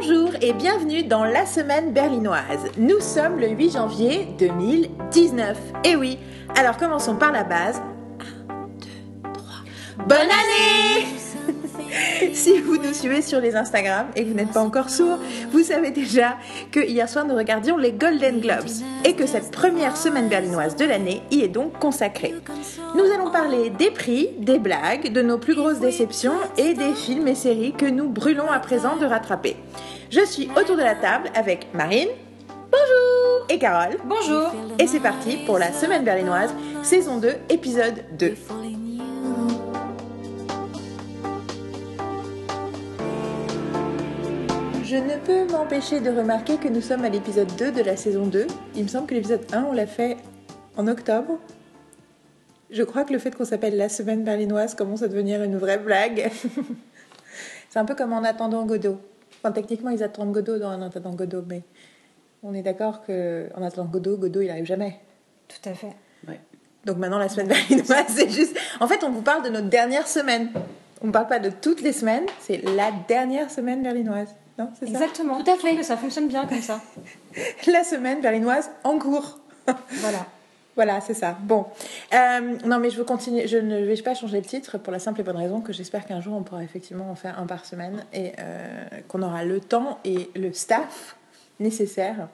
Bonjour et bienvenue dans la semaine berlinoise. Nous sommes le 8 janvier 2019. Et oui, alors commençons par la base. 1, 2, 3. Bonne année Si vous nous suivez sur les Instagram et que vous n'êtes pas encore sourd, vous savez déjà que hier soir nous regardions les Golden Globes et que cette première semaine berlinoise de l'année y est donc consacrée. Nous allons parler des prix, des blagues, de nos plus grosses déceptions et des films et séries que nous brûlons à présent de rattraper. Je suis autour de la table avec Marine. Bonjour Et Carole. Bonjour Et c'est parti pour la semaine berlinoise, saison 2, épisode 2. Je ne peux m'empêcher de remarquer que nous sommes à l'épisode 2 de la saison 2. Il me semble que l'épisode 1, on l'a fait en octobre. Je crois que le fait qu'on s'appelle la semaine berlinoise commence à devenir une vraie blague. C'est un peu comme en attendant Godot. Enfin, techniquement, ils attendent Godot dans En attendant Godot, mais on est d'accord qu'en attendant Godot, Godot, il arrive jamais. Tout à fait. Donc maintenant, la semaine berlinoise, c'est juste. En fait, on vous parle de notre dernière semaine. On ne parle pas de toutes les semaines, c'est la dernière semaine berlinoise. Non, c'est ça Exactement. Tout à fait. Ça fonctionne bien comme ça. La semaine berlinoise en cours. Voilà. Voilà, c'est ça. Bon. Euh, non, mais je veux continuer. Je ne vais pas changer le titre pour la simple et bonne raison que j'espère qu'un jour on pourra effectivement en faire un par semaine et euh, qu'on aura le temps et le staff nécessaire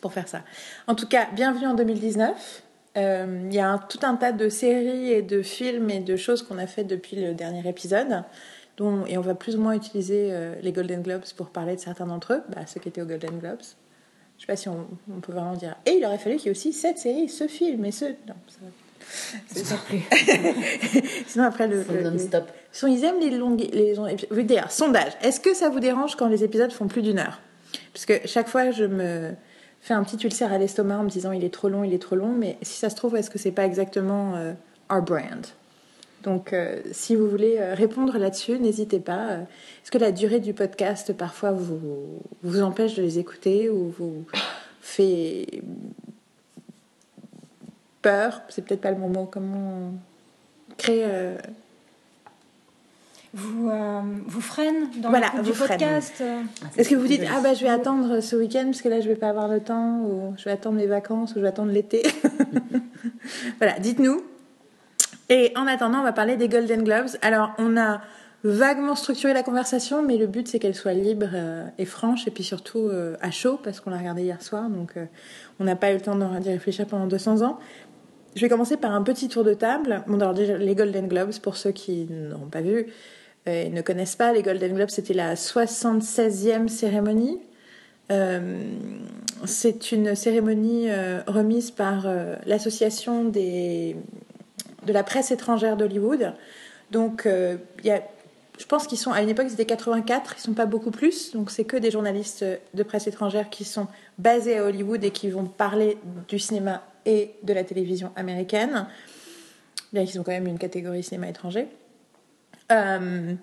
pour faire ça. En tout cas, bienvenue en 2019. Euh, Il y a un- tout un tas de séries et de films et de choses qu'on a fait depuis le dernier épisode. Dont, et on va plus ou moins utiliser euh, les Golden Globes pour parler de certains d'entre eux, bah, ceux qui étaient aux Golden Globes. Je sais pas si on, on peut vraiment dire. Et il aurait fallu qu'il y ait aussi cette série, ce film et ce. Non, ça va. Ça. Sinon, après, le. Le- non-stop. Ils aiment les longues. Les. Oui, D'ailleurs, sondage. Est-ce que ça vous dérange quand les épisodes font plus d'une heure? Parce que chaque fois, je me fais un petit ulcère à l'estomac en me disant il est trop long, il est trop long. Mais si ça se trouve, est-ce que c'est pas exactement euh, our brand? Donc, euh, si vous voulez euh, répondre là-dessus, n'hésitez pas. Euh, Est-ce que la durée du podcast, parfois, vous, vous empêche de les écouter ou vous fait peur? C'est peut-être pas le bon mot. Comment créer. euh, Vous, euh, vous freine dans Voilà, vous du freine. podcast. Est-ce que vous dites ah bah je vais attendre ce week-end parce que là je vais pas avoir le temps ou je vais attendre les vacances ou je vais attendre l'été? voilà, dites-nous. Et en attendant, on va parler des Golden Globes. Alors on a vaguement structuré la conversation, mais le but c'est qu'elle soit libre euh, et franche et puis surtout euh, à chaud parce qu'on l'a regardé hier soir, donc euh, on n'a pas eu le temps d'y réfléchir pendant 200 ans. Je vais commencer par un petit tour de table. Bon, alors déjà, les Golden Globes, pour ceux qui n'auront pas vu et ne connaissent pas, les Golden Globes, c'était la 76e cérémonie. C'est une cérémonie remise par l'association des de la presse étrangère d'Hollywood. Donc, euh, y a, je pense qu'ils sont à une époque c'était 84, ils sont pas beaucoup plus. Donc, c'est que des journalistes de presse étrangère qui sont basés à Hollywood et qui vont parler du cinéma et de la télévision américaine, bien qu'ils ont quand même une catégorie cinéma étranger. Euh,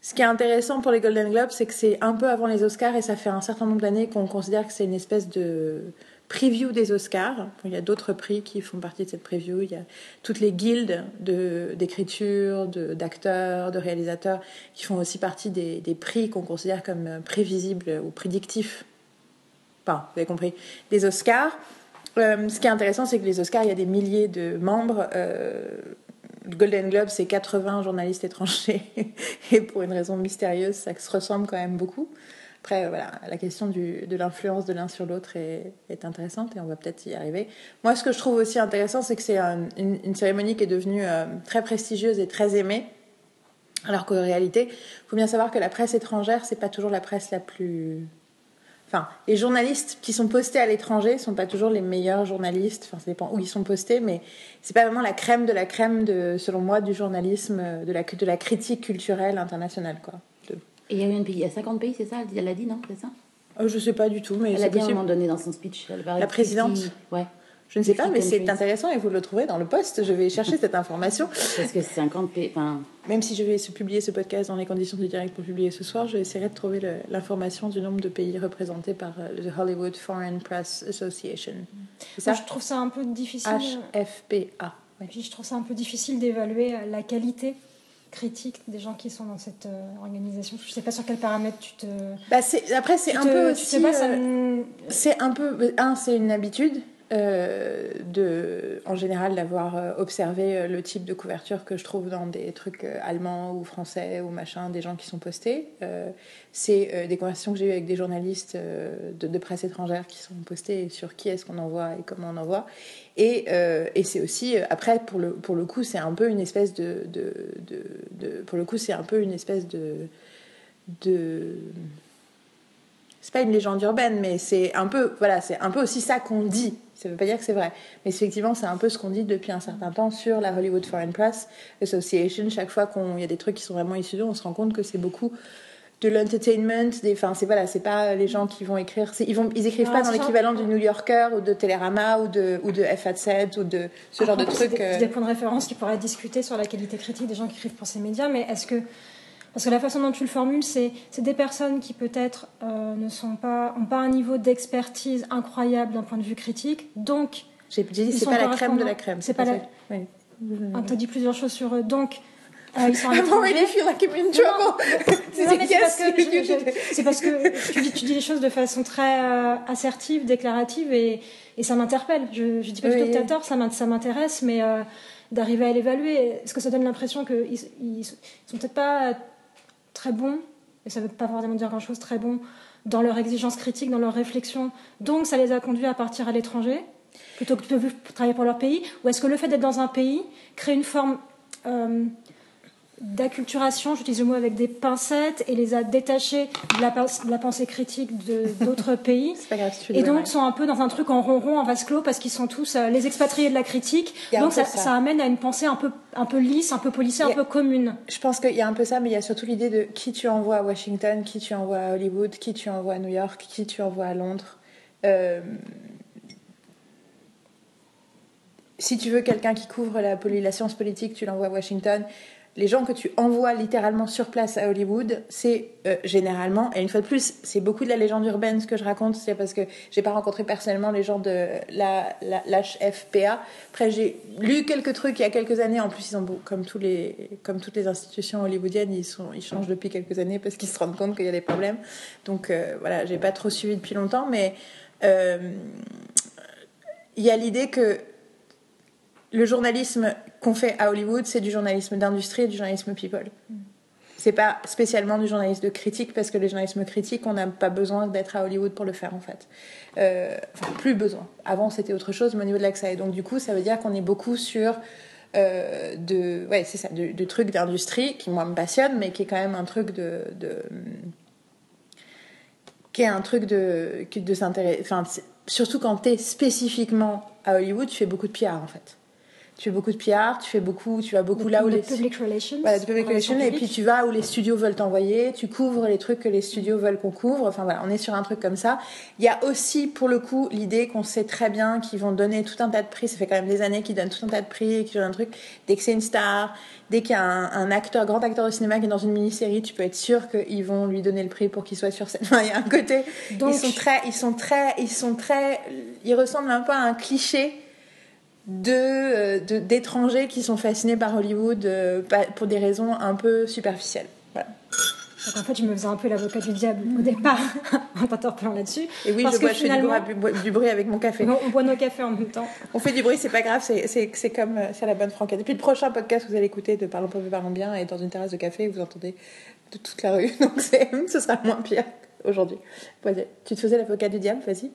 ce qui est intéressant pour les Golden Globes, c'est que c'est un peu avant les Oscars et ça fait un certain nombre d'années qu'on considère que c'est une espèce de preview des Oscars. Il y a d'autres prix qui font partie de cette preview. Il y a toutes les guildes de- d'écriture, d'acteurs, de, réalisateurs qui font aussi partie des, des prix qu'on considère comme prévisibles ou prédictifs. Enfin, vous avez compris, des Oscars. Euh, ce qui est intéressant, c'est que les Oscars, il y a des milliers de membres. Euh, Golden Globe, c'est 80 journalistes étrangers. Et pour une raison mystérieuse, ça se ressemble quand même beaucoup. Après, euh, voilà, la question de l'influence de l'un sur l'autre est, intéressante et on va peut-être y arriver. Moi, ce que je trouve aussi intéressant, c'est que c'est un- une, cérémonie qui est devenue euh, très prestigieuse et très aimée. Alors qu'en réalité, il faut bien savoir que la presse étrangère, c'est pas toujours la presse la plus Enfin, les journalistes qui sont postés à l'étranger sont pas toujours les meilleurs journalistes. Enfin, ça dépend où ils sont postés, mais c'est pas vraiment la crème de la crème de, selon moi, du journalisme, de la, de la critique culturelle internationale, quoi. Et il y a eu une pays, il y a 50 pays, c'est ça Elle- l'a dit, non C'est ça? Euh, je sais pas du tout, mais Elle c'est a dit à un moment donné dans son speech. Elle La de présidente Christy- Ouais. Je ne sais pas, mais c'est intéressant et vous le trouverez dans le post. Je vais chercher cette information. Parce que 50 pays. Enfin, Même si je vais publier ce podcast dans les conditions du direct pour publier ce soir, je essaierai de trouver l'information du nombre de pays représentés par euh, le Hollywood Foreign Press Association. C'est Moi, ça je trouve ça un peu difficile. HFPA. Ouais. Puis je trouve ça un peu difficile d'évaluer euh, la qualité critiques des gens qui sont dans cette euh, organisation Je sais pas sur quel paramètre tu te. Bah, après, c'est un te- peu tu aussi. euh, C'est un peu. Un, c'est une habitude. Euh, de, en général, d'avoir euh, observé euh, le type de couverture que je trouve dans des trucs allemands ou français ou machin, des gens qui sont postés. C'est des conversations que j'ai eues avec des journalistes de, presse étrangère qui sont postés sur qui est-ce qu'on envoie et comment on envoie. Et, et c'est aussi, après, pour le, pour le coup, c'est un peu une espèce de, de, de- pour le coup, c'est un peu une espèce de. de c'est pas une légende urbaine, mais c'est un peu, voilà, c'est un peu aussi ça qu'on dit. Ça veut pas dire que c'est vrai, mais effectivement, c'est un peu ce qu'on dit depuis un certain temps sur la Hollywood Foreign Press Association. Chaque fois qu'il y a des trucs qui sont vraiment issus d'eux, on se rend compte que c'est beaucoup de l'entertainment. Des, enfin, c'est voilà, c'est pas les gens qui vont écrire. Ils vont, ils écrivent pas dans l'équivalent du New Yorker ou de Télérama ou de ou de FAZ ou de ce genre de trucs. des- euh, des points de référence qui pourraient discuter sur la qualité critique des gens qui écrivent pour ces médias, mais est-ce que. Parce que la façon dont tu le formules, c'est c'est des personnes qui peut-être euh, ne sont pas, ont pas un niveau d'expertise incroyable d'un point de vue critique, donc J'ai dit c'est pas la crème de la crème. C'est pas la- ça. Oui. on t'a dit plusieurs choses sur eux, donc euh, ils sont à I'm already l'étranger. feel like I'm in trouble. C'est parce, que, tu dis, tu dis les choses de façon très euh, assertive, déclarative, et, et ça m'interpelle. Je, je dis pas Oui. que t'as tort, ça m'int- ça m'intéresse, mais euh, d'arriver à l'évaluer, est-ce que ça donne l'impression qu'ils ils, ils sont peut-être pas très et ça veut pas forcément dire grand-chose, très bons dans leur exigence critique, dans leur réflexion, donc ça les a conduits à partir à l'étranger, plutôt que de travailler pour leur pays, ou est-ce que le fait d'être dans un pays crée une forme... euh, d'acculturation, j'utilise le mot avec des pincettes, et les a détachés de la, pens- de la pensée critique d'autres pays. C'est pas grave si tu Et donc ouais. sont un peu dans un truc en ronron, en vase clos, parce qu'ils sont tous euh, les expatriés de la critique. Donc ça, ça. ça amène à une pensée un peu, un peu lisse, un peu y un a- peu commune. Je pense qu'il y a un peu ça, mais il y a surtout l'idée de qui tu envoies à Washington, qui tu envoies à Hollywood, qui tu envoies à New York, qui tu envoies à Londres. Euh, Si tu veux quelqu'un qui couvre la science politique, tu l'envoies à Washington. Les gens que tu envoies littéralement sur place à Hollywood, c'est euh, généralement, et une fois de plus, c'est beaucoup de la légende urbaine ce que je raconte, c'est parce que j'ai pas rencontré personnellement les gens de la, la. Après, j'ai lu quelques trucs il y a quelques années. En plus, ils ont comme tous les, toutes les institutions hollywoodiennes, ils sont, ils changent depuis quelques années parce qu'ils se rendent compte qu'il y a des problèmes. Donc euh, voilà, j'ai pas trop suivi depuis longtemps, mais euh, il y a l'idée que le journalisme qu'on fait à Hollywood, c'est du journalisme d'industrie et du journalisme people. C'est pas spécialement du journalisme de critique parce que les journalismes critiques, on n'a pas besoin d'être à Hollywood pour le faire en fait. Euh, enfin, plus besoin. Avant, c'était autre chose, mais au niveau de l'accès. Et donc, du coup, ça veut dire qu'on est beaucoup sur euh, de, ouais, c'est ça, de, de trucs d'industrie qui moi me passionne, mais qui est quand même un truc de, de qui est un truc de, de s'intéresser. Enfin, surtout quand tu es spécifiquement à Hollywood, tu fais beaucoup de PR en fait. Tu fais beaucoup de PR, tu fais beaucoup, tu vas beaucoup De- là où de les public relations. voilà, de public relations et puis tu vas où les studios veulent t'envoyer, tu couvres les trucs que les studios veulent qu'on couvre. Enfin voilà, on est sur un truc comme ça. Il y a aussi pour le coup l'idée qu'on sait très bien qu'ils vont donner tout un tas de prix. Ça fait quand même des années qu'ils donnent tout un tas de prix, et qu'ils donnent un truc. Dès que c'est une star, dès qu'il y a un, un acteur, grand acteur de cinéma qui est dans une mini-série, tu peux être sûr qu'ils vont lui donner le prix pour qu'il soit sur scène. Enfin, il y a un côté. Donc- ils sont très, ils sont très, ils sont très, ils ressemblent un peu à un cliché de euh, de- d'étrangers qui sont fascinés par Hollywood euh, pour des raisons un peu superficielles. Voilà. Donc en fait, je me faisais un peu l'avocat du diable au départ en t'interpellant là-dessus. Et oui, Parce je que bois, je fais du bruit, finalement- du bruit avec mon café. On boit nos cafés en même temps. On fait du bruit, c'est pas grave, c'est- comme euh, c'est la bonne franquette. Et puis le prochain podcast vous allez écouter de Parlons peu, parlons bien est dans une terrasse de café et vous entendez de toute la rue. Donc ce sera moins pire aujourd'hui. Vas-y. Tu te faisais l'avocat du diable, vas-y.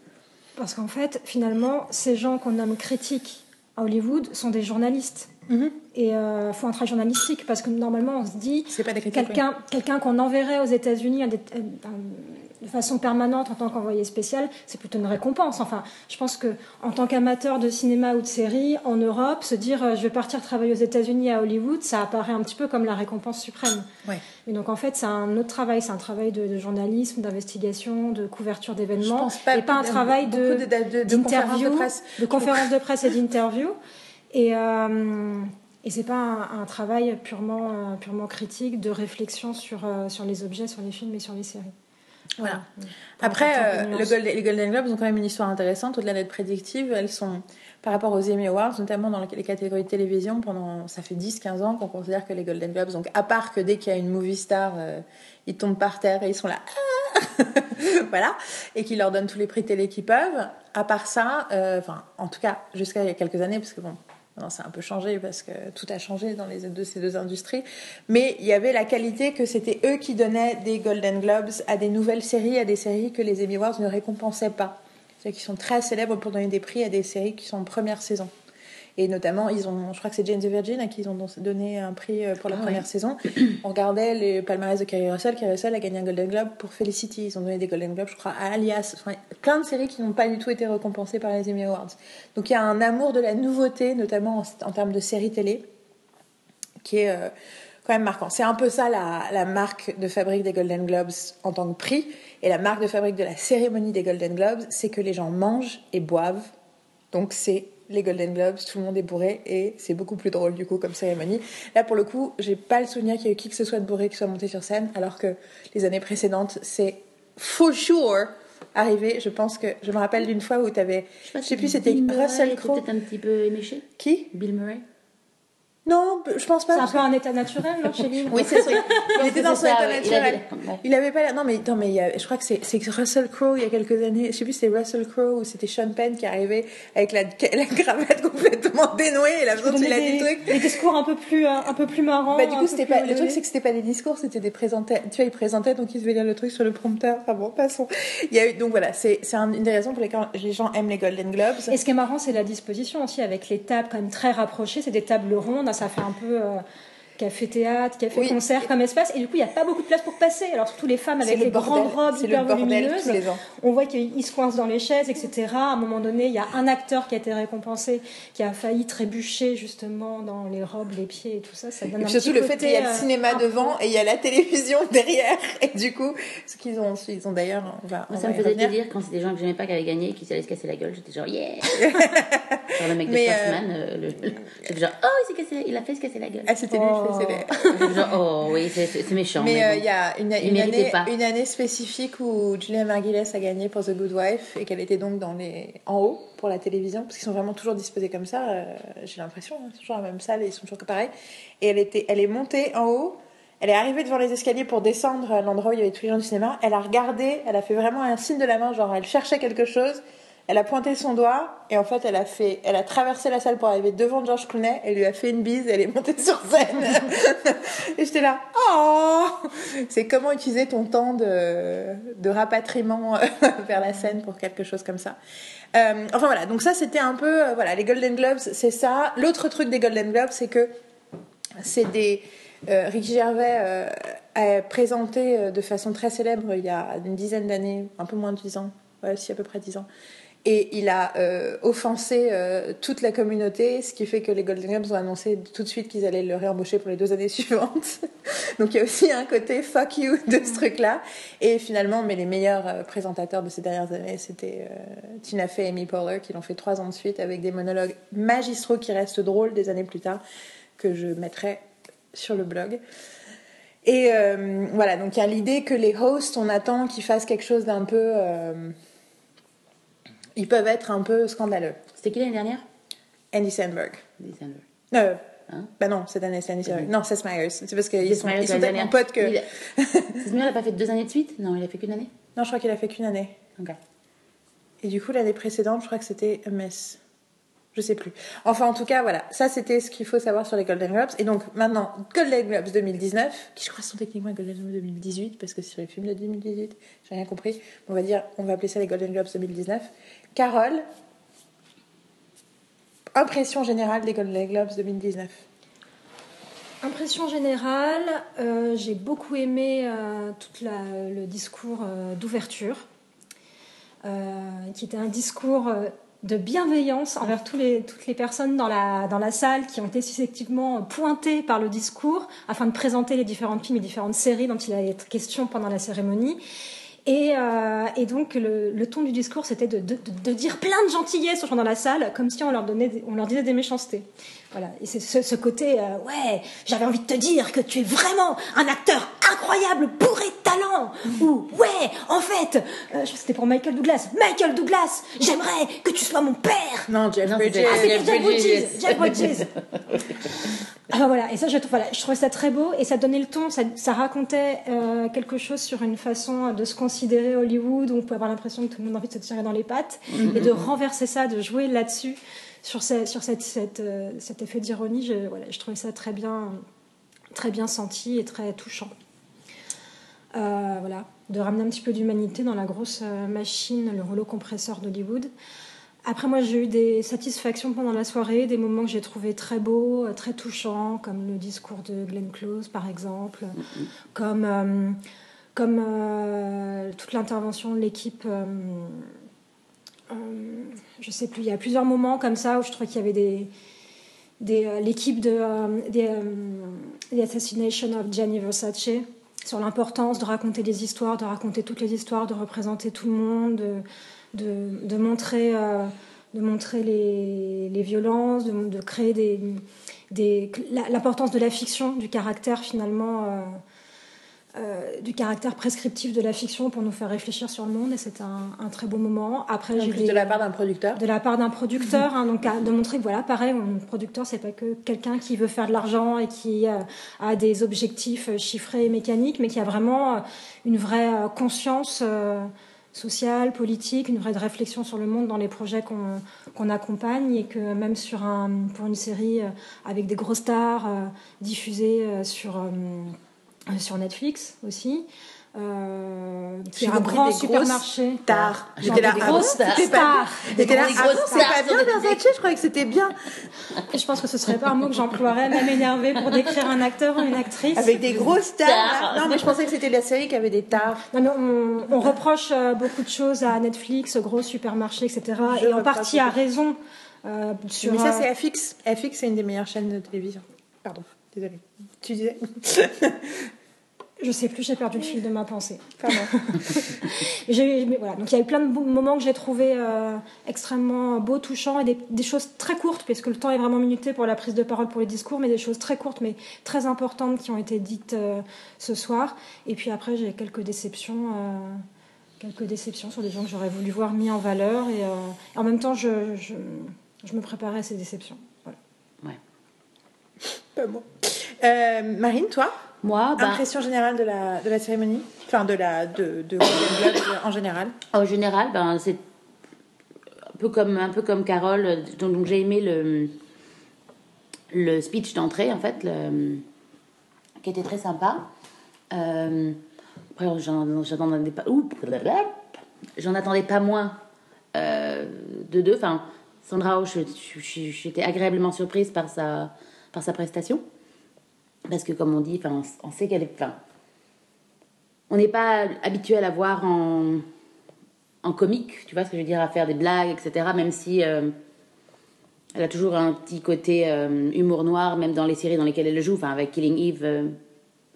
Parce qu'en fait, finalement, ces gens qu'on nomme critiques à Hollywood sont des journalistes. Mhm. Et euh, font un travail journalistique parce que normalement, on se dit quelqu'un quelqu'un qu'on enverrait aux États-Unis à- de façon permanente en tant qu'envoyé spécial, c'est plutôt une récompense. Enfin, je pense que en tant qu'amateur de cinéma ou de série en Europe, se dire euh, je vais partir travailler aux États-Unis à Hollywood, ça apparaît un petit peu comme la récompense suprême. Ouais. Et donc en fait, c'est un autre travail, c'est un travail de, de journalisme, d'investigation, de couverture d'événements, pas et pas un travail de de, de, de de d'interview, presse. de conférences de presse et d'interview. Et, euh, et c'est pas un, un travail purement, euh, purement critique de réflexion sur, euh, sur les objets, sur les films et sur les séries. Voilà. Pour Après, euh, le les Golden Globes ont quand même une histoire intéressante. Au-delà d'être prédictives, elles sont par rapport aux Emmy Awards, notamment dans les catégories de télévision. Pendant, ça fait 10-15 ans qu'on considère que les Golden Globes, donc à part que dès qu'il y a une movie star, euh, ils tombent par terre et ils sont là, ah voilà, et qu'ils leur donnent tous les prix télé qu'ils peuvent. À part ça, euh, enfin, en tout cas, jusqu'à il y a quelques années, parce que bon, non, ça a un peu changé parce que tout a changé dans ces deux industries. Mais il y avait la qualité que c'était eux qui donnaient des Golden Globes à des nouvelles séries, à des séries que les Emmy Awards ne récompensaient pas. C'est-à-dire qu'ils sont très célèbres pour donner des prix à des séries qui sont en première saison. Et notamment, ils ont, je crois que c'est Jane the Virgin à qui ils ont donné un prix euh, pour la Ah première saison. On regardait les palmarès de Kerry Russell. Kerry Russell a gagné un Golden Globe pour Felicity. Ils ont donné des Golden Globes, je crois, à Alias. Enfin, plein de séries qui n'ont pas du tout été récompensées par les Emmy Awards. Donc il y a un amour de la nouveauté, notamment en, en termes de séries télé, qui est euh, quand même marquant. C'est un peu ça la, la marque de fabrique des Golden Globes en tant que prix. Et la marque de fabrique de la cérémonie des Golden Globes, c'est que les gens mangent et boivent. Donc c'est les Golden Globes, tout le monde est bourré et c'est beaucoup plus drôle du coup comme cérémonie. Là pour le coup, j'ai pas le souvenir qu'il y ait eu qui que ce soit de bourré qui soit monté sur scène, alors que les années précédentes, c'est for sure arrivé. Je pense que je me rappelle d'une fois où tu avais, je sais plus, c'était Russell était Crowe. peut-être un petit peu éméché. Qui? Bill Murray. Non, je pense pas. C'est un peu un état naturel, non, chez lui Oui, c'est vrai. Il était dans son état ouais, il naturel. Il avait pas l'air. Non, mais, non, mais il y a- je crois que c'est Russell Crowe il y a quelques années. Je sais plus si c'était Russell Crowe ou c'était Sean Penn qui arrivait avec la, la cravate complètement dénouée et la façon dont il a dit le des, truc. des discours un peu plus, euh, un peu plus marrants. Bah, du coup, c'était pas, le truc, c'est que c'était pas des discours, c'était des présentations. Tu vois, il présentait, donc il devait lire le truc sur le prompteur. Enfin bon, passons. Il y a eu, donc voilà, c'est c'est un- une des raisons pour lesquelles les gens aiment les Golden Globes. Et ce qui est marrant, c'est la disposition aussi, avec les tables quand même très rapprochées. C'est des tables rondes, ça fait un peu euh, café-théâtre, Oui. café-concert comme espace. Et du coup, il n'y a pas beaucoup de place pour passer. Alors, surtout les femmes avec le les bordel. grandes robes le hyper bordel volumineuses. tous les ans. On voit qu'ils se coincent dans les chaises, etc. À un moment donné, il y a un acteur qui a été récompensé, qui a failli trébucher justement dans les robes, les pieds et tout ça. Ça donne Et un surtout petit le fait qu'il y a le euh, cinéma peu- devant et il y a la télévision derrière. Et du coup, ce qu'ils ont, ils ont d'ailleurs, ça me faisait revenir. plaisir quand c'était des gens que j'aimais pas qui avaient gagné et qui allaient se casser la gueule. J'étais genre, yeah Genre le mec de First euh, euh, le- le- j'étais genre, oh, il s'est cassé, il a fait se casser la gueule. Ah, c'était lui Oh. qui oh, oui, c'est- méchant. Mais Mais, euh, bon. il y a une, une année, pas. une année spécifique où Julia Margulies a gagné pour The Good Wife et qu'elle était donc dans les, en haut pour la télévision, parce qu'ils sont vraiment toujours disposés comme ça, euh, j'ai l'impression, hein, toujours la même salle et ils sont toujours pareils. Et elle, était, elle est montée en haut, elle est arrivée devant les escaliers pour descendre à l'endroit où il y avait tous les gens du cinéma, elle a regardé, elle a fait vraiment un signe de la main, genre elle cherchait quelque chose, elle a pointé son doigt et en fait elle a fait, elle a traversé la salle pour arriver devant George Clooney, elle lui a fait une bise, elle est montée sur scène. et j'étais là, oh, c'est comment utiliser ton temps de, de rapatriement vers la scène pour quelque chose comme ça. Euh, enfin voilà, donc ça c'était un peu, euh, voilà, les Golden Globes, c'est ça. L'autre truc des Golden Globes, c'est que c'est des euh, Ricky Gervais euh, a présenté euh, de façon très célèbre il y a une dizaine d'années, un peu moins de dix ans, ouais, si à peu près dix ans. Et il a euh, offensé euh, toute la communauté, ce qui fait que les Golden Globes ont annoncé tout de suite qu'ils allaient le réembaucher pour les deux années suivantes. Donc il y a aussi un côté fuck you de ce truc-là. Et finalement, mais les meilleurs euh, présentateurs de ces dernières années, c'était Tina Fey et Amy Poehler, qui l'ont fait trois ans de suite avec des monologues magistraux qui restent drôles des années plus tard, que je mettrai sur le blog. Et voilà, donc il y a l'idée que les hosts, on attend qu'ils fassent quelque chose d'un peu... ils peuvent être un peu scandaleux. C'était qui l'année dernière? Andy Samberg. December. Euh, Hein? bah non, cette année c'est Andy Samberg. Non, Seth Meyers. C'est parce qu'ils sont, ils sont tellement potes que... Il a- Seth Meyers, il a pas fait deux années de suite? Non, il a fait qu'une année? Non, je crois qu'il a fait qu'une année. Ok. Et du coup, l'année précédente, je crois que c'était A Mess. Je sais plus. Enfin, en tout cas, voilà. Ça, c'était ce qu'il faut savoir sur les Golden Globes. Et donc, maintenant, Golden Globes 2019, qui je crois sont techniquement Golden Globes 2018, parce que c'est sur les films de 2018, j'ai rien compris. On va dire, on va appeler ça les Golden Globes 2019. Carole, impression générale des Golden Globes 2019. Impression générale, euh, j'ai beaucoup aimé euh, tout le discours euh, d'ouverture, qui était un discours de bienveillance envers toutes les personnes dans la, dans la salle qui ont été susceptiblement pointées par le discours afin de présenter les différents films et différentes séries dont il allait être question pendant la cérémonie. Et, euh, et donc le, ton du discours, c'était de, dire plein de gentillesses aux gens dans la salle, comme si on leur, donnait, on leur disait des méchancetés. Voilà, et c'est ce, côté, euh, ouais, j'avais envie de te dire que tu es vraiment un acteur incroyable, bourré talent. Ou, ouais, en fait, euh, je crois que c'était pour Michael Douglas. Michael Douglas, j'aimerais que tu sois mon père. Non, Jeff Bridges. Ah, c'était Jeff Jeff Bridges. Jeff Bridges. Ah, bah voilà, et ça, je, trouve, voilà, je trouvais ça très beau et ça donnait le ton, ça, ça racontait euh, quelque chose sur une façon de se considérer Hollywood où on peut avoir l'impression que tout le monde a envie de se tirer dans les pattes et de renverser ça, de jouer là-dessus, sur, ce- sur cette, cette, euh, cet effet d'ironie. Je, voilà, je trouvais ça très bien, très bien senti et très touchant. Euh, voilà, de ramener un petit peu d'humanité dans la grosse euh, machine, le rouleau compresseur d'Hollywood. Après, moi, j'ai eu des satisfactions pendant la soirée, des moments que j'ai trouvé très beaux, euh, très touchants, comme le discours de Glenn Close, par exemple, comme, euh, comme euh, toute l'intervention de l'équipe. je sais plus, il y a plusieurs moments comme ça où je trouvais qu'il y avait des. des, L'équipe de des, The Assassination of Gianni Versace sur l'importance de raconter des histoires, de raconter toutes les histoires, de représenter tout le monde, de, montrer, euh, les, violences, de, créer des, l'importance de la fiction, du caractère finalement, euh, du caractère prescriptif de la fiction pour nous faire réfléchir sur le monde. Et c'était un, un très beau moment. Après, j'ai de la part d'un producteur. de la part d'un producteur, hein, donc à- de montrer que voilà, pareil, un producteur, c'est pas que quelqu'un qui veut faire de l'argent et qui euh, a des objectifs euh, chiffrés et mécaniques, mais qui a vraiment une vraie conscience euh, sociale, politique, une vraie réflexion sur le monde dans les projets qu'on accompagne et que même sur un, pour une série avec des grosses stars diffusées euh, sur sur Netflix aussi. Euh, qui J'ai est un grand supermarché. Stars. Genre J'étais là, des ah grosses c'était pas là, ah bon, c'est pas bien. Versace, je croyais que c'était bien. Je pense que ce serait pas un mot que j'emploierais, même énervé, pour décrire un acteur ou une actrice. Avec des grosses stars. Non, mais je pensais que c'était la série qui avait des stars. Non, mais on, on reproche euh, beaucoup de choses à Netflix, gros supermarchés, etc. Je et en partie à raison. euh, sur, mais ça, euh, c'est FX. FX, c'est une des meilleures chaînes de télévision. Pardon, désolée. Tu disais je sais plus, j'ai perdu le fil de ma pensée. Pardon. J'ai- mais voilà. Donc il y a eu plein de moments que j'ai trouvé euh, extrêmement beaux, touchants et des, des choses très courtes, puisque le temps est vraiment minuté pour la prise de parole, pour les discours, mais des choses très courtes mais très importantes qui ont été dites euh, ce soir. Et puis après, j'ai quelques déceptions. euh, quelques déceptions sur des gens que j'aurais voulu voir mis en valeur et, euh, et en même temps je, je, je me préparais à ces déceptions. Voilà. Pas moi. Euh, Marine, toi? Moi, bah, Impression générale de la, de la cérémonie Enfin, de la de, de Globes en général. En général, ben, c'est un peu comme, un peu comme Carole. euh, Donc, donc j'ai aimé le, le speech d'entrée, en fait, le- qui était très sympa. Euh, après, j'en j'en attendais pas. J'en attendais pas moins euh, de deux. Enfin, Sandra j'étais agréablement surprise par sa, par sa prestation. Parce que, comme on dit, on, on sait qu'elle est. On n'est pas habitué à la voir en, en comique, tu vois ce que je veux dire, à faire des blagues, etc. Même si euh, elle a toujours un petit côté euh, humour noir, même dans les séries dans lesquelles elle joue. Enfin, avec Killing Eve, euh,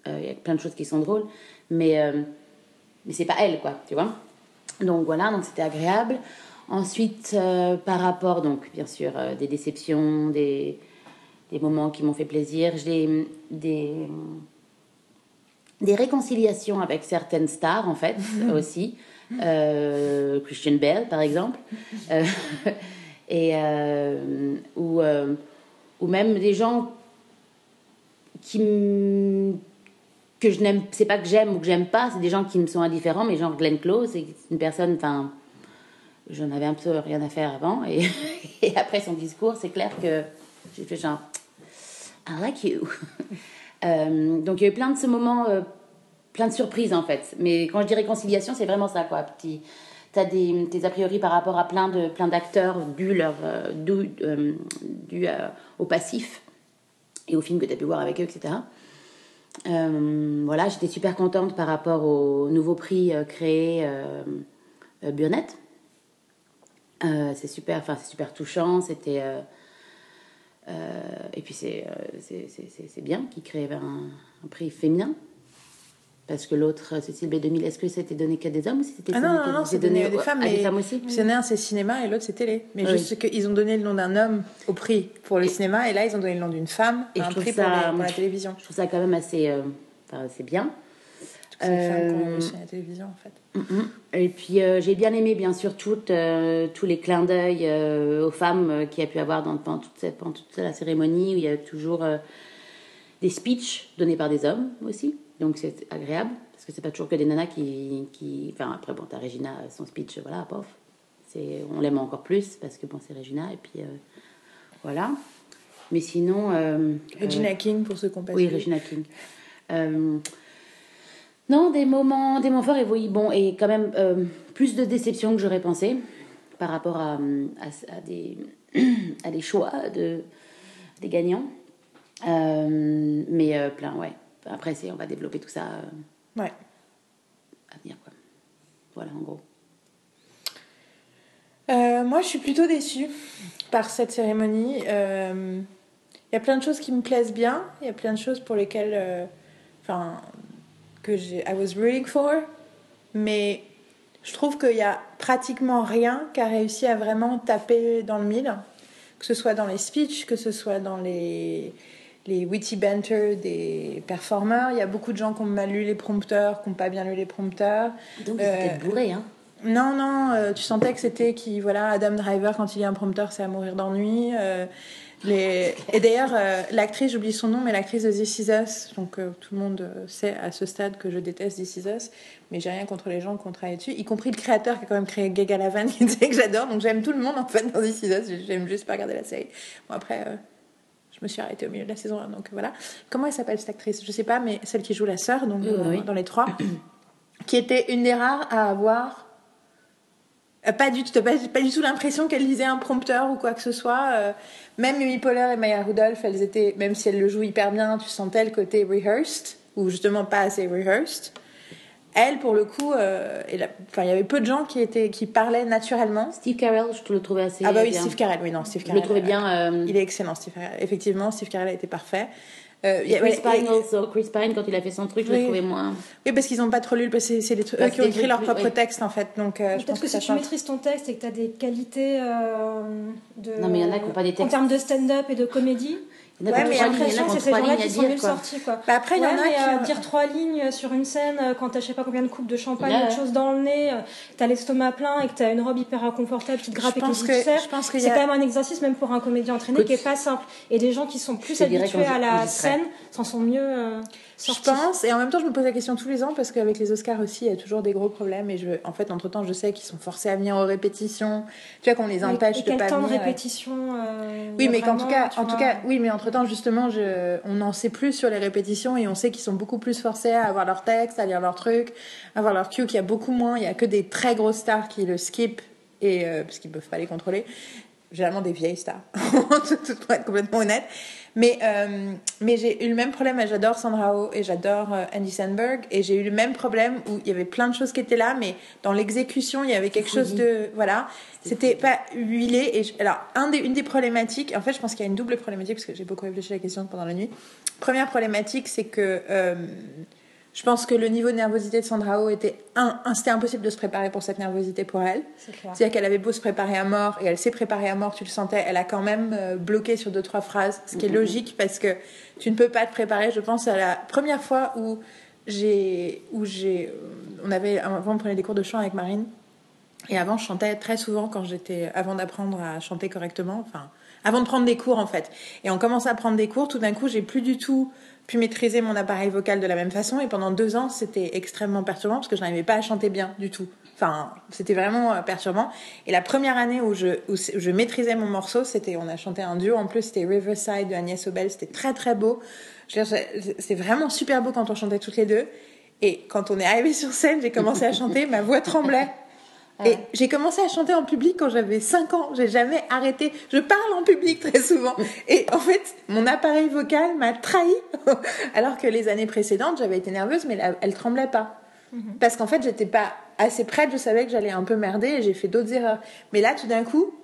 il y a plein de choses qui sont drôles, mais mais c'est pas elle, quoi, tu vois. Donc voilà, donc c'était agréable. Ensuite, par rapport, donc bien sûr, des déceptions, des, des moments qui m'ont fait plaisir, j'ai des des réconciliations avec certaines stars en fait aussi. Euh, Christian Bale par exemple. Euh, et euh, ou ou même des gens qui que je n'aime c'est pas que j'aime ou que j'aime pas c'est des gens qui me sont indifférents mais genre Glenn Close c'est une personne enfin j'en avais un peu rien à faire avant. Et, et après son discours c'est clair que j'ai fait genre I like you Euh, donc il y a eu plein de ce moment, euh, plein de surprises en fait. Mais quand je dis réconciliation, c'est vraiment ça quoi. Petit, t'as des, a priori par rapport à plein de plein d'acteurs dû leur euh, dû, euh, au passif et au film que tu as pu voir avec eux, etc. Voilà, j'étais super contente par rapport au nouveau prix créé Burnett. C'est super, enfin c'est super touchant. C'était et puis c'est euh, c'est- c'est- c'est- c'est bien qu'il crée un, un prix féminin. Parce que l'autre, Cécile B2000, est-ce que c'était donné qu'à des hommes ou c'était Ah non, non, non, c'est donné à des femmes. à des femmes aussi? Parce qu'il y en a un, c'est cinéma, et l'autre, c'est télé. Mais Oui. juste qu'ils ont donné le nom d'un homme au prix pour le cinéma, et là, ils ont donné le nom d'une femme Et un prix ça- pour, les- pour la télévision. Je trouve ça quand même assez, euh, enfin, assez bien. C'est les femmes Euh, révolutionné la télévision, en fait. Mhm. Et puis euh, j'ai bien aimé bien sûr toutes, euh, tous les clins d'œil euh, aux femmes qu'il y a pu avoir dans, pendant, toute cette, pendant toute la cérémonie où il y a toujours des speeches donnés par des hommes aussi. Donc c'est agréable parce que c'est pas toujours que des nanas qui, qui... Enfin après bon t'as Regina son speech voilà pof. On l'aime encore plus parce que bon c'est Regina et puis euh, voilà. Mais sinon euh, Regina euh, King, pour ceux qui ont pas oui. Regina King. Non, des moments, des moments forts et oui, bon, et quand même euh, plus de déception que j'aurais pensé par rapport à, à, à des, à des choix de, des gagnants. Euh, mais euh, plein, ouais. Après, on va développer tout ça Ouais. à venir, quoi. Voilà, en gros. Moi, je suis plutôt déçue par cette cérémonie. Il y a plein de choses qui me plaisent bien. Il y a plein de choses pour lesquelles, enfin, que j'ai, I was rooting for. Mais je trouve qu'il y a pratiquement rien qui a réussi à vraiment taper dans le mille. Que ce soit dans les speeches, que ce soit dans les, les witty banter des performeurs. Il y a beaucoup de gens qui ont mal lu les prompteurs, qui n'ont pas bien lu les prompteurs. Donc, Euh, c'était bourré, hein. Non, non, euh, tu sentais que c'était qui, voilà, Adam Driver, quand il y a un prompteur, c'est à mourir d'ennui. euh, les... Et d'ailleurs, euh, l'actrice, j'oublie son nom, mais l'actrice de This Is Us, donc euh, tout le monde euh, sait à ce stade que je déteste This Is Us, mais j'ai rien contre les gens qui ont travaillé dessus, y compris le créateur qui a quand même créé Gay Galavan, qui disait que j'adore, donc j'aime tout le monde en fait dans This Is Us, j'aime juste pas regarder la série. Bon, après, euh, je me suis arrêtée au milieu de la saison 1, donc voilà. Comment elle s'appelle cette actrice? Je sais pas, mais celle qui joue la sœur, donc dans, oui. dans les trois, qui était une des rares à avoir Pas du, tout, pas, pas du tout l'impression qu'elle lisait un prompteur ou quoi que ce soit. euh, même Amy Poehler et Maya Rudolph, elles étaient, même si elles le jouent hyper bien, tu sentais le côté rehearsed, ou justement pas assez rehearsed. Elle, pour le coup, euh, il y avait peu de gens qui, étaient, qui parlaient naturellement. Steve Carell, je te le trouvais assez ah bah oui, bien. Steve Carell, oui, non, Steve Je Carell. le trouvais euh, bien. euh, Il est excellent, Steve Carell. Effectivement, Steve Carell a été parfait. Euh, Chris ouais, Pine et- also. Chris Pine, quand il a fait son truc, je Oui. le trouvais moins. Oui, parce qu'ils n'ont pas trop lu, parce que c'est eux qui ont écrit leur propre oui. texte, en fait. Donc, euh, je pense que, ça si tu change. maîtrises ton texte et que tu as des qualités euh, de. Non, mais il y en a qui ont pas des En textes. termes de stand-up et de comédie, Il y en a Ouais, mais après, c'est ces gens-là qui sont quoi. sortis. Quoi. Bah, après, il y en a qui euh, dire trois lignes sur une scène euh, quand t'as je sais pas combien de coupes de champagne, autre ouais. chose dans le nez, euh, t'as l'estomac plein et que t'as une robe hyper inconfortable qui te grappe Je et qui te que- serre, c'est quand même un exercice même pour un comédien entraîné Écoute, qui est pas simple. Et des gens qui sont plus habitués à la scène s'en sont mieux Je pense, et en même temps, je me pose la question tous les ans parce qu'avec les Oscars aussi, il y a toujours des gros problèmes. Et je, en fait, entre temps, je sais qu'ils sont forcés à venir aux répétitions. Tu vois, qu'on les empêche et de pas temps de répétition euh, Oui, mais qu'en tout cas, en tout cas, oui, mais entre temps, justement, je, on en sait plus sur les répétitions et on sait qu'ils sont beaucoup plus forcés à avoir leur texte, à lire leur truc, à avoir leur cue, qu'il y a beaucoup moins. Il y a que des très grosses stars qui le skip et euh, parce qu'ils peuvent pas les contrôler. Généralement des vieilles stars, pour être complètement honnête. Mais, euh, mais j'ai eu le même problème. J'adore Sandra Oh et j'adore euh, Andy Samberg. Et j'ai eu le même problème où il y avait plein de choses qui étaient là, mais dans l'exécution, il y avait quelque chose fouillis. de. Voilà. C'était pas huilé. Et je- alors, un des, une des problématiques, en fait, je pense qu'il y a une double problématique parce que j'ai beaucoup réfléchi à la question pendant la nuit. Première problématique, c'est que. euh, je pense que le niveau de nervosité de Sandra Oh était un, un- c'était impossible de se préparer pour cette nervosité pour elle. C'est-à-dire qu'elle avait beau se préparer à mort, et elle s'est préparée à mort, tu le sentais, elle a quand même euh, bloqué sur deux, trois phrases, ce qui est logique parce que tu ne peux pas te préparer. Je pense à la première fois où j'ai. où j'ai on avait. Avant, on prenait des cours de chant avec Marine, et avant, je chantais très souvent quand j'étais. avant d'apprendre à chanter correctement, enfin, avant de prendre des cours en fait. Et on commence à prendre des cours, tout d'un coup, j'ai plus du tout pu maîtriser mon appareil vocal de la même façon, et pendant deux ans, c'était extrêmement perturbant parce que je n'arrivais pas à chanter bien du tout. Enfin, c'était vraiment euh, perturbant. Et la première année où je, où je maîtrisais mon morceau, c'était, on a chanté un duo en plus, c'était Riverside de Agnès Obel, c'était très très beau. C'était vraiment super beau quand on chantait toutes les deux. Et quand on est arrivé sur scène, j'ai commencé à chanter, ma voix tremblait. Et j'ai commencé à chanter en public quand j'avais 5 ans. J'ai jamais arrêté. Je parle en public très souvent. Et en fait, mon appareil vocal m'a trahi. Alors que les années précédentes, j'avais été nerveuse, mais elle, elle tremblait pas. Parce qu'en fait, j'étais pas assez prête. Je savais que j'allais un peu merder et j'ai fait d'autres erreurs. Mais là, tout d'un coup,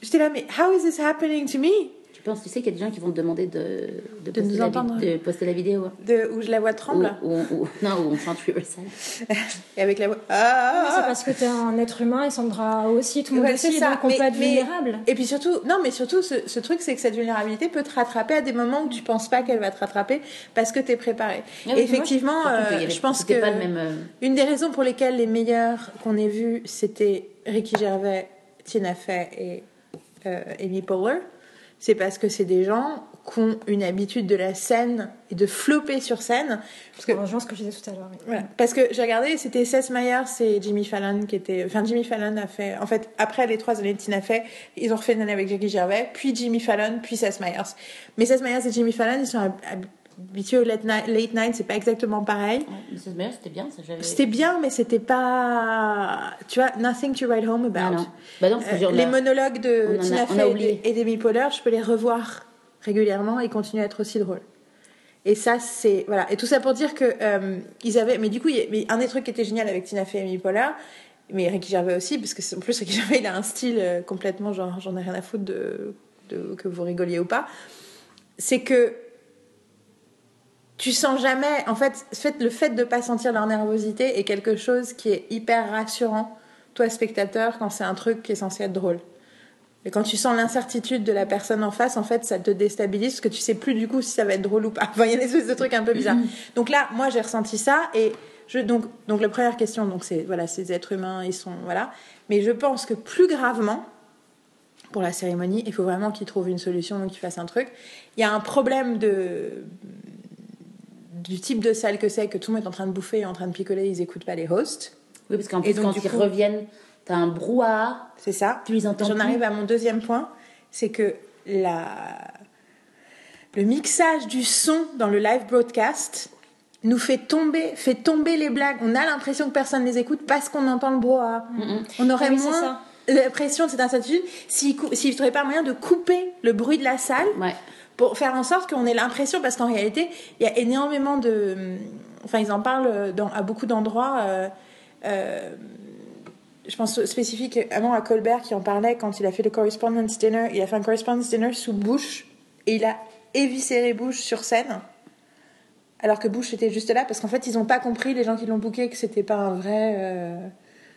j'étais là, mais how is this happening to me? Penses, tu sais qu'il y a des gens qui vont te demander de, de, poster, nous la, entendre. de poster la vidéo De, où je la vois tremble Ou- ou- ou- Non, où on chante Riverside. et avec la voix. Oui, c'est Ah parce que t'es un être humain et Sandra aussi, tout le monde Ouais, aussi, c'est ça. donc on Mais- peut être mais- vulnérable. Et puis surtout, non, mais surtout, ce, ce truc, c'est que cette vulnérabilité peut te rattraper à des moments où tu penses pas qu'elle va te rattraper parce que tu es préparé. Effectivement, euh, avait- je pense que pas le même. euh, une des raisons pour lesquelles les meilleurs qu'on ait vus, c'était Ricky Gervais, Tina Fey et euh, Amy Poehler, c'est parce que c'est des gens qui ont une habitude de la scène et de flopper sur scène. Parce que rejoint ce que je disais tout à l'heure. oui. voilà. Parce que j'ai regardé, c'était Seth Meyers et Jimmy Fallon qui étaient. Enfin, Jimmy Fallon a fait. En fait, après les trois années de Tina Fey, ils ont refait une année avec Jackie Gervais, puis Jimmy Fallon, puis Seth Meyers. Mais Seth Meyers et Jimmy Fallon, ils sont au late night, late night c'est pas exactement pareil. ouais, c'était bien, ça. C'était bien, mais c'était pas. Tu vois, nothing to write home about. Ah non. Bah non, Euh, les monologues de Tina a Fey et d'Amy Poehler, je peux les revoir régulièrement et continuer à être aussi drôles. Et ça, c'est voilà. Et tout ça pour dire que euh, ils avaient. Mais du coup, il mais un des trucs qui était génial avec Tina Fey et Amy Poehler, mais Ricky Gervais aussi, parce que en plus Ricky Gervais, il a un style euh, complètement genre j'en ai rien à foutre de, de que vous rigoliez ou pas. C'est que tu sens jamais. En fait, le fait de pas sentir leur nervosité est quelque chose qui est hyper rassurant, toi spectateur, quand c'est un truc qui est censé être drôle. Et quand tu sens l'incertitude de la personne en face, en fait, ça te déstabilise parce que tu sais plus du coup si ça va être drôle ou pas. Enfin, il y a des espèces de trucs un peu bizarres. Donc là, moi, j'ai ressenti ça et je donc donc la première question, donc c'est voilà, ces êtres humains, ils sont voilà. Mais je pense que plus gravement, pour la cérémonie, il faut vraiment qu'ils trouvent une solution, donc qu'ils fassent un truc. Il y a un problème de du type de salle que c'est, que tout le monde est en train de bouffer et en train de picoler, ils écoutent pas les hosts. Oui, parce qu'en plus, donc, quand ils coup- reviennent, t'as un brouhaha, C'est ça. tu les entends J'en arrive à mon deuxième point, c'est que la... le mixage du son dans le live broadcast nous fait tomber, fait tomber les blagues. On a l'impression que personne les écoute parce qu'on entend le brouhaha. On aurait Ah oui, moins l'impression de cette incertitude s'il ne trouvaient pas moyen de couper le bruit de la salle Ouais. Pour faire en sorte qu'on ait l'impression, parce qu'en réalité, il y a énormément de... Enfin, ils en parlent dans, à beaucoup d'endroits. euh, euh, je pense spécifiquement à Colbert qui en parlait quand il a fait le Correspondence Dinner. Il a fait un Correspondence Dinner sous Bush et il a éviscéré Bush sur scène. Alors que Bush était juste là parce qu'en fait ils n'ont pas compris les gens qui l'ont booké que c'était pas un vrai euh,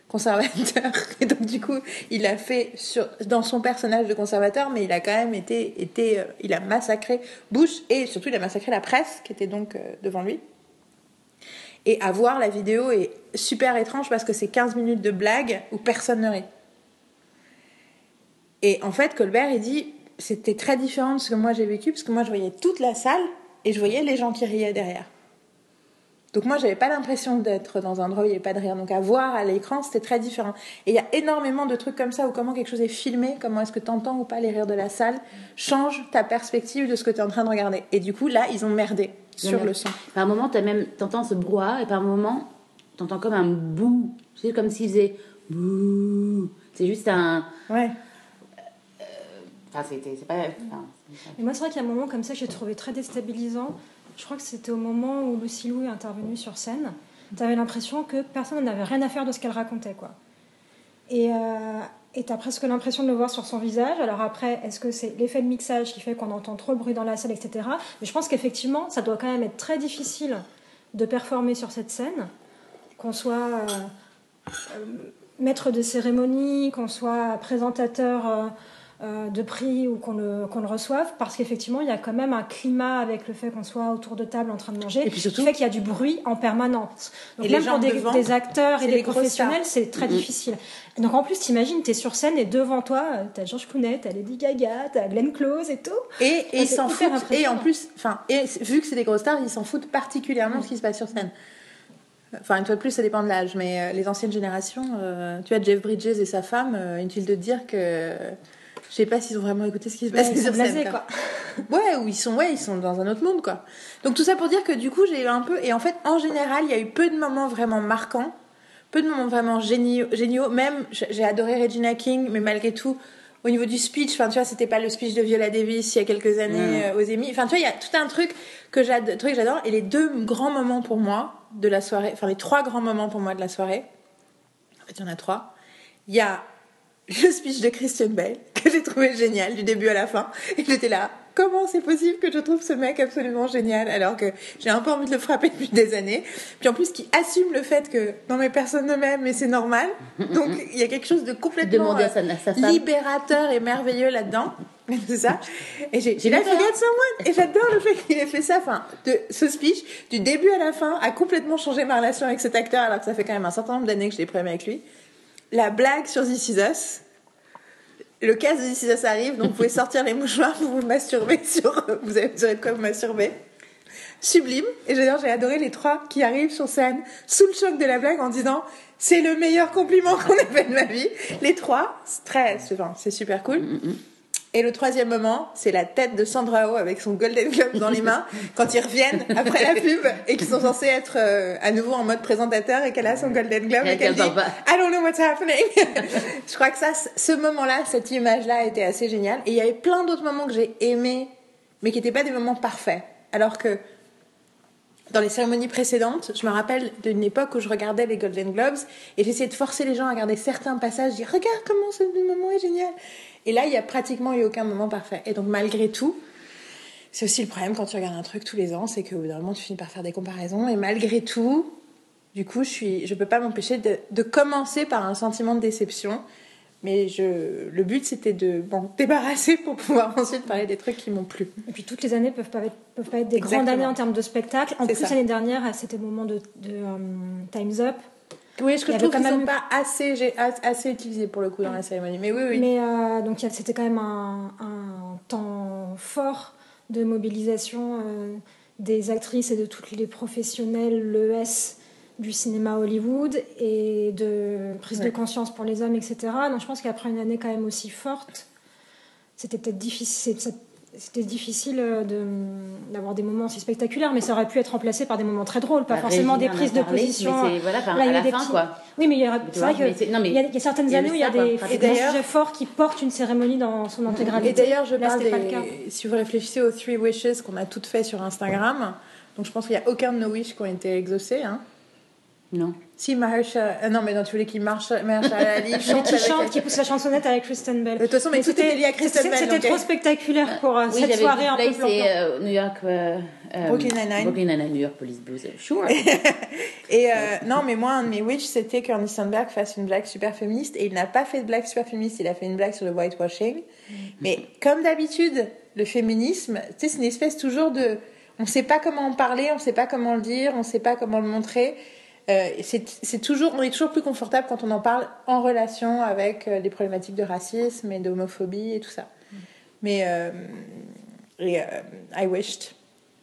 conservateur. Et donc du coup il a fait sur, dans son personnage de conservateur mais il a quand même été, été euh, il a massacré Bush et surtout il a massacré la presse qui était donc euh, devant lui. Et à voir la vidéo est super étrange parce que c'est 15 minutes de blague où personne ne rit. Et en fait Colbert il dit c'était très différent de ce que moi j'ai vécu parce que moi je voyais toute la salle et je voyais les gens qui riaient derrière donc moi, j'avais pas l'impression d'être dans un endroit où il n'y avait pas de rire. Donc à voir à l'écran, c'était très différent. Et il y a énormément de trucs comme ça où comment quelque chose est filmé, comment est-ce que tu entends ou pas les rires de la salle, change ta perspective de ce que tu es en train de regarder. Et du coup, là, ils ont merdé Ils ont sur merdé. le son. Par moment, t'as même, t'entends ce brouhaha et par moment, t'entends comme un bouh. C'est comme s'il faisait bouh. C'est juste un. Ouais. Enfin, c'était. C'est pas. enfin, Et moi, c'est vrai qu'il y a un moment comme ça que j'ai trouvé très déstabilisant. Je crois que c'était au moment où Lucy Lou est intervenue sur scène. Tu avais l'impression que personne n'avait rien à faire de ce qu'elle racontait. quoi. Et euh, tu as presque l'impression de le voir sur son visage. Alors après, est-ce que c'est l'effet de mixage qui fait qu'on entend trop le bruit dans la salle, etc. Mais je pense qu'effectivement, ça doit quand même être très difficile de performer sur cette scène, qu'on soit euh, euh, maître de cérémonie, qu'on soit présentateur euh, de prix ou qu'on le, qu'on le reçoive, parce qu'effectivement, il y a quand même un climat avec le fait qu'on soit autour de table en train de manger, Et puis surtout- qui fait qu'il y a du bruit en permanence. Donc Et même pour des, devant, des acteurs et des professionnels, c'est très difficile. Et donc en plus, t'imagines, t'es sur scène et devant toi, euh, t'as George Clooney, t'as Lady Gaga, t'as Glenn Close et tout. Et, et s'en foutent. Et en plus, enfin, vu que c'est des grosses stars, ils s'en foutent particulièrement de ce qui se passe sur scène. Enfin, une fois de plus, ça dépend de l'âge, mais euh, les anciennes générations, euh, tu vois, Jeff Bridges et sa femme, euh, inutile de dire que je sais pas s'ils ont vraiment écouté ce qui se passe sur scène. quoi. Ouais, ou ils sont, ouais, ils sont dans un autre monde, quoi. Donc tout ça pour dire que du coup, j'ai eu un peu, et en fait, en général, il y a eu peu de moments vraiment marquants, peu de moments vraiment géniaux, géniaux. Même, j'ai adoré Regina King, mais malgré tout, au niveau du speech, enfin, tu vois, c'était pas le speech de Viola Davis il y a quelques années euh, aux Emmy. Enfin, tu vois, il y a tout un truc que j'ad- truc que j'adore, et les deux grands moments pour moi de la soirée, enfin, les trois grands moments pour moi de la soirée, en fait, il y en a trois. Il y a le speech de Christian Bale, que j'ai trouvé génial du début à la fin. Et j'étais là, comment c'est possible que je trouve ce mec absolument génial alors que j'ai un peu envie de le frapper depuis des années. Puis en plus, qui assume le fait que non mais personne ne m'aime mais c'est normal. Donc il y a quelque chose de complètement Demander à sa- euh, à sa femme. libérateur et merveilleux là-dedans. C'est ça. Et j'ai la forget someone. Et j'adore le fait qu'il ait fait ça. Enfin, de ce speech, du début à la fin, a complètement changé ma relation avec cet acteur alors que ça fait quand même un certain nombre d'années que je l'ai problème avec lui. La blague sur This Is Us. Le cas de This Is Us arrive, donc vous pouvez sortir les mouchoirs pour vous masturber sur. Vous avez vous aurez de quoi vous masturber. Sublime. Et j'adore, j'ai adoré les trois qui arrivent sur scène sous le choc de la blague en disant c'est le meilleur compliment qu'on ait fait de ma vie. Les trois, c'est très, c'est enfin, super cool. Et le troisième moment, c'est la tête de Sandra Oh avec son Golden Globe dans les mains quand ils reviennent après la pub et qu'ils sont censés être euh, à nouveau en mode présentateur et qu'elle a son Golden Globe Et et qu'elle dit. I don't know what's happening. Je crois que ça, ce moment-là, cette image-là était assez géniale. Et il y avait plein d'autres moments que j'ai aimés, mais qui n'étaient pas des moments parfaits. Alors que dans les cérémonies précédentes, je me rappelle d'une époque où je regardais les Golden Globes et j'essayais de forcer les gens à regarder certains passages, dire regarde comment ce moment est génial. Et là, il y a pratiquement eu aucun moment parfait. Et donc malgré tout, c'est aussi le problème quand tu regardes un truc tous les ans, c'est bout d'un moment, tu finis par faire des comparaisons. Et malgré tout, du coup, je suis, je peux pas m'empêcher de, de commencer par un sentiment de déception. Mais je, le but, c'était de m'en débarrasser pour pouvoir ensuite parler des trucs qui m'ont plu. Et puis toutes les années peuvent pas être, peuvent pas être des Exactement. grandes années en termes de spectacle. En plus, l'année dernière, c'était le moment de, de euh, Time's Up. Oui, je avait trouve quand qu'ils même sont eu- pas assez, j'ai assez utilisés pour le coup dans la cérémonie. Mais oui, oui. Mais euh, donc c'était quand même un, un temps fort de mobilisation euh, des actrices et de toutes les professionnels, l'ES du cinéma Hollywood et de prise Ouais. de conscience pour les hommes, etc. Donc je pense qu'après une année quand même aussi forte, c'était peut-être difficile. C'était difficile euh, de- d'avoir des moments aussi spectaculaires, mais ça aurait pu être remplacé par des moments très drôles, pas Bah, forcément des prises de parlé, position. mais voilà, Là, il y a des fin, petits- quoi. Oui, mais il y a, Tu c'est vrai mais que c'est- non, mais il y, a, il y a certaines il y a années où il y a des, des sujets forts qui portent une cérémonie dans son intégralité. Et d'ailleurs, je parle des... pas le cas. Si vous réfléchissez aux Three Wishes qu'on a toutes fait sur Instagram, donc je pense qu'il n'y a aucun de nos wishes qui ont été exaucés. Hein. Non. Si Mahershala... euh, non, mais non, tu voulais qu'il marche... Mahershala Ali Mais chante qui chante, qui pousse la chansonnette avec Kristen Bell. De toute façon, mais tout c'était- était lié à Kristen c'était- Bell, C'était trop spectaculaire pour euh, Oui, cette soirée un peu plan-plan. euh, New York. euh, Brooklyn Nine-Nine. Brooklyn Nine-Nine, New York Police Blues. Sure. Et euh, non, mais moi, un de mes wish, c'était qu'Ernie Sandberg fasse une blague super féministe. Et il n'a pas fait de blague super féministe, il a fait une blague sur le whitewashing. Mais comme d'habitude, le féminisme, tu sais, c'est une espèce toujours de. On ne sait pas comment en parler, on ne sait pas comment le dire, on ne sait pas comment le montrer. Euh, c'est toujours, on est toujours plus confortable quand on en parle en relation avec euh, les problématiques de racisme et d'homophobie et tout ça. Mais euh, et, euh, I wished.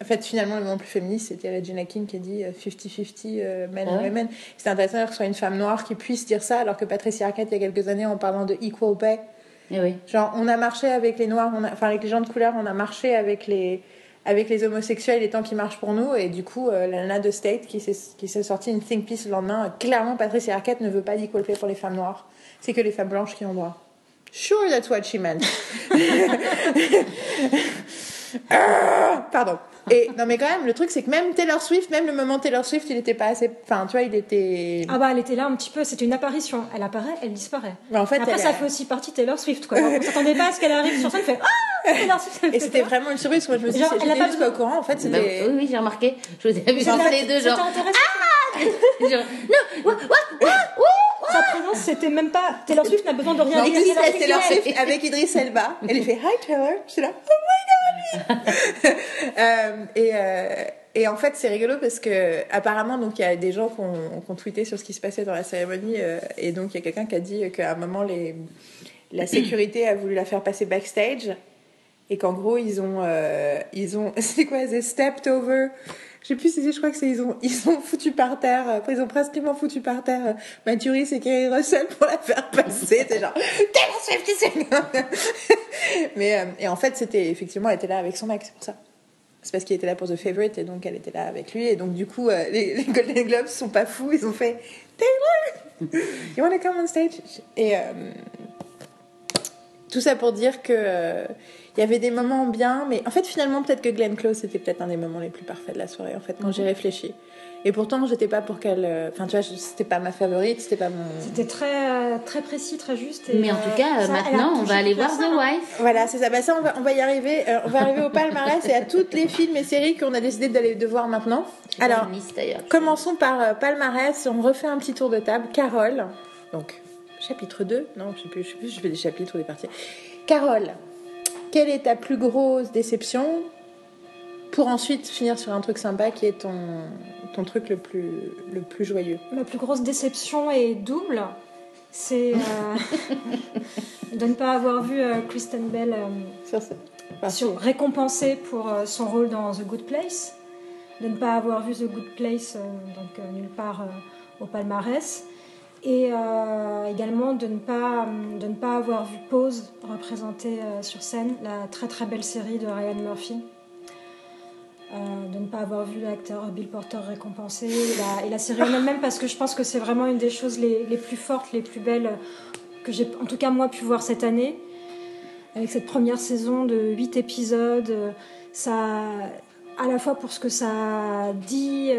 En fait, finalement, le moment plus féministe, c'était Regina King qui a dit euh, 50-50 euh, men Ah and ouais women. C'est intéressant que ce soit une femme noire qui puisse dire ça, alors que Patricia Arquette, il y a quelques années, en parlant de equal pay, Eh oui. genre, on a marché avec les noirs, on a- enfin, avec les gens de couleur, on a marché avec les, avec les homosexuels les temps qui marchent pour nous. Et du coup, euh, la nana de State qui s'est sortie une think piece le lendemain, euh, clairement, Patricia Arquette ne veut pas d'equal pay pour les femmes noires. C'est que les femmes blanches qui ont droit. Sure, that's what she meant. Ah, Pardon. Et non, mais quand même, le truc, c'est que même Taylor Swift, même le moment Taylor Swift, il était pas assez. Enfin, tu vois, il était. Ah bah elle était là un petit peu, c'était une apparition. Elle apparaît, elle disparaît. Mais en fait, Après elle ça a- fait aussi partie de Taylor Swift quoi. On s'attendait pas à ce qu'elle arrive sur scène, elle fait ah Taylor Swift. Et c'était vraiment une surprise. Moi, je me suis dit, Genre, elle a j'étais pas juste pas au courant. En fait, Bah, c'était. oui, oui, j'ai remarqué. Je vous ai vu les deux, genre. genre non, what, what, what, what? Sa présence c'était même pas Taylor Swift n'a besoin de rien plus, Taylor Swift, avec Idris Elba. Elle lui fait Hi Taylor. Je suis là, oh my god. Euh, et, euh, et en fait, c'est rigolo parce que apparemment, donc il y a des gens qui ont, qui ont tweeté sur ce qui se passait dans la cérémonie. euh, et donc, il y a quelqu'un qui a dit qu'à un moment, les, la sécurité a voulu la faire passer backstage. Et qu'en gros, ils ont. euh, ils ont c'est quoi They stepped over. Je sais plus si je crois que c'est, ils ont, ils ont foutu par terre, euh, ils ont pratiquement foutu par terre euh, Mathuris et Kerry Russell pour la faire passer. C'est genre, Taylor Swift, c'est Mais, euh, et en fait, c'était, effectivement, elle était là avec son mec, c'est pour ça. C'est parce qu'il était là pour The Favorite et donc elle était là avec lui. Et donc, du coup, euh, les, les Golden Globes sont pas fous, ils ont fait Taylor, you wanna come on stage? Et, euh, tout ça pour dire que euh, Il y avait des moments bien, mais en fait, finalement, peut-être que Glenn Close, c'était peut-être un des moments les plus parfaits de la soirée, en fait, quand Mhm. j'ai réfléchi. Et pourtant, j'étais pas pour qu'elle. euh, Enfin, tu vois, c'était pas ma favorite, c'était pas mon. C'était très, très précis, très juste. et, Mais en euh, tout cas, ça, maintenant, on va aller voir The hein. Wife. Voilà, c'est ça. Bah, ça, on va, on va y arriver. Euh, on va arriver au palmarès et à toutes les films et séries qu'on a décidé d'aller de voir maintenant. Alors, liste, commençons par euh, palmarès. On refait un petit tour de table. Carole, donc chapitre 2. Non, je sais plus, je sais plus, je fais des chapitres ou des parties. Carole, quelle est ta plus grosse déception pour ensuite finir sur un truc sympa qui est ton, ton truc le plus, le plus joyeux? Ma plus grosse déception est double. C'est euh, de ne pas avoir vu euh, Kristen Bell euh, sur ce- enfin, sur- récompensée pour son rôle dans The Good Place. De ne pas avoir vu The Good Place, donc nulle part au palmarès. Et euh, également de ne, pas, euh, de ne pas avoir vu Pose représentée euh, sur scène, la très très belle série de Ryan Murphy. De ne pas avoir vu l'acteur Bill Porter récompensé et la, série elle-même parce que je pense que c'est vraiment une des choses les, les plus fortes, les plus belles que j'ai en tout cas moi pu voir cette année avec cette première saison de 8 épisodes ça à la fois pour ce que ça dit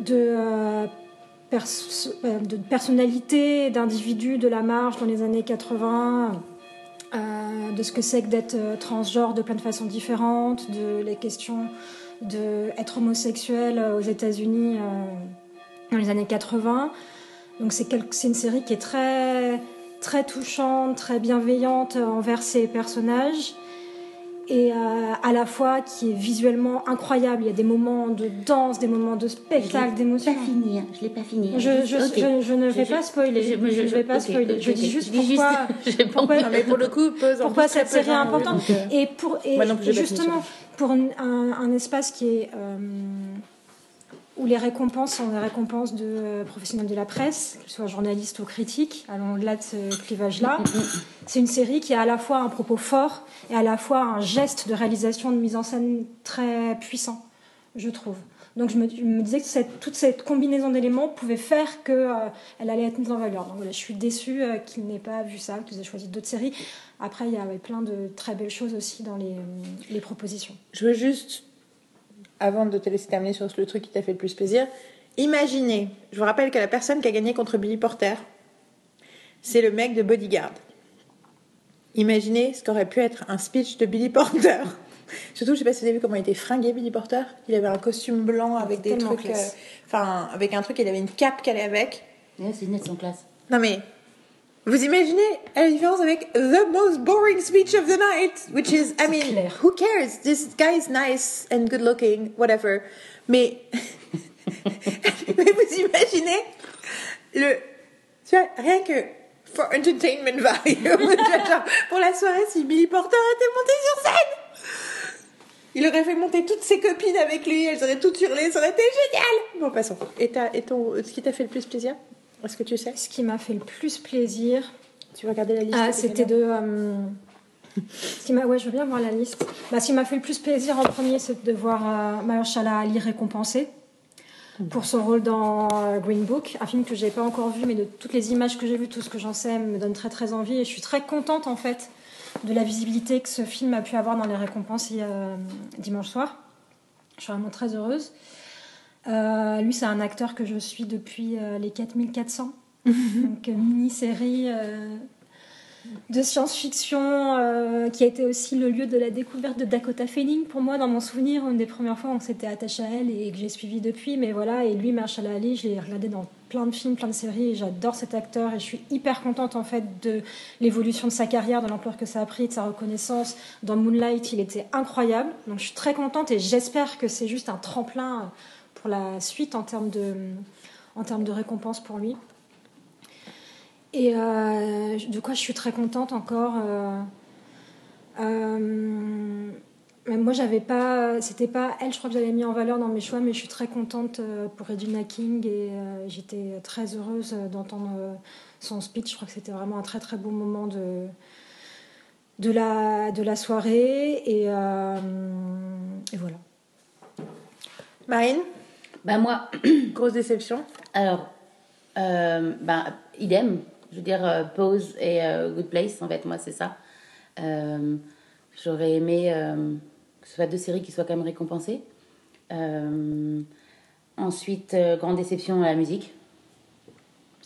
de, euh, de personnalité d'individus de la marge dans les années 80 euh, de ce que c'est que d'être euh, transgenre de plein de façons différentes, de les questions d'être homosexuel aux États-Unis dans les années 80. Donc c'est une série qui est très très touchante, très bienveillante envers ses personnages et euh, à la fois qui est visuellement incroyable. Il y a des moments de danse, des moments de spectacle, d'émotion. pas fini, hein. je l'ai pas fini. Je, je, Ok. je- je ne vais pas spoiler. je- ne vais pas spoiler. ok, je dis juste pourquoi. juste- pourquoi-. Non, mais pour le coup, pourquoi cette série est importante et pour et, Moi non et justement pour un, un- un espace qui est euh, où les récompenses sont des récompenses de euh, professionnels de la presse, qu'ils soient journalistes ou critiques, allons au-delà de ce clivage-là. C'est une série qui a à la fois un propos fort et à la fois un geste de réalisation, de mise en scène très puissant, je trouve. Donc je me, je me disais que cette- toute cette combinaison d'éléments pouvait faire qu'elle allait être mise en valeur. Donc voilà, je suis déçue euh, qu'il n'ait pas vu ça, qu'ils aient choisi d'autres séries. Après, il y avait plein de très belles choses aussi dans les, euh, les propositions. Je veux juste, avant de te laisser terminer sur le truc qui t'a fait le plus plaisir, imaginez, je vous rappelle que la personne qui a gagné contre Billy Porter, c'est le mec de Bodyguard. Imaginez ce qu'aurait pu être un speech de Billy Porter. Surtout, je sais pas si vous avez vu comment il était fringué Billy Porter. Il avait un costume blanc avec des trucs, euh, enfin avec un truc, il avait une cape qu'elle est avec. C'est net son classe. Non mais, vous imaginez à la différence avec the most boring speech of the night, which is, I mean, clair. who cares? This guy is nice and good looking, whatever. Mais, mais vous imaginez le, tu vois, rien que for entertainment value, pour la soirée, si Billy Porter était monté sur scène, il aurait fait monter toutes ses copines avec lui, elles auraient toutes hurlé, ça aurait été génial. Bon, passons. Et, et ton, ce qui t'a fait le plus plaisir? Est-ce que tu sais? Ce qui m'a fait le plus plaisir, Tu veux regarder la liste Ah, c'était de. euh, ce qui m'a- ouais, je veux bien voir la liste. Bah, ce qui m'a fait le plus plaisir en premier, c'est de voir euh, Mahershala Ali récompensé pour son rôle dans euh, Green Book, un film que j'ai pas encore vu, mais de toutes les images que j'ai vues, tout ce que j'en sais me donne très très envie. Et je suis très contente en fait de la visibilité que ce film a pu avoir dans les récompenses euh, dimanche soir. Je suis vraiment très heureuse. Euh, lui, c'est un acteur que je suis depuis euh, les 4400. Donc, euh, mini-série de science-fiction qui a été aussi le lieu de la découverte de Dakota Fanning pour moi, dans mon souvenir. Une des premières fois où on s'était attaché à elle et que j'ai suivi depuis. Mais voilà, et lui, Marshall Ali, je l'ai regardé dans plein de films, plein de séries et j'adore cet acteur et je suis hyper contente en fait de l'évolution de sa carrière, de l'ampleur que ça a pris, de sa reconnaissance. Dans Moonlight, il était incroyable. Donc je suis très contente et j'espère que c'est juste un tremplin la suite en termes de, en termes de récompense pour lui. Et euh, de quoi je suis très contente encore. euh, euh, moi, j'avais pas, c'était pas elle, je crois que j'avais mis en valeur dans mes choix, mais je suis très contente pour Regina King et j'étais très heureuse d'entendre son speech. Je crois que c'était vraiment un très très beau moment de de la de la soirée et, et voilà. Marine, Bah moi, grosse déception. alors, euh, bah, idem. Je veux dire, euh, Pose et euh, Good Place, en fait, moi, c'est ça. Euh, J'aurais aimé euh, que ce soit deux séries qui soient quand même récompensées. Euh, ensuite, euh, grande déception à la musique.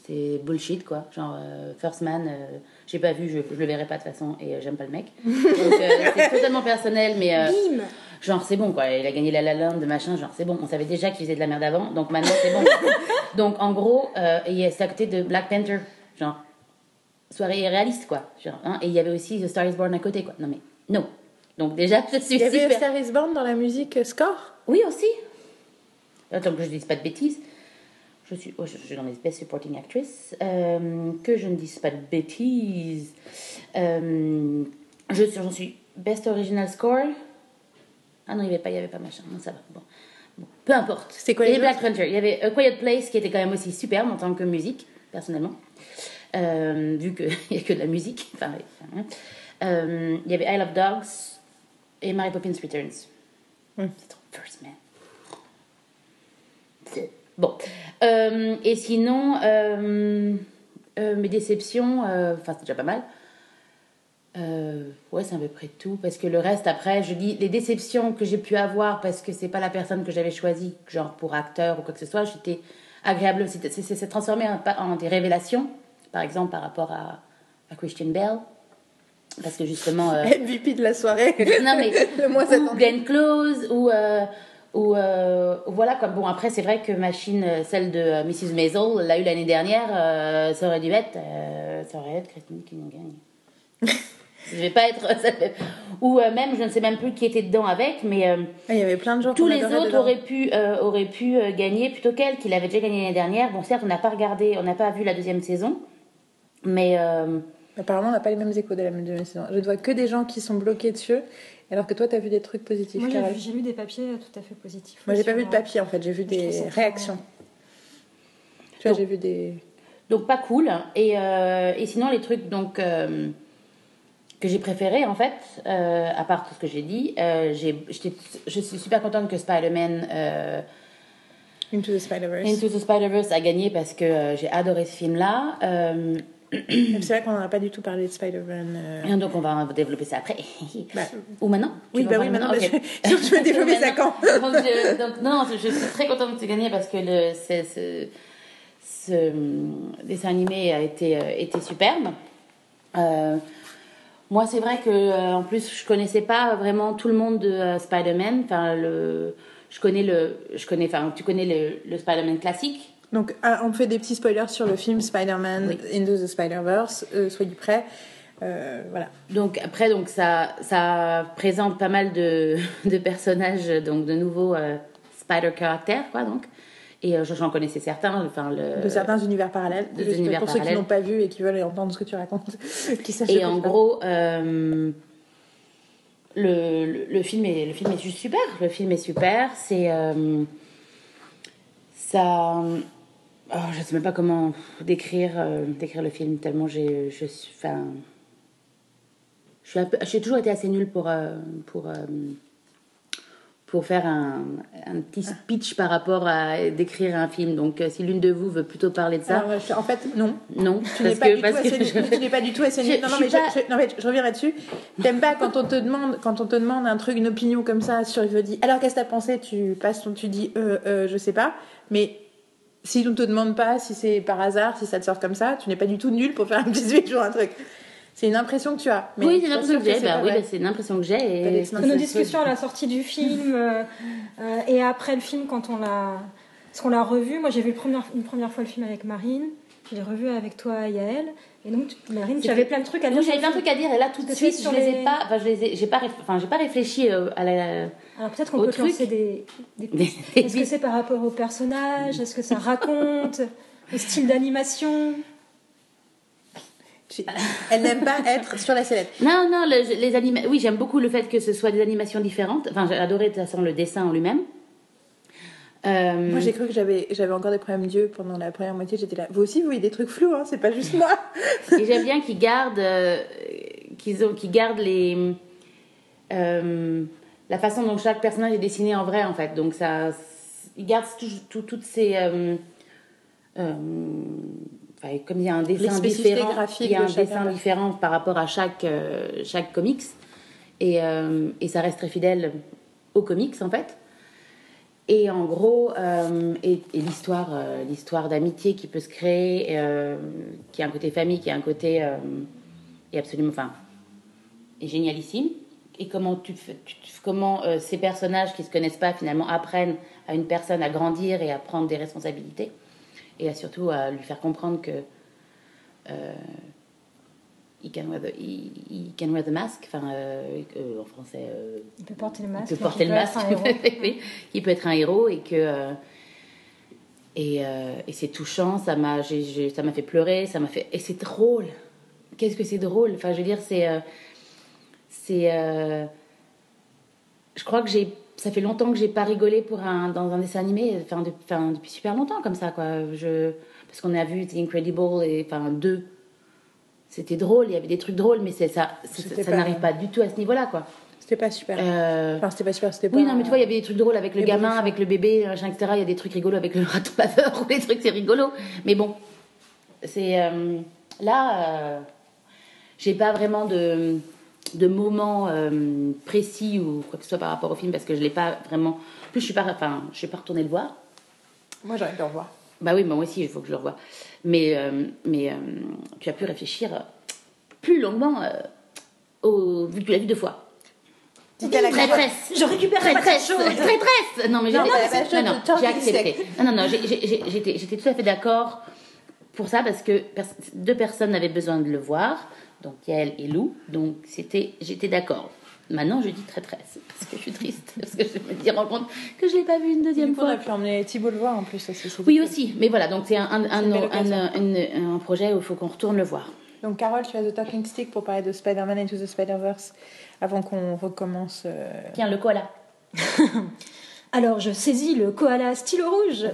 C'est bullshit quoi. Genre euh, First Man, euh, j'ai pas vu, je, je le verrai pas de toute façon et euh, j'aime pas le mec. Donc euh, c'est totalement personnel, mais euh, Bim genre c'est bon quoi. Il a gagné la La Land de machin, genre c'est bon. On savait déjà qu'il faisait de la merde avant, donc maintenant c'est bon. donc en gros, euh, il c'est à côté de Black Panther, genre soirée réaliste quoi. Genre, hein, et il y avait aussi The Star Is Born à côté quoi. Non mais non. Donc déjà je suis Il y avait super. Star is Born dans la musique euh, score? Oui, aussi. Attends que je ne dise pas de bêtises. Je suis, oh, je suis dans les Best Supporting Actress. Euh, que je ne dise pas de bêtises. Euh, je j'en suis Best Original Score. Ah non, il n'y avait pas, il y avait pas machin. Non, ça va. Bon. Bon, peu importe. C'est quoi les Black Panther. Il y avait A Quiet Place qui était quand même aussi superbe en tant que musique, personnellement. Euh, vu qu'il n'y a que de la musique. Enfin, ouais, hein. Euh, il y avait I Love Dogs et Mary Poppins Returns. C'est trop First Man. Bon. Euh, et sinon, euh, mes déceptions, enfin, c'est déjà pas mal. Euh, ouais, c'est à peu près tout. Parce que le reste, après, je dis les déceptions que j'ai pu avoir parce que c'est pas la personne que j'avais choisie, genre pour acteur ou quoi que ce soit, j'étais agréable. C'est transformé en, en des révélations, par exemple par rapport à, à Christian Bell. Parce que justement. euh, MVP de la soirée. non, mais. le mois ou. Glenn Close, ou. euh, ou euh, voilà, comme bon, après, c'est vrai que Machine, euh, celle de euh, Mrs. Maisel, l'a eu l'année dernière, euh, ça aurait dû être. euh, ça aurait être Christine qui nous gagne. Je vais pas être. Ou euh, même, je ne sais même plus qui était dedans avec, mais. euh, Ah, Il y avait plein de gens tous les autres dedans. auraient pu, euh, auraient pu euh, gagner plutôt qu'elle, qu'il avait déjà gagné l'année dernière. Bon, certes, on n'a pas regardé, on n'a pas vu la deuxième saison, mais. euh, Apparemment, on n'a pas les mêmes échos de la deuxième saison. Je ne vois que des gens qui sont bloqués dessus, alors que toi, tu as vu des trucs positifs. Moi, j'ai vu- des papiers tout à fait positifs. Moi, j'ai pas vu de papier en fait, j'ai vu des réactions. Tu vois, j'ai vu des. Donc pas cool. Et, euh, et sinon les trucs donc euh, que j'ai préférés en fait, euh, à part tout ce que j'ai dit, euh, je suis super contente que Spider-Man euh, Into the Spider-Verse. Into the Spider-Verse a gagné parce que euh, j'ai adoré ce film-là. C'est vrai qu'on n'en a pas du tout parlé de Spider-Man. et donc on va développer ça après. Bah, Ou maintenant? oui, bah oui, maintenant, Ok. bah, je, je veux développer ça quand? Donc, je- donc, non, je suis très contente que tu aies gagné parce que le, ce, hum, dessin animé a été, été superbe. Euh, moi, c'est vrai que euh, en plus, je connaissais pas vraiment tout le monde de euh, Spider-Man. Enfin, le, je connais le, je connais, enfin, tu connais le, le Spider-Man classique. Donc, ah, on fait des petits spoilers sur le film Spider-Man Oui. Into the Spider-Verse. Euh, soyez prêts. Voilà. Donc après, donc ça, ça présente pas mal de, de personnages, donc de nouveaux Spider caractères, quoi. Donc, et euh, j'en connaissais certains. Enfin, le, De certains univers parallèles. Juste univers pour ceux qui n'ont pas vu et qui veulent entendre ce que tu racontes. qui Et de en gros, euh, le, le, le film est, le film est juste super. Le film est super. C'est. euh, ça. oh, je sais même pas comment décrire, décrire le film, tellement j'ai, je suis. Enfin. Je suis un peu- j'ai toujours été assez nulle pour. pour pour faire un, un petit speech par rapport à décrire un film. Donc, euh, si l'une de vous veut plutôt parler de ça, Alors, je- en fait, non. non. Tu n'es pas, que- du parce tout que assez je-. Tu n'es pas du tout. Je- Non, non, mais pas- je- non, mais je reviens là-dessus. T'aimes pas quand on te demande, quand on te demande un truc, une opinion comme ça sur je dis. Alors qu'est-ce que t'as pensé? Tu passes ton, tu dis, euh, euh, je sais pas. Mais si on te demande pas, si c'est par hasard, si ça te sort comme ça, tu n'es pas du tout nul pour faire un petit speech sur un truc. C'est une impression que tu as. Mais oui, je c'est suis pas l'impression que j'ai. c'est Bah, oui, bah, c'est une impression que j'ai. Et... Nos c'est- discussions à la sortie du film euh, euh, et après le film quand on l'a qu'on l'a revu moi j'ai vu une première, une première fois le film avec Marine je l'ai revu avec toi Yael et donc Marine tu avais plein de trucs à dire j'avais le plein de trucs à dire et là tout de suite sur je les ai pas, enfin je les ai, j'ai pas, enfin j'ai pas réfléchi euh, à la. alors peut-être qu'on peut truc. lancer des, est-ce que c'est par rapport au personnage? Est-ce que ça raconte? Au style d'animation? Elle n'aime pas être sur la sellette. Non non le- les animations. Oui j'aime beaucoup le fait que ce soit des animations différentes. Enfin j'ai adoré de toute façon le dessin en lui-même. Euh, Moi, j'ai cru que j'avais, j'avais encore des problèmes d'yeux pendant la première moitié. J'étais là. Vous aussi, vous voyez des trucs flous, hein, c'est pas juste moi. et j'aime bien qu'ils gardent, euh, qu'ils ont, gardent les, euh, la façon dont chaque personnage est dessiné en vrai en fait. Donc ça, ils gardent tout- tout- toutes ces, enfin, comme il y a un dessin différent, il y a un dessin différent par rapport à chaque chaque comics et, et ça reste très fidèle aux comics en fait. Et en gros, euh, et, l'histoire, euh, l'histoire d'amitié qui peut se créer, euh, qui a un côté famille, qui a un côté est absolument, enfin, est génialissime. Et comment tu, comment ces personnages qui se connaissent pas finalement apprennent à une personne à grandir et à prendre des responsabilités, et à surtout à lui faire comprendre que il can wear the, he, can wear the mask, enfin euh, euh, en français. Euh, il peut porter le masque. Il peut porter le masque. il peut être un héros et que et, et c'est touchant. Ça m'a, ça m'a fait pleurer. Ça m'a fait et c'est drôle. Qu'est-ce que c'est drôle? Enfin, je veux dire, c'est c'est. je crois que j'ai. Ça fait longtemps que j'ai pas rigolé pour un, dans un dessin animé, enfin, depuis super longtemps comme ça, quoi. Je, parce qu'on a vu The Incredible et enfin deux c'était drôle, il y avait des trucs drôles, mais ça, ça, ça n'arrive pas du tout à ce niveau-là, quoi. C'était pas super. Euh... Enfin, c'était pas super, c'était pas. Oui, non, mais tu vois, il y avait des trucs drôles avec le gamin, avec le bébé, etc. Il y a des trucs rigolos avec le raton laveur ou les trucs, c'est rigolo. Mais bon, c'est. Euh, là, euh, j'ai pas vraiment de, de moment euh, précis ou quoi que ce soit par rapport au film parce que je l'ai pas vraiment. En plus, je suis pas. Enfin, je suis pas retournée le voir. Moi, j'arrive de le revoir. Bah oui, moi aussi, il faut que je le revoie. Mais, euh, mais euh, tu as pu réfléchir plus longuement au, vu que tu l'as vu deux fois. Traîtresse. Je récupère traîtresse. Traîtresse. Non, mais j'ai accepté. Non, non, non, j'étais tout à fait d'accord pour ça parce que deux personnes avaient besoin de le voir, donc Yael et Lou, donc c'était, j'étais d'accord. Maintenant, je dis traîtresse parce que je suis triste, parce que je me dis rends compte que je l'ai pas vu une deuxième fois. On a pu emmener Thibault le voir en plus aussi. Oui, aussi. Mais voilà, donc c'est un, un, un, un, projet où il faut qu'on retourne le voir. Donc, Carole, tu as The Talking Stick pour parler de Spider-Man Into the Spider-Verse avant qu'on recommence. Euh, Tiens, le koala. Alors, je saisis le koala stylo rouge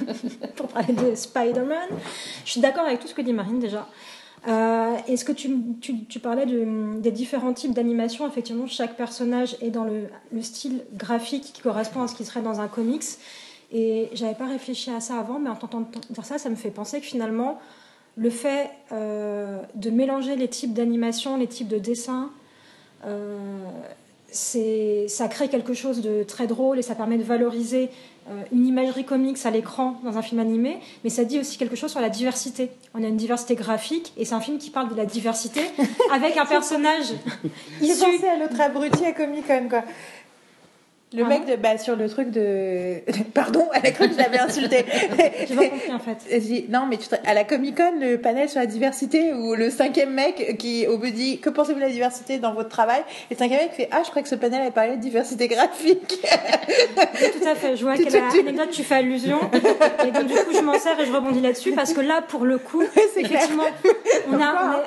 pour parler de Spider-Man. Je suis d'accord avec tout ce que dit Marine déjà. Euh, Est-ce que tu, parlais de, des différents types d'animation Effectivement, chaque personnage est dans le, le, style graphique qui correspond à ce qui serait dans un comics. Et j'avais pas réfléchi à ça avant, mais en t'entendant dire ça, ça me fait penser que finalement, le fait euh, de mélanger les types d'animation, les types de dessins, euh, ça crée quelque chose de très drôle et ça permet de valoriser une imagerie comics à l'écran dans un film animé, mais ça dit aussi quelque chose sur la diversité. On a une diversité graphique et c'est un film qui parle de la diversité avec un personnage. Il est pensé à l'autre abruti à Comic Con, quoi. Le mec de, bah, sur le truc de. Pardon, elle a cru que je l'avais insulté. J'ai pas compris en fait. Non, mais tu à la Comic Con, le panel sur la diversité où le cinquième mec qui au bout dit que pensez-vous de la diversité dans votre travail? Et le cinquième mec fait Ah, je crois que ce panel avait parlé de diversité graphique. Tout à fait. Je vois à quelle anecdote tu fais allusion. Et donc du coup, je m'en sers et je rebondis là-dessus parce que là, pour le coup, effectivement, on a.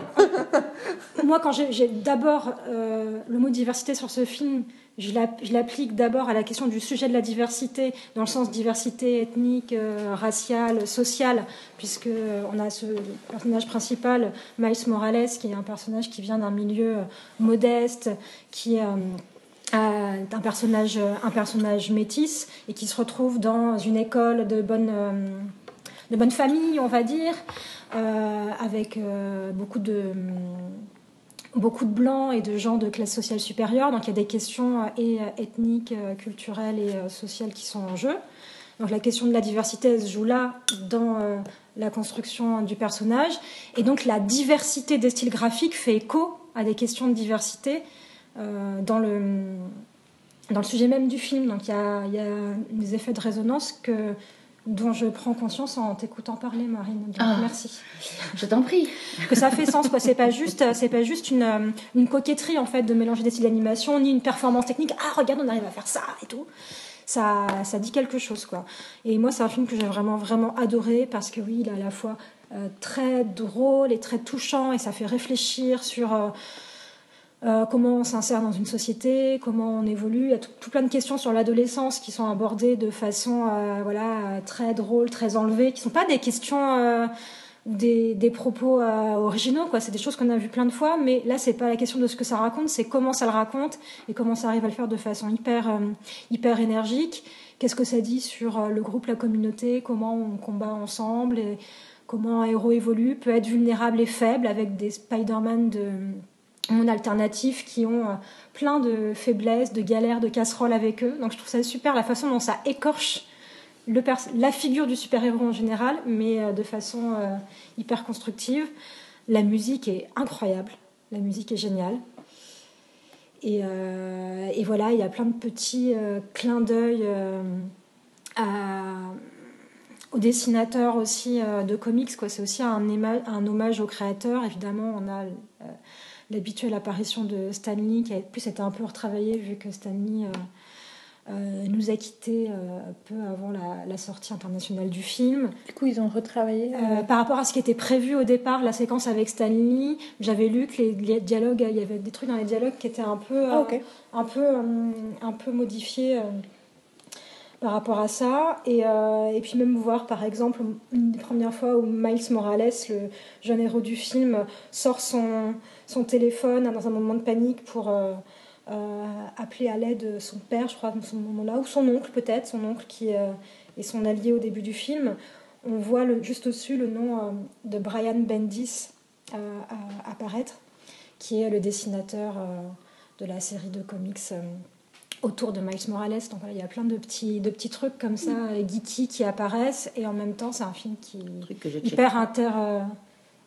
Moi, quand j'ai d'abord euh, le mot diversité sur ce film je l'applique d'abord à la question du sujet de la diversité, dans le sens diversité ethnique, euh, raciale, sociale, puisque euh, on a ce personnage principal, Miles Morales, qui est un personnage qui vient d'un milieu euh, modeste, qui a un personnage, un métis et qui se retrouve dans une école de bonne, de bonne famille, on va dire, avec beaucoup de beaucoup de blancs et de gens de classe sociale supérieure. Donc il y a des questions euh, euh, ethniques, euh, culturelles et sociales qui sont en jeu. Donc la question de la diversité se joue là dans la construction du personnage. Et donc la diversité des styles graphiques fait écho à des questions de diversité dans, le, dans le sujet même du film. Donc il y a, y a des effets de résonance que dont je prends conscience en t'écoutant parler, Marine. Ah, merci. Je t'en prie. Que ça fait sens, quoi. C'est pas juste, c'est pas juste une, euh, une, coquetterie en fait de mélanger des styles d'animation, ni une performance technique. Ah, regarde, on arrive à faire ça et tout. Ça, ça dit quelque chose, quoi. Et moi, c'est un film que j'ai vraiment, vraiment adoré parce que oui, il est à la fois euh, très drôle et très touchant et ça fait réfléchir sur euh, euh, comment on s'insère dans une société, comment on évolue. Il y a tout, plein de questions sur l'adolescence qui sont abordées de façon euh, voilà, très drôle, très enlevée, qui ne sont pas des questions, euh, des, propos originaux. Quoi. C'est des choses qu'on a vues plein de fois, mais là, c'est pas la question de ce que ça raconte, c'est comment ça le raconte et comment ça arrive à le faire de façon hyper, hyper énergique. qu'est-ce que ça dit sur le groupe, la communauté, comment on combat ensemble comment un héros évolue, peut être vulnérable et faible avec des Spider-Man de mon alternatif qui ont plein de faiblesses, de galères, de casseroles avec eux. Donc je trouve ça super la façon dont ça écorche la figure du super-héros en général, mais de façon hyper constructive. La musique est incroyable, la musique est géniale. Et, euh, voilà, il y a plein de petits euh, clins d'œil euh, aux dessinateurs aussi de comics. C'est aussi un, un, hommage aux créateurs. Évidemment, on a l'habituelle apparition de Stanley qui a plus été un peu retravaillé vu que Stanley euh, nous a quittés euh, peu avant la, sortie internationale du film. Du coup, ils ont retravaillé euh, Par rapport à ce qui était prévu au départ, la séquence avec Stanley, j'avais lu que les, dialogues, il y avait des trucs dans les dialogues qui étaient un peu, ah, un peu, un peu modifiés par rapport à ça. Et, et, puis même voir, par exemple, une des premières fois où Miles Morales, le jeune héros du film, sort son, son téléphone dans un moment de panique pour euh, appeler à l'aide son père, je crois, dans ce moment-là, ou son oncle peut-être, son oncle qui euh, est son allié au début du film. On voit le, juste au-dessus le nom euh, de Brian Bendis apparaître, qui est le dessinateur de la série de comics autour de Miles Morales. Donc il y a plein de petits, de petits trucs comme ça, geeky, qui apparaissent. Et en même temps, c'est un film qui est hyper inter,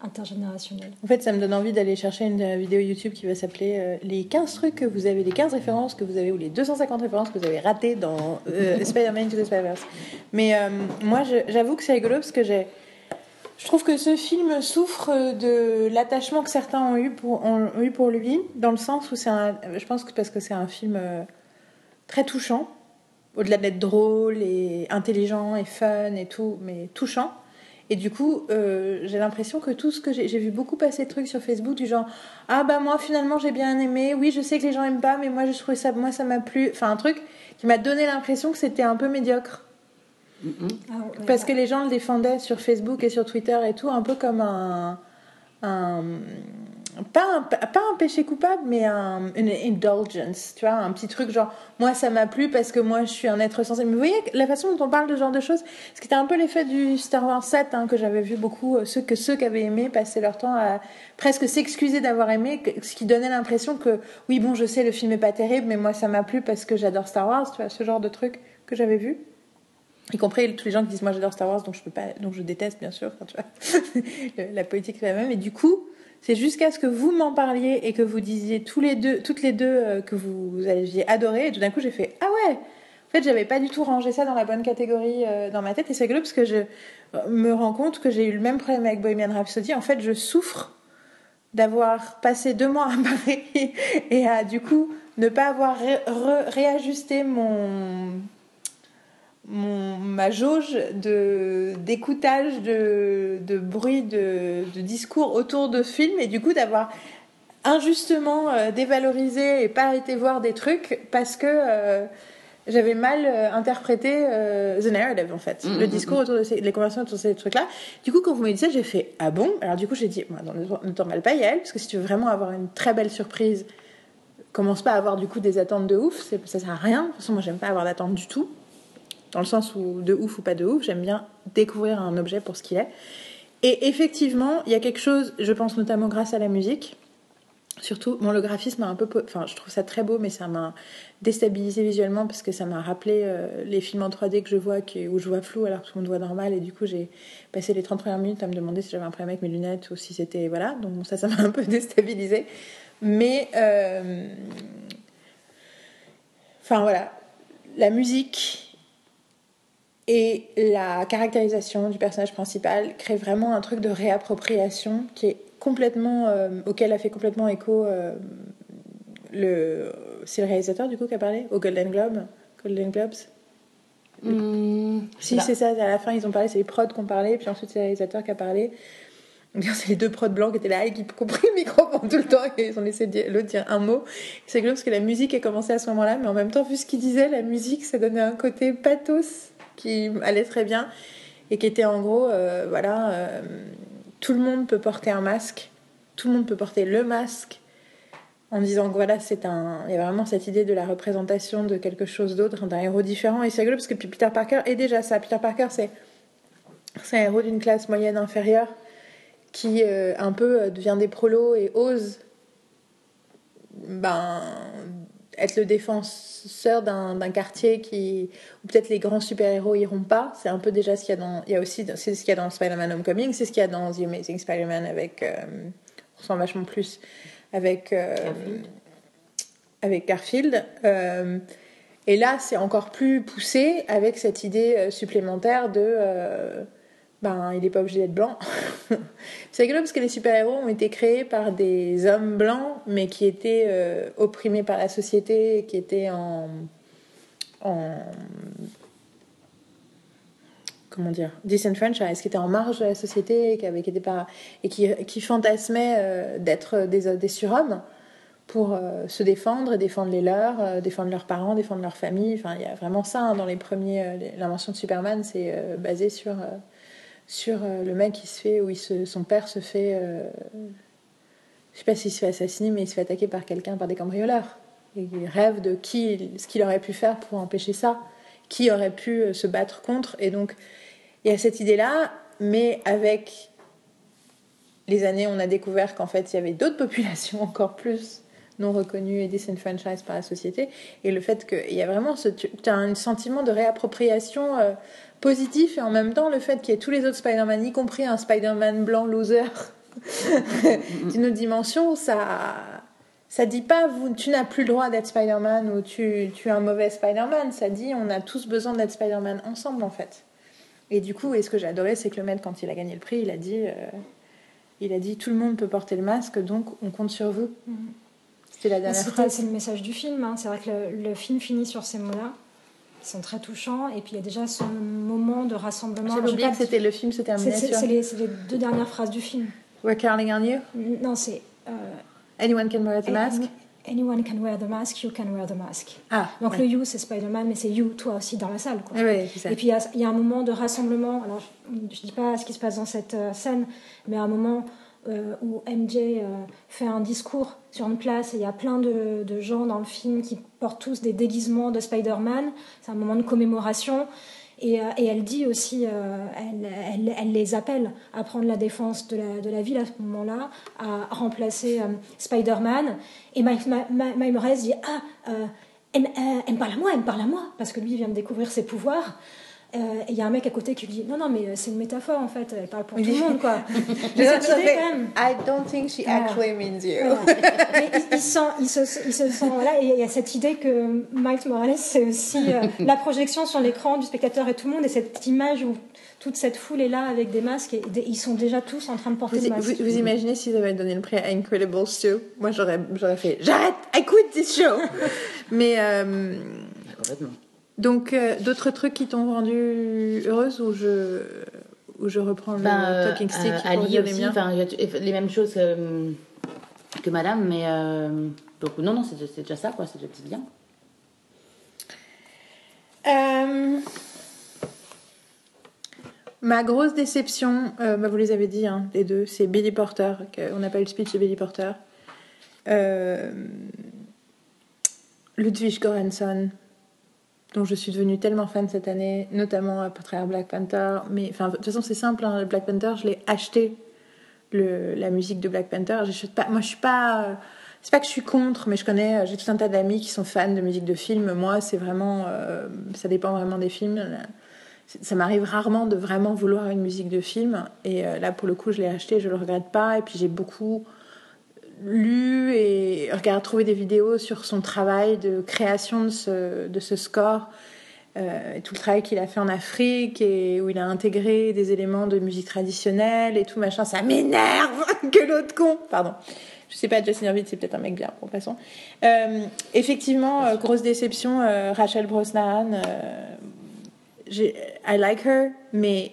intergénérationnel. En fait, ça me donne envie d'aller chercher une vidéo YouTube qui va s'appeler euh, Les 15 trucs que vous avez, les 15 références que vous avez, ou les 250 références que vous avez ratées dans euh, Spider-Man to the Spider-Verse. Mais euh, moi, j'avoue que c'est rigolo parce que j'ai. Je trouve que ce film souffre de l'attachement que certains ont eu pour, ont eu pour lui, dans le sens où c'est un. Je pense que parce que c'est un film très touchant, au-delà d'être drôle et intelligent et fun et tout, mais touchant. Et du coup, euh, j'ai l'impression que tout ce que j'ai, vu beaucoup passer de trucs sur Facebook du genre ah bah moi finalement j'ai bien aimé, oui je sais que les gens aiment pas, mais moi je trouvais ça, moi ça m'a plu, enfin un truc qui m'a donné l'impression que c'était un peu médiocre. Mm-hmm. Ah Parce que les gens le défendaient sur Facebook et sur Twitter et tout, un peu comme un, un pas un, pas un péché coupable, mais un, une indulgence, tu vois, un petit truc genre, moi ça m'a plu parce que moi je suis un être sensible. Mais vous voyez la façon dont on parle de ce genre de choses, ce qui était un peu l'effet du Star Wars 7, hein, que j'avais vu beaucoup, euh, ceux, que ceux qui avaient aimé passer leur temps à presque s'excuser d'avoir aimé, ce qui donnait l'impression que, oui bon je sais le film est pas terrible, mais moi ça m'a plu parce que j'adore Star Wars, tu vois, ce genre de truc que j'avais vu. Y compris tous les gens qui disent moi j'adore Star Wars donc je peux pas donc je déteste bien sûr tu vois. La politique c'est la même. Et du coup c'est jusqu'à ce que vous m'en parliez et que vous disiez tous les deux, toutes les deux euh, que vous aviez adoré. Et tout d'un coup, j'ai fait Ah ouais En fait, j'avais pas du tout rangé ça dans la bonne catégorie euh, dans ma tête. Et c'est rigolo parce que je me rends compte que j'ai eu le même problème avec Bohemian Rhapsody. En fait, je souffre d'avoir passé deux mois à Paris et à du coup ne pas avoir réajusté mon mon, ma jauge de, d'écoutage de, de bruit, de, de, discours autour de films et du coup d'avoir injustement euh, dévalorisé et pas été voir des trucs parce que euh, j'avais mal euh, interprété The Narrative en fait, mm, le mm, discours mm. autour de ces, les conversations autour de ces trucs-là. Du coup, quand vous me dites ça, j'ai fait Ah bon? Alors du coup, j'ai dit Ne t'en mal pas, Yael, parce que si tu veux vraiment avoir une très belle surprise, commence pas à avoir du coup des attentes de ouf, ça sert à rien. De toute façon, moi, j'aime pas avoir d'attentes du tout dans le sens où de ouf ou pas de ouf, j'aime bien découvrir un objet pour ce qu'il est. Et effectivement, il y a quelque chose, je pense notamment grâce à la musique, surtout, bon, le graphisme a un peu, enfin, je trouve ça très beau, mais ça m'a déstabilisé visuellement parce que ça m'a rappelé euh, les films en 3D que je vois, où je vois flou alors que tout le monde voit normal, et du coup, j'ai passé les 30 premières minutes à me demander si j'avais un problème avec mes lunettes ou si c'était, voilà, donc ça, ça m'a un peu déstabilisé. Mais, euh, enfin voilà, la musique, et la caractérisation du personnage principal crée vraiment un truc de réappropriation qui est complètement euh, auquel a fait complètement écho euh, le c'est le réalisateur du coup qui a parlé? Au Golden Globe? Golden Globes? Hmm, si c'est ça à la fin ils ont parlé c'est les prods qui ont parlé puis ensuite c'est le réalisateur qui a parlé. C'est les deux prods blancs qui étaient là et qui ont pris le micro pendant tout le temps et ils ont laissé l'autre dire un mot. C'est rigolo parce que la musique a commencé à ce moment là mais en même temps vu ce qu'il disait la musique ça donnait un côté pathos qui allait très bien et qui était en gros, euh, voilà, euh, tout le monde peut porter un masque, tout le monde peut porter le masque en disant que voilà, c'est un, il y a vraiment cette idée de la représentation de quelque chose d'autre, d'un héros différent. Et c'est rigolo parce que Peter Parker est déjà ça. Peter Parker, c'est, c'est un héros d'une classe moyenne inférieure qui euh, un peu devient des prolos et ose ben, être le défenseur d'un, quartier qui où peut-être les grands super-héros iront pas. C'est un peu déjà ce qu'il y a dans. Il y a aussi c'est ce qu'il y a dans Spider-Man Homecoming, c'est ce qu'il y a dans The Amazing Spider-Man avec. Euh, on sent vachement plus avec. Euh, Garfield. avec Garfield. Euh, et là, c'est encore plus poussé avec cette idée euh, supplémentaire de. Ben, il n'est pas obligé d'être blanc. c'est rigolo parce que les super-héros ont été créés par des hommes blancs, mais qui étaient euh, opprimés par la société, qui étaient en. en comment dire, disenfranchised, qui étaient en marge de la société, qui, pas, et qui, qui fantasmaient euh, d'être des, surhommes pour euh, se défendre défendre les leurs, défendre leurs parents, défendre leur famille. Enfin, il y a vraiment ça hein, dans les premiers. L'invention de Superman, c'est basé sur, sur euh, le mec qui se fait, où il se, son père se fait. euh, je sais pas s'il se fait assassiner, mais il se fait attaquer par quelqu'un, par des cambrioleurs. Et il rêve de qui, ce qu'il aurait pu faire pour empêcher ça, qui aurait pu euh, se battre contre. Et donc, il y a cette idée-là, mais avec les années, on a découvert qu'en fait, il y avait d'autres populations encore plus non reconnues et disenfranchised par la société. Et le fait qu'il y a vraiment ce, tu as un sentiment de réappropriation euh, positif et en même temps le fait qu'il y ait tous les autres Spider-Man, y compris un Spider-Man blanc loser d'une autre dimension, ça ça dit pas vous, tu n'as plus le droit d'être Spider-Man ou tu, tu es un mauvais Spider-Man. Ça dit on a tous besoin d'être Spider-Man ensemble en fait. Et du coup, et ce que j'ai adoré, c'est que le maître, quand il a gagné le prix, il a dit, euh, il a dit tout le monde peut porter le masque, donc on compte sur vous. C'était la dernière c'était- phrase. C'est le message du film. hein. C'est vrai que le, le film finit sur ces mots-là. Ils sont très touchants. Et puis il y a déjà ce moment de rassemblement. J'avais oublié que c'était le film se terminait c'est- sur c'est les, deux dernières phrases du film. We're counting on you? Non, c'est. euh, Anyone can wear the mask? Anyone can wear the mask, you can wear the mask. Ah, Donc ouais. le you, c'est Spider-Man, mais c'est you, toi aussi, dans la salle. Quoi. Ouais, ouais. Et puis il y, a- un moment de rassemblement. Alors je ne dis pas ce qui se passe dans cette euh, scène, mais un moment euh, où MJ euh, fait un discours sur une place et il y a plein de, gens dans le film qui portent tous des déguisements de Spider-Man. C'est un moment de commémoration. Et, euh, elle dit aussi, euh, elle, les appelle à prendre la défense de la, ville à ce moment-là, à remplacer euh, Spider-Man. Et Miles Morales dit Ah, elle, elle me parle à moi, elle me parle à moi, parce que lui vient de découvrir ses pouvoirs. Euh, et il y a un mec à côté qui lui dit Non, non, mais euh, c'est une métaphore en fait, elle parle pour tout le monde quoi. J'ai cette idée, fait, quand même. I don't think she Ah. actually means you. Mais il, il sent, il, se, il se sent, voilà, et il y a cette idée que Miles Morales, c'est aussi euh, la projection sur l'écran du spectateur et tout le monde, et cette image où toute cette foule est là avec des masques, et des- ils sont déjà tous en train de porter Vous, des masques. vous- vous imaginez s'ils avaient donné le prix à Incredibles 2 Moi, j'aurais, j'aurais fait J'arrête, I quit this show Mais euh, Complètement. Donc, euh, d'autres trucs qui t'ont rendue heureuse ou je, ou je reprends le Ben, euh, talking stick euh, pour Ali dire aussi, les mêmes choses que, que Madame, mais euh, donc non, non, c'est déjà ça, quoi, c'est déjà bien. Euh, Ma grosse déception, euh, bah, vous les avez dit, hein, les deux, c'est Billy Porter. que- On n'a pas eu le speech de Billy Porter. Euh, Ludwig Göransson, dont je suis devenue tellement fan cette année, notamment à travers Black Panther. Mais enfin, de toute façon, c'est simple. hein, Black Panther, je l'ai acheté le, la musique de Black Panther. Pas, moi, je suis pas. C'est pas que je suis contre, mais je connais. J'ai tout un tas d'amis qui sont fans de musique de film. Moi, c'est vraiment. euh, ça dépend vraiment des films. Ça m'arrive rarement de vraiment vouloir une musique de film. Et euh, là, pour le coup, je l'ai acheté, je le regrette pas. Et puis, j'ai beaucoup lu et regardé, trouvé des vidéos sur son travail de création de ce, de ce score. Euh, tout le travail qu'il a fait en Afrique et où il a intégré des éléments de musique traditionnelle et tout machin, ça m'énerve que l'autre con. Pardon. Je sais pas, Justin Irving, c'est peut-être un mec bien, pour passons. Euh, effectivement, euh, grosse déception, euh, Rachel Brosnahan. I like her, mais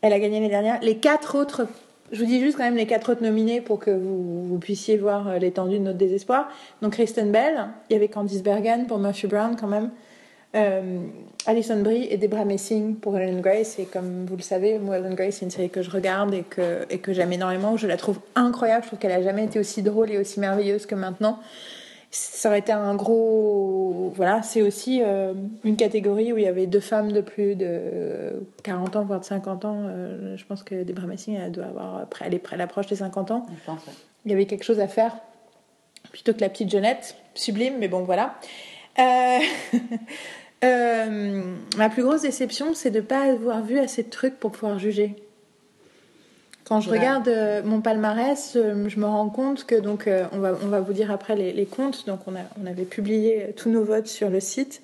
elle a gagné l'année dernière. Les quatre autres, je vous dis juste quand même les quatre autres nominés pour que vous, puissiez voir euh, l'étendue de notre désespoir. Donc Kristen Bell, il y avait Candice Bergen pour Murphy Brown quand même. Euh, Alison Brie et Debra Messing pour Ellen Grace. Et comme vous le savez, moi, Ellen Grace, c'est une série que je regarde et que, et que j'aime énormément. Je la trouve incroyable. Je trouve qu'elle a jamais été aussi drôle et aussi merveilleuse que maintenant. Ça aurait été un gros. Voilà, c'est aussi euh, une catégorie où il y avait deux femmes de plus de 40 ans, voire de 50 ans. Euh, je pense que Debra Messing, elle doit avoir. Elle est près à l'approche des 50 ans. Je pense, ouais. Il y avait quelque chose à faire plutôt que la petite Jeannette. Sublime, mais bon, voilà. Euh, ma plus grosse déception, c'est de ne pas avoir vu assez de trucs pour pouvoir juger. Quand je regarde euh, mon palmarès, euh, je me rends compte que donc euh, on va on va vous dire après les, les comptes. Donc on a on avait publié tous nos votes sur le site.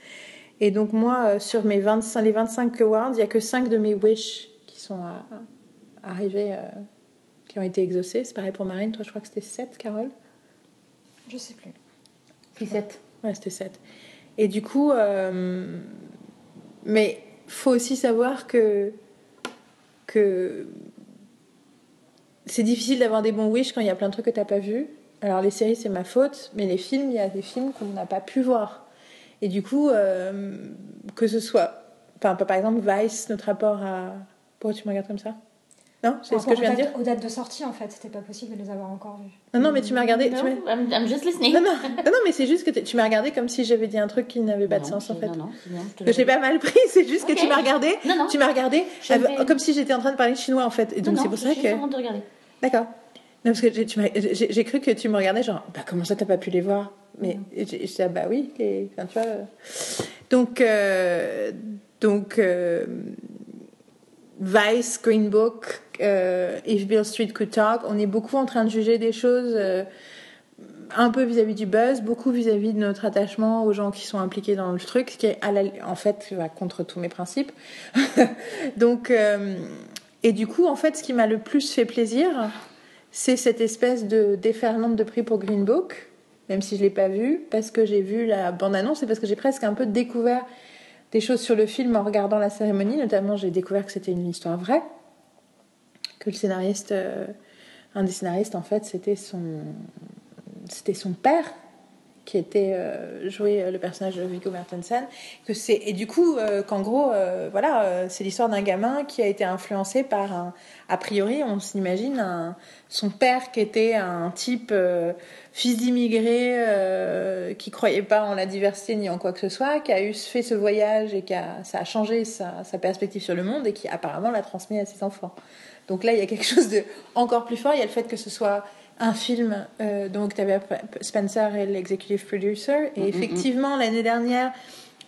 Et donc moi euh, sur mes 25 les 25 awards, il y a que 5 de mes wish qui sont à- à- arrivés euh, qui ont été exaucés. C'est pareil pour Marine, toi je crois que c'était 7 Carole. Je sais plus. 17. Ouais, c'était 7. Et du coup, euh, mais faut aussi savoir que, que c'est difficile d'avoir des bons wish quand il y a plein de trucs que t'as pas vus. Alors les séries, c'est ma faute, mais les films, il y a des films qu'on n'a pas pu voir. Et du coup, euh, que ce soit, enfin, par exemple, Vice, notre rapport à. Pourquoi tu me regardes comme ça? Non, c'est ce que je viens de dire Aux dates de sortie, en fait, c'était pas possible de les avoir encore vues. Non, non, mais tu m'as regardé. tu I'm, I'm just listening. Non, non, non, non, mais c'est juste que t'es- tu m'as regardé comme si j'avais dit un truc qui n'avait pas de sens en je- fait. Non, non, je j'ai pas mal pris, c'est juste que tu m'as regardé. Non, non. Tu m'as regardé Je avec- comme si j'étais en train de parler chinois en fait. Et donc Non, c'est pour je ça que. D'accord. Non, parce que j'ai- tu m'as- j'ai j'ai cru que tu me regardais genre, bah comment ça t'as pas pu les voir? Mais j'ai- j'ai dit, ah, bah oui, les... enfin, tu vois. euh. Donc, euh, donc euh, Vice, Green Book, euh, If Bill Street Could Talk, on est beaucoup en train de juger des choses. euh, un peu vis-à-vis du buzz, beaucoup vis-à-vis de notre attachement aux gens qui sont impliqués dans le truc, ce qui est en fait contre tous mes principes. Donc, euh, et du coup, en fait, ce qui m'a le plus fait plaisir, c'est cette espèce de déferlement de prix pour Green Book, même si je l'ai pas vu, parce que j'ai vu la bande-annonce et parce que j'ai presque un peu découvert des choses sur le film en regardant la cérémonie. Notamment, j'ai découvert que c'était une histoire vraie, que le scénariste, euh, un des scénaristes, en fait, c'était son, c'était son père qui était euh, joué euh, le personnage de Viggo Mortensen que c'est et du coup euh, qu'en gros euh, voilà c'est l'histoire d'un gamin qui a été influencé par un a priori on s'imagine son père qui était un type fils d'immigré qui croyait pas en la diversité ni en quoi que ce soit qui a eu fait ce voyage et qui a ça a changé sa, sa perspective sur le monde et qui apparemment l'a transmis à ses enfants donc là il y a quelque chose de encore plus fort il y a le fait que ce soit un film, euh, donc tu avais Spencer et l'executive producer, et Mm, mm, effectivement, l'année dernière,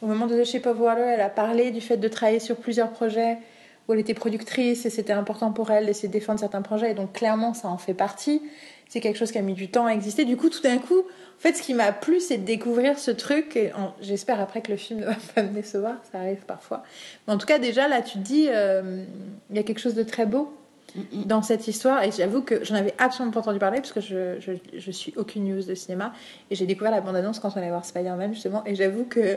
au moment de The Shape of Water, elle a parlé du fait de travailler sur plusieurs projets où elle était productrice et c'était important pour elle d'essayer de défendre certains projets, et donc clairement, ça en fait partie. C'est quelque chose qui a mis du temps à exister. Du coup, tout d'un coup, en fait, ce qui m'a plu, c'est de découvrir ce truc. Et j'espère après que le film ne va pas me décevoir, ça arrive parfois. Mais en tout cas, déjà, là, tu te dis, euh, il y a quelque chose de très beau dans cette histoire et j'avoue que j'en avais absolument pas entendu parler parce que je, je, je suis aucune news de cinéma et j'ai découvert la bande-annonce quand on allait voir Spider-Man justement et j'avoue que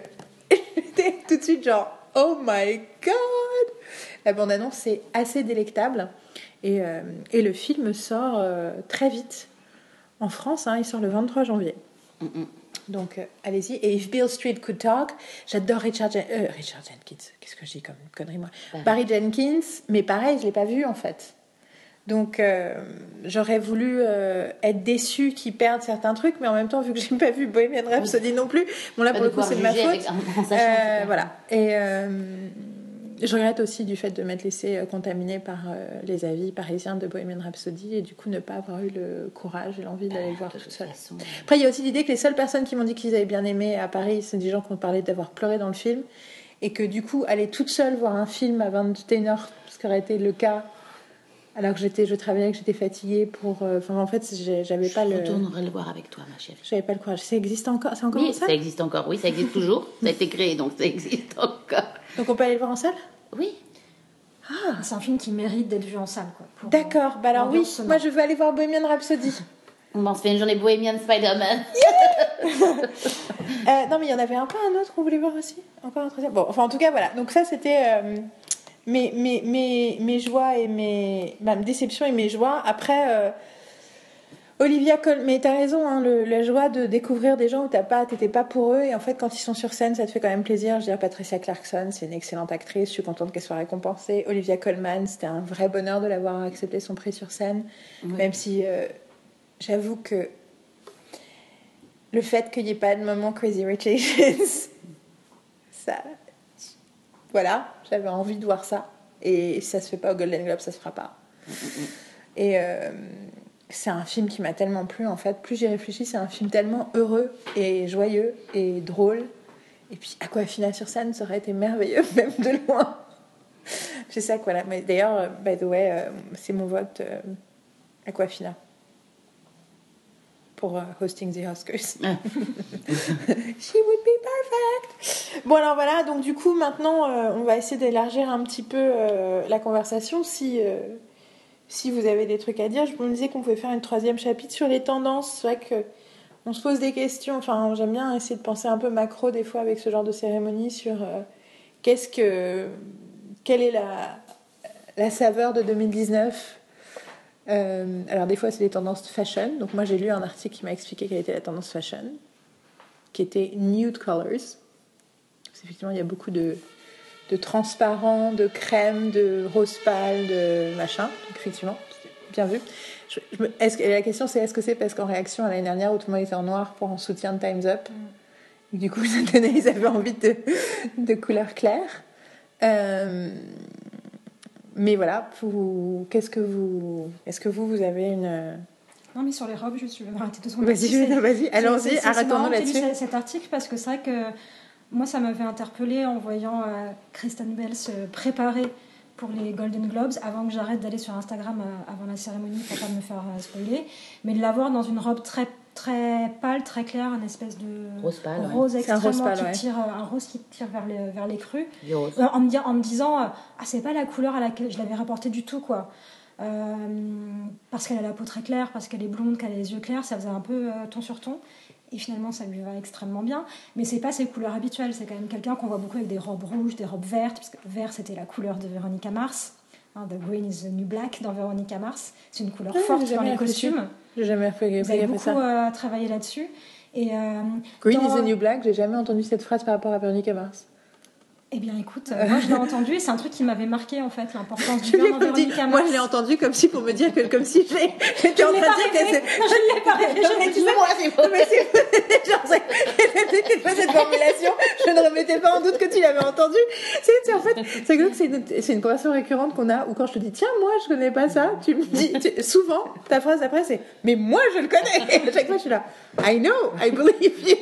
j'étais tout de suite genre oh my god! La bande-annonce est assez délectable et, euh, et le film sort euh, très vite en France hein, il sort le 23 janvier. Donc euh, allez-y. Et If Bill Street Could Talk j'adore Richard, Jen- euh, Richard Jenkins qu'est-ce que je dis comme connerie moi? Barry Jenkins mais pareil je l'ai pas vu en fait donc euh, j'aurais voulu euh, être déçue qu'ils perdent certains trucs, mais en même temps, vu que j'ai pas vu Bohemian Rhapsody non plus, bon là pour le coup c'est de ma faute. Euh, voilà. Et je regrette aussi du fait de m'être laissée contaminer par les avis parisiens de Bohemian Rhapsody et du coup ne pas avoir eu le courage et l'envie d'aller le voir toute toute seule. façon, Après, il y a aussi l'idée que les seules personnes qui m'ont dit qu'ils avaient bien aimé à Paris, c'est des gens qui ont parlé d'avoir pleuré dans le film. Et que du coup, aller toute seule voir un film à 21h, ce qui aurait été le cas, alors que j'étais, je travaillais, que j'étais fatiguée pour. euh, Enfin, en fait, j'avais pas je le. retournerai le voir avec toi, ma chérie. J'avais pas le courage. Ça existe encore C'est encore Oui, en salle? ça existe encore. Oui, ça existe toujours. Ça a été créé, donc ça existe encore. Donc on peut aller le voir en salle? Oui. C'est un film qui mérite d'être vu en salle. Quoi, D'accord, bah alors oui, moi je veux aller voir Bohemian Rhapsody. On se fait une journée bohémienne Spider-Man. Euh, non, mais il y en avait un pas un autre qu'on voulait voir aussi Encore un troisième Bon, enfin en tout cas, voilà. Donc ça, c'était euh, mes, mes, mes, mes joies et mes... Ma déception et mes joies. Après, euh, Olivia Colman, mais t'as raison, hein, le, la joie de découvrir des gens où t'as pas, t'étais pas pour eux, et en fait quand ils sont sur scène, ça te fait quand même plaisir. Je veux dire, Patricia Clarkson, c'est une excellente actrice, je suis contente qu'elle soit récompensée. Olivia Colman, c'était un vrai bonheur de l'avoir accepté son prix sur scène, même si euh, j'avoue que le fait qu'il n'y ait pas de moment Crazy Rich Asians, ça, voilà, j'avais envie de voir ça, et ça se fait pas au Golden Globe, ça se fera pas. Et euh, c'est un film qui m'a tellement plu en fait. Plus j'y réfléchis, c'est un film tellement heureux et joyeux et drôle. Et puis Aquafina sur scène, ça aurait été merveilleux, même de loin. C'est ça. Mais d'ailleurs, euh, by the way, euh, c'est mon vote euh, Aquafina pour euh, hosting the Oscars. Ah. She would be perfect. Bon alors voilà, donc du coup maintenant euh, on va essayer d'élargir un petit peu euh, la conversation. Si euh, si vous avez des trucs à dire, je me disais qu'on pouvait faire une troisième chapitre sur les tendances. C'est vrai que on se pose des questions. Enfin, j'aime bien essayer de penser un peu macro des fois avec ce genre de cérémonie sur qu'est-ce que quelle est la la saveur de 2019. Euh, alors des fois c'est les tendances fashion. Donc moi j'ai lu un article qui m'a expliqué quelle était la tendance fashion, qui était nude colors. Parce qu'effectivement il y a beaucoup de de transparent, de crème, de rose pâle, de machin. Donc effectivement, bien vu. Est-ce la question c'est est-ce que c'est parce qu'en réaction à l'année dernière où tout le monde était en noir pour en soutien de Time's Up du coup cette année ils avaient envie de, de couleurs claires. Euh, mais voilà, qu'est-ce que vous, est-ce que vous vous avez une Non, mais sur les robes, je vais m'arrêter deux secondes. Vas-y, vas-y, allons-y, lu là-dessus. ce- cet article parce que c'est vrai que moi, ça m'avait interpellée en voyant euh, Kristen Bell se préparer pour les Golden Globes avant que j'arrête d'aller sur Instagram euh, avant la cérémonie pour pas me faire euh, spoiler. Mais de la voir dans une robe très très pâle, très claire, un espèce de Rose pâle, ouais. C'est un rose extrêmement pâle, qui tire, euh, un rose qui tire vers les, vers les rose. Euh, en me, disant- en me disant euh, ah c'est pas la couleur à laquelle je l'avais rapporté du tout quoi. Euh, parce qu'elle a la peau très claire parce qu'elle est blonde qu'elle a les yeux clairs ça faisait un peu euh, ton sur ton. Et finalement ça lui va extrêmement bien. Mais c'est pas ses couleurs habituelles. C'est quand même quelqu'un qu'on voit beaucoup avec des robes rouges des robes vertes parce que vert c'était la couleur de Véronica Mars hein, the green is the new black dans Véronica Mars c'est une couleur Ah, forte dans les costumes J'ai jamais fait, vous avez beaucoup ça. euh, travaillé là-dessus et euh, Green dans- is the new black. J'ai jamais entendu cette phrase par rapport à Véronica Mars. Eh bien écoute euh, moi je l'ai entendu et c'est un truc qui m'avait marqué en fait l'importance du Je l'ai vert dans Moi, je l'ai entendu comme si pour me dire que comme si j'étais en Je l'ai train de dire que je ne l'ai pas rêvé. Moi, c'est pas- mais c'est cette formulation. Je ne remettais pas en doute que tu l'avais entendu. C'est, en fait, c'est que c'est une, une conversation récurrente qu'on a où quand je te dis tiens moi je connais pas ça, tu me dis tu- souvent ta phrase après c'est mais moi je le connais. Et à chaque fois je suis là I know, I believe you.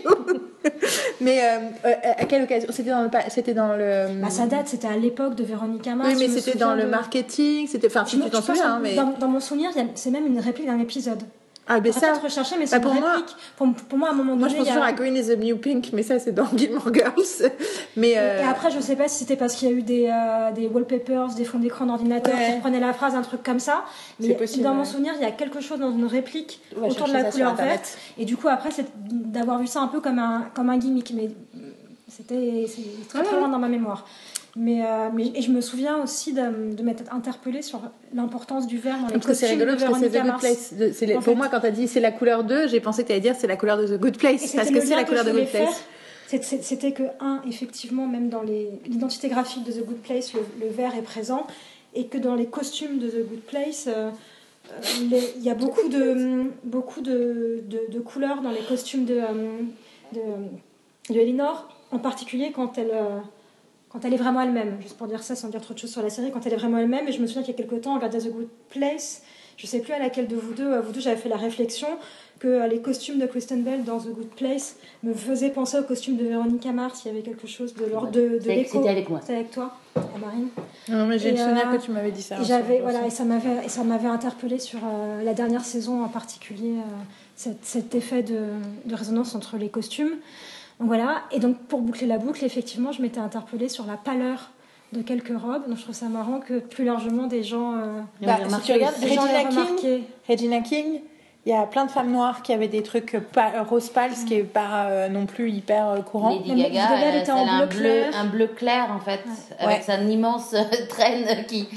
mais euh, euh, à quelle occasion? C'était dans le, c'était dans le. Bah, ça date, c'était à l'époque de Véronica Mars. oui mais c'était dans le marketing. C'était enfin si tu t'en souviens en- hein, mais dans, dans mon souvenir, c'est même une réplique d'un épisode. Ah mais Ça, ça. recherché, mais bah, pour moi-. Pour, pour moi, à un moment Moi, donné, je pense y a- toujours à Green is the New Pink, mais ça, c'est dans Gilmore Girls. Mais Et, euh, et après, je sais pas si c'était parce qu'il y a eu des, euh, des wallpapers, des fonds d'écran d'ordinateur Ouais. qui reprenaient la phrase, un truc comme ça. Mais possible, dans mon souvenir, il y a quelque chose dans une réplique autour de la couleur verte. Et du coup, après, c'est d'avoir vu ça un peu comme un, comme un gimmick. Mais c'était c'est très très loin dans ma mémoire. Mais, euh, mais et je me souviens aussi de, de m'être interpellée sur l'importance du vert dans les parce que c'est costumes rigolo de parce que c'est The Good. Place. De- pour fait. moi, quand t'as dit c'est la couleur 2, j'ai pensé que t'allais dire c'est la couleur de The Good Place. Parce que c'est la couleur de Good Place. C'était que, un, effectivement, même dans l'identité graphique de The Good Place, le, le vert est présent, et que dans les costumes de The Good Place, euh, euh, il y a beaucoup de, beaucoup de, de- de couleurs dans les costumes de, de, de Elinor, en particulier quand elle, quand elle est vraiment elle-même. Juste pour dire ça, sans dire trop de choses sur la série, quand elle est vraiment elle-même, et je me souviens qu'il y a quelques temps, on regardait The Good Place, je sais plus à laquelle de vous deux, à vous deux, j'avais fait la réflexion que euh, les costumes de Kristen Bell dans The Good Place me faisaient penser aux costumes de Véronica Mars. Il y avait quelque chose de l'ordre de, de l'écho. C'était avec moi. C'était avec toi, à Marine. Non, mais j'ai le souvenir euh, que tu m'avais dit ça. Hein, j'avais voilà et ça m'avait et ça m'avait interpellé sur euh, la dernière saison en particulier euh, cet, cet effet de, de résonance entre les costumes. Donc voilà et donc pour boucler la boucle effectivement je m'étais interpellée sur la pâleur de quelques robes donc je trouve ça marrant que plus largement des gens euh, Bah, a si remarqué tu regardes- des gens Regina King. Regina King, il y a plein de femmes noires qui avaient des trucs rose pâle, ce qui est pas euh, non plus hyper euh, courant. Lady Gaga, Gaga, elle elle, était elle en a un bleu un bleu clair en fait, avec Ouais. immense traîne qui,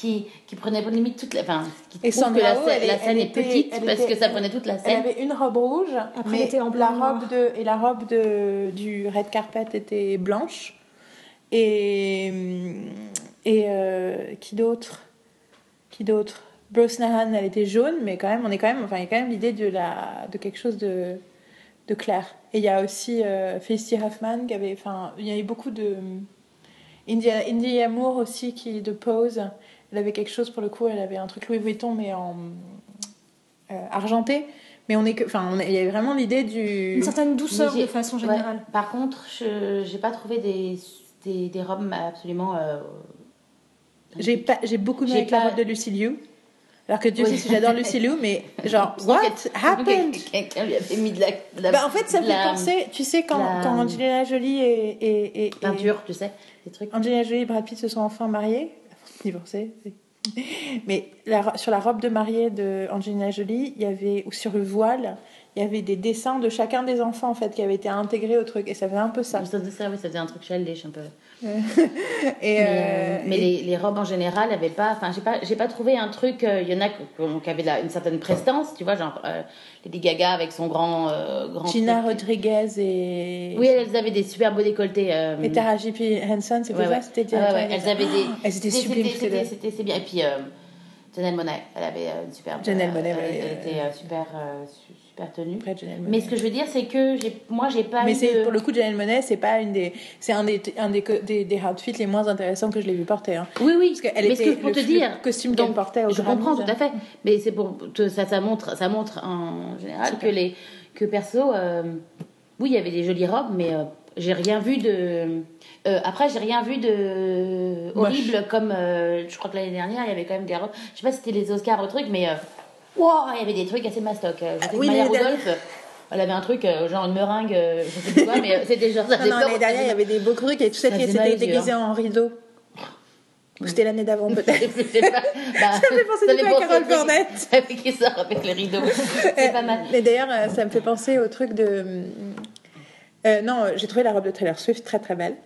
qui, qui prenait limite toute la. Enfin, qui Et trouve que la, elle la est- scène elle est était- petite elle parce était- que ça prenait toute la Elle scène. avait une robe rouge, Après, mais elle était en la robe de et la robe de du red carpet était blanche. Et et euh, qui d'autre? Qui d'autre? Brosnahan, elle était jaune, mais quand même, on est quand même, enfin, il y a quand même l'idée de la de quelque chose de de clair. Et il y a aussi euh, Felicity Huffman qui avait, enfin, il y avait beaucoup de India, India Moore aussi qui de Pose. Elle avait quelque chose pour le coup, elle avait un truc Louis Vuitton mais en euh, argenté. Mais on est que, enfin, il y avait vraiment l'idée du. Une certaine douceur de façon ouais. générale. Par contre, je j'ai pas trouvé des, des, des robes absolument. euh, J'ai pas, j'ai beaucoup aimé J'ai avec la pas- robe de Lucy Liu. Alors que Dieu Oui. sait si j'adore Lucy Liu, mais genre what happened? que Quelqu'un lui avait mis de la. de la- Bah, en fait, ça me fait la penser, tu sais, quand, la- quand Angelina Jolie et, et, et- et- Peinture, tu sais, des trucs. Angelina Jolie et Brad Pitt se sont enfin mariés, divorcés. oui. Mais sur la robe de mariée de Angelina Jolie, il y avait ou sur le voile, il y avait des dessins de chacun des enfants en fait qui avaient été intégrés au truc et ça faisait un peu ça. Ça, faisait ça faisait un truc childish un peu. Et, Mais, euh, euh, mais et- les, les robes en général avaient pas. Enfin, j'ai pas, j'ai pas trouvé un truc. euh, Il y en a qui, avaient la- une certaine prestance, tu vois, genre euh, Lady Gaga avec son grand. euh, grand Gina truc. Rodriguez et, Oui, elles avaient des super beaux décolletés. euh, et Tara J.P. Henson, c'était ouais, ça ouais. C'était Ah ouais, elles avaient des. Elles étaient sublimes c'était- bien. Et puis euh, Janelle Monáe, elle avait euh, une superbe. Janelle euh, Monáe, elle, elle euh, était euh, super, euh, su- super tenue. Après, Janelle Monáe. Mais ce que je veux dire, c'est que moi, j'ai pas. Mais c'est de- pour le coup Janelle Monáe, c'est pas une des, c'est un des, un des, des, des outfits les moins intéressants que je l'ai vu porter. Hein. Oui, oui. Parce qu'elle était que pour le- te le dire, costume qu'elle portait au je comprends tout hein. à fait. Mais c'est pour ça, ça montre, ça montre en général que les que perso, euh, oui, il y avait des jolies robes, mais euh, j'ai rien vu de. euh, après, j'ai rien vu de horrible comme euh, je crois que l'année dernière, il y avait quand même des robes. Je sais pas si c'était les Oscars ou truc, mais euh, wow, il y avait des trucs assez mastoc. Euh, Je sais que oui, Maya l'année Rudolph, elle avait un truc euh, genre une meringue, euh, je sais plus quoi, mais euh, c'était genre ça Non, non, l'année dernière, il y avait des beaux trucs et tout ça qui yeux, déguisé en rideau. Ou c'était l'année d'avant peut-être. Bah, Ça me fait penser du coup à Carole Burnett. Avec qui sort avec les rideaux. C'est pas mal. Mais d'ailleurs, euh, ça me fait penser au truc de. Euh, non, euh, j'ai trouvé la robe de Taylor Swift très très belle.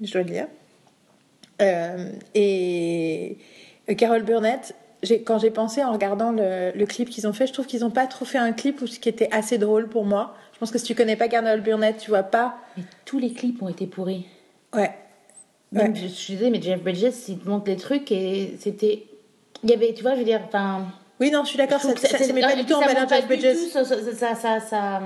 Je dois le dire. Euh, et euh, Carole Burnett, quand j'ai pensé en regardant le, le clip qu'ils ont fait, je trouve qu'ils n'ont pas trop fait un clip où ce qui était assez drôle pour moi. Je pense que si tu connais pas Carole Burnett, tu vois pas. Mais tous les clips ont été pourris. Ouais. Même, Ouais. je, je suis désolée, mais Jeff Bridges, il te montre les trucs et c'était. Il y avait, tu vois, je veux dire, enfin. Oui, non, je suis d'accord, ça, ça, ça met pas du tout en ça valeur Jeff Bridges. tout sa, sa, sa,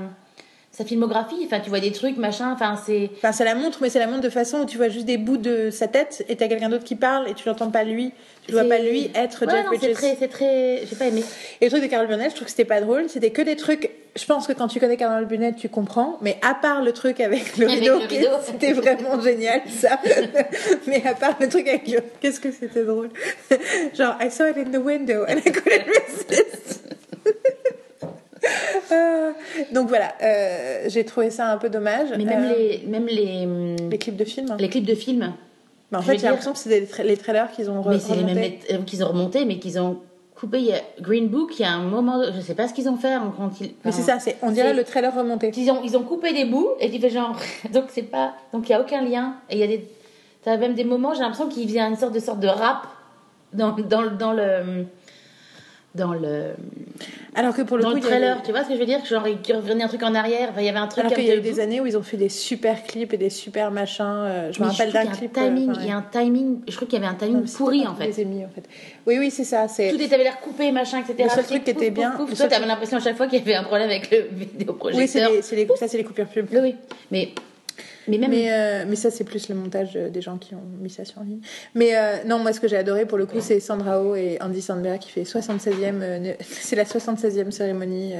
sa- filmographie. Enfin, tu vois des trucs, machin, enfin, c'est. Enfin, ça la montre, mais c'est la montre de façon où tu vois juste des bouts de sa tête et t'as quelqu'un d'autre qui parle et tu l'entends pas lui. Tu vois pas lui être Ouais, Jeff non, c'est Bridges. très, c'est très. J'ai pas aimé. Et le truc de Carole Burnett, je trouve que c'était pas drôle. C'était que des trucs. Je pense que quand tu connais Carole Burnett, tu comprends. Mais à part le truc avec le rideau, le rideau. c'était vraiment génial ça. mais à part le truc avec le. Qu'est-ce que c'était drôle? Genre, I saw it in the window and I couldn't resist. Euh, donc voilà, euh, j'ai trouvé ça un peu dommage. Mais même Euh, les, même les, hum, les clips de films. les clips de films. Bah, en fait, j'ai l'impression que c'est tra- les trailers qu'ils ont re- Mais c'est les mêmes remontés. qu'ils ont remonté, mais qu'ils ont coupé. Il y a Green Book, il y a un moment, je sais pas ce qu'ils ont fait quand ils. Mais c'est ça, c'est, on dirait le trailer remonté. Ils ont, ils ont coupé des bouts et tu fais genre. Donc c'est pas. Donc il y a aucun lien. Et il y a des. T'as même des moments, j'ai l'impression qu'il vient une sorte de sorte de rap dans, dans, dans le. Dans le, Alors que pour le dans coup, le il y avait- trailer, tu vois ce que je veux dire? Genre, il revenait un truc en arrière, enfin, il y avait un truc Alors qu'il y a eu des années où ils ont fait des super clips et des super machins. euh, je me rappelle d'un clip. euh, timing, pareil. il y a un timing, je trouve qu'il y avait un Non, timing c'était pourri en fait. les émis, en fait. Oui, oui, c'est ça. Tout était avait l'air coupé, machin, etc. Le seul truc qui était bien- pouf. Toi, t'avais l'impression à chaque fois qu'il y avait un problème avec le vidéoprojecteur. Oui, c'est, ça, c'est les coupures pub. Oui. Mais, mais même. Mais, euh, mais ça, c'est plus le montage euh, des gens qui ont mis ça sur ligne. Mais euh, non, moi, ce que j'ai adoré pour le coup, c'est Sandra Oh et Andy Sandberg qui fait 76e. euh, ne- c'est la 76e cérémonie.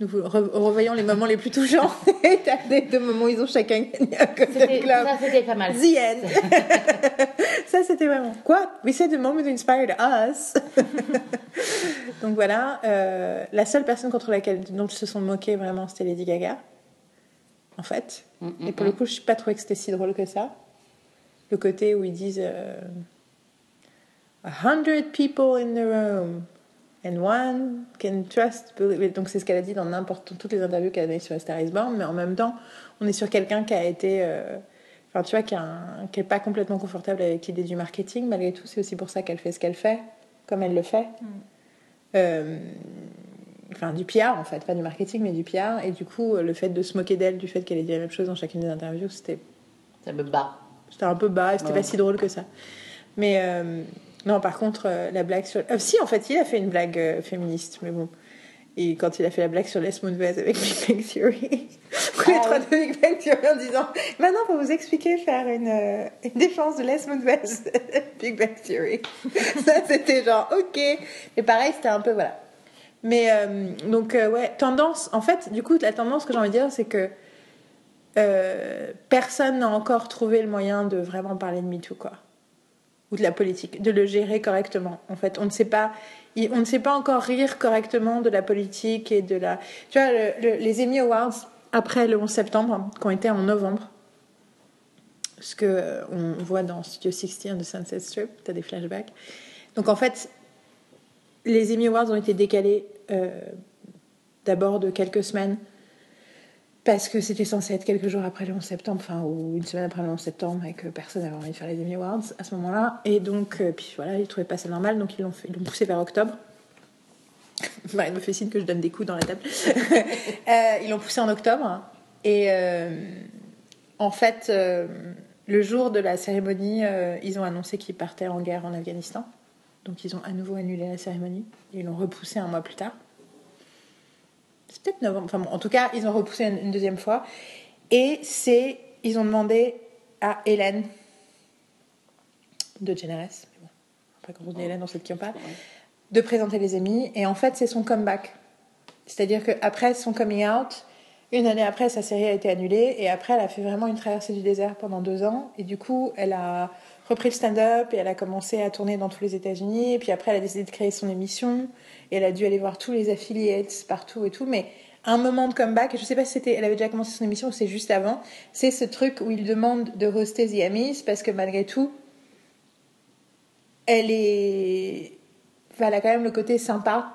nous re- revoyons les moments les plus touchants. et t'as des deux moments où ils ont chacun gagné un ça, c'était pas mal. The end. ça, c'était vraiment. Quoi? We said the moment inspired us. Donc voilà. la seule personne contre laquelle dont ils se sont moqués vraiment, c'était Lady Gaga. En fait. Mm, Et pour le coup, je n'ai pas trouvé que c'était si drôle que ça. Le côté où ils disent euh, A hundred people in the room. And one can trust. Donc c'est ce qu'elle a dit dans n'importe toutes les interviews qu'elle a données sur A Star Is Born, mais en même temps, on est sur quelqu'un qui a été. euh, Enfin enfin tu vois, qui n'est pas complètement confortable avec l'idée du marketing, malgré tout, c'est aussi pour ça qu'elle fait ce qu'elle fait, comme elle le fait. Mm. Euh, enfin, du PR en fait, pas du marketing, mais du PR. Et du coup, le fait de se moquer d'elle, du fait qu'elle ait dit la même chose dans chacune des interviews, c'était Ça me bat. c'était un peu bas et c'était Ouais. pas si drôle que ça. Mais euh, non, par contre, euh, la blague sur. euh, si, en fait, il a fait une blague euh, féministe, mais bon. Et quand il a fait la blague sur Les Moonves avec Big Bang Theory, les Ah trois de Big Bang Theory en disant Maintenant, pour vous expliquer, faire une, une défense de Les Moonves, Big Bang Theory. ça, c'était genre, ok. Mais pareil, c'était un peu, voilà. Mais euh, donc, euh, ouais, tendance, en fait, du coup, la tendance que j'ai envie de dire, c'est que euh, personne n'a encore trouvé le moyen de vraiment parler de MeToo, quoi. Ou de la politique, de le gérer correctement. En fait, on ne sait pas, on ne sait pas encore rire correctement de la politique et de la. Tu vois, le- le- les Emmy Awards, après le 11 septembre, qui ont été en novembre, ce que on voit dans Studio 60 de Sunset Strip, tu as des flashbacks. Donc en fait, les Emmy Awards ont été décalés euh, d'abord de quelques semaines parce que c'était censé être quelques jours après le 11 septembre, enfin, ou une semaine après le 11 septembre, et que personne n'avait envie de faire les Emmy Awards à ce moment-là. Et donc, euh, puis voilà, ils trouvaient pas ça normal, donc ils l'ont poussé vers octobre. Marine me fait signe que je donne des coups dans la table. Euh, ils l'ont poussé en octobre. Et en fait, le jour de la cérémonie, ils ont annoncé qu'ils partaient en guerre en Afghanistan. Donc ils ont à nouveau annulé la cérémonie. Ils l'ont repoussé un mois plus tard. C'est peut-être novembre. Enfin bon, en tout cas, ils ont repoussé une, deuxième fois. Et c'est, ils ont demandé à Hélène de Generes, mais bon, après quand on dit Hélène, on sait de qui on parle, de présenter les Emmy. Et en fait, c'est son comeback. C'est-à-dire qu'après son coming out, une année après, sa série a été annulée. Et après, elle a fait vraiment une traversée du désert pendant deux ans. Et du coup, elle a repris le stand-up et elle a commencé à tourner dans tous les États-Unis. Et puis après, elle a décidé de créer son émission. Et elle a dû aller voir tous les affiliates partout et tout. Mais un moment de comeback, je sais pas si c'était, elle avait déjà commencé son émission ou c'est juste avant, c'est ce truc où il demande de hoster The Emmys parce que malgré tout, elle est. enfin, elle a quand même le côté sympa.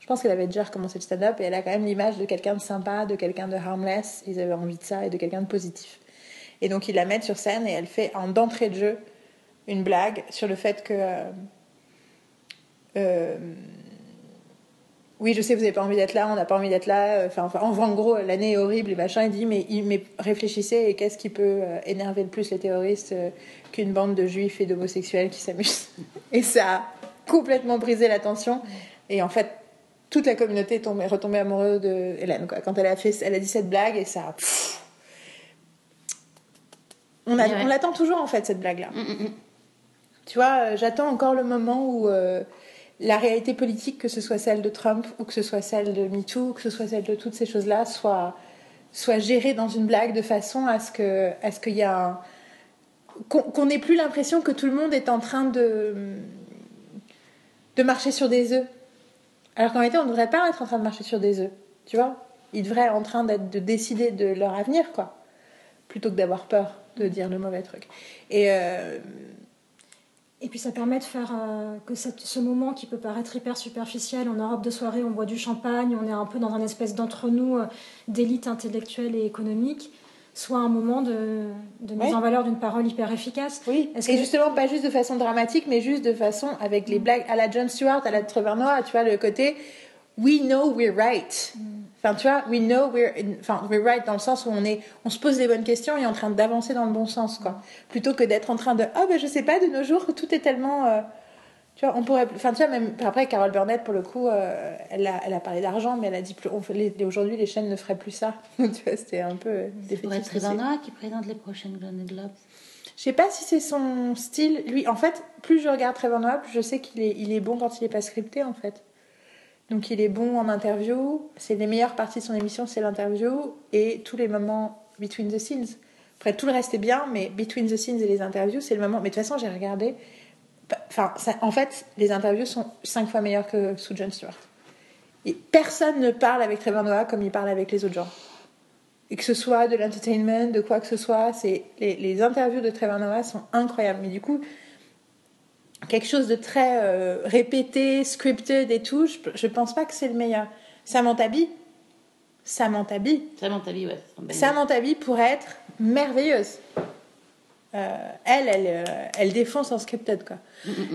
Je pense qu'elle avait déjà recommencé le stand-up et elle a quand même l'image de quelqu'un de sympa, de quelqu'un de harmless. Ils avaient envie de ça et de quelqu'un de positif. Et donc ils la mettent sur scène et elle fait en d'entrée de jeu une blague sur le fait que. euh, euh, oui, je sais, vous n'avez pas envie d'être là, on n'a pas envie d'être là. Enfin, enfin, en gros, l'année est horrible et machin. Il dit, mais, mais réfléchissez, et qu'est-ce qui peut euh, énerver le plus les terroristes euh, qu'une bande de juifs et d'homosexuels qui s'amusent? Et ça a complètement brisé la tension. Et en fait, toute la communauté est tombée, retombée amoureuse de Hélène, quoi. Quand elle a, fait, elle a dit cette blague, et ça a- pff. On, a- Ouais, ouais. on l'attend toujours, en fait, cette blague-là. Mm, mm, mm. Tu vois, euh, j'attends encore le moment où euh, la réalité politique, que ce soit celle de Trump ou que ce soit celle de MeToo, que ce soit celle de toutes ces choses-là, soit, soit gérée dans une blague de façon à ce que, à ce qu'il y a un- qu'on n'ait plus l'impression que tout le monde est en train de de marcher sur des œufs. Alors qu'en réalité, on ne devrait pas être en train de marcher sur des œufs. Tu vois Ils devraient être en train d'être de décider de leur avenir, quoi, plutôt que d'avoir peur de dire le mauvais truc. Et euh, Et puis ça permet de faire euh, que cette- ce moment qui peut paraître hyper superficiel, en Europe de soirée, on boit du champagne, on est un peu dans un espèce d'entre-nous euh, d'élite intellectuelle et économique, soit un moment de, de mise Ouais. en valeur d'une parole hyper efficace. Oui, et que- justement pas juste de façon dramatique, mais juste de façon avec les blagues à la Jon Stewart, à la Trevor Noah, tu vois, le côté we know we're right. Enfin, tu vois, we know we're, in- enfin, we're right dans le sens où on est, on se pose les bonnes questions et en train d'avancer dans le bon sens, quoi. Plutôt que d'être en train de, oh ben je sais pas, de nos jours tout est tellement, euh, tu vois, on pourrait, enfin tu vois même après Carol Burnett pour le coup, euh, elle a, elle a parlé d'argent, mais elle a dit plus, aujourd'hui les chaînes ne feraient plus ça. tu vois, c'était un peu euh, Ça pourrait être. Noah qui présente les prochaines Golden Globes. Je sais pas si c'est son style. Lui, en fait, plus je regarde Trevor Noah, plus je sais qu'il est, il est bon quand il est pas scripté, en fait. Donc il est bon en interview. C'est les meilleures parties de son émission, c'est l'interview et tous les moments between the scenes. Après, tout le reste est bien, mais between the scenes et les interviews, c'est le moment. Mais de toute façon, j'ai regardé. Enfin, en fait, les interviews sont cinq fois meilleures que sous Jon Stewart. Et personne ne parle avec Trevor Noah comme il parle avec les autres gens. Et que ce soit de l'entertainment, de quoi que ce soit, c'est les, les interviews de Trevor Noah sont incroyables. Mais du coup, quelque chose de très euh, répété, scripted et tout, je, je pense pas que c'est le meilleur. Samantha Bee, Samantha Bee, Samantha Bee, ouais. Samantha pourrait être merveilleuse. euh, elle, elle, euh, elle défonce en scripted, quoi.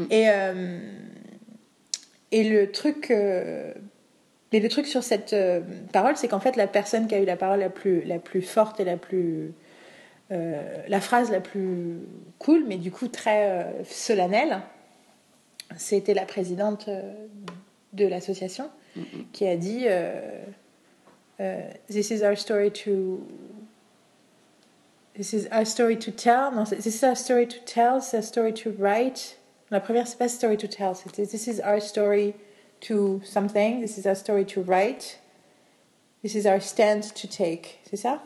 Et, euh, et le truc. mais le truc sur cette parole, c'est qu'en fait, la personne qui a eu la parole la plus, la plus forte et la plus. la phrase la plus cool, mais du coup très solennelle, c'était la présidente euh, de l'association qui a dit euh, euh, This is our story to. This is our story to tell. Non, this is our story to tell, c'est our story to write. La première, c'est pas story to tell, c'était This is our story to something. This is our story to write. This is our stand to take. C'est ça?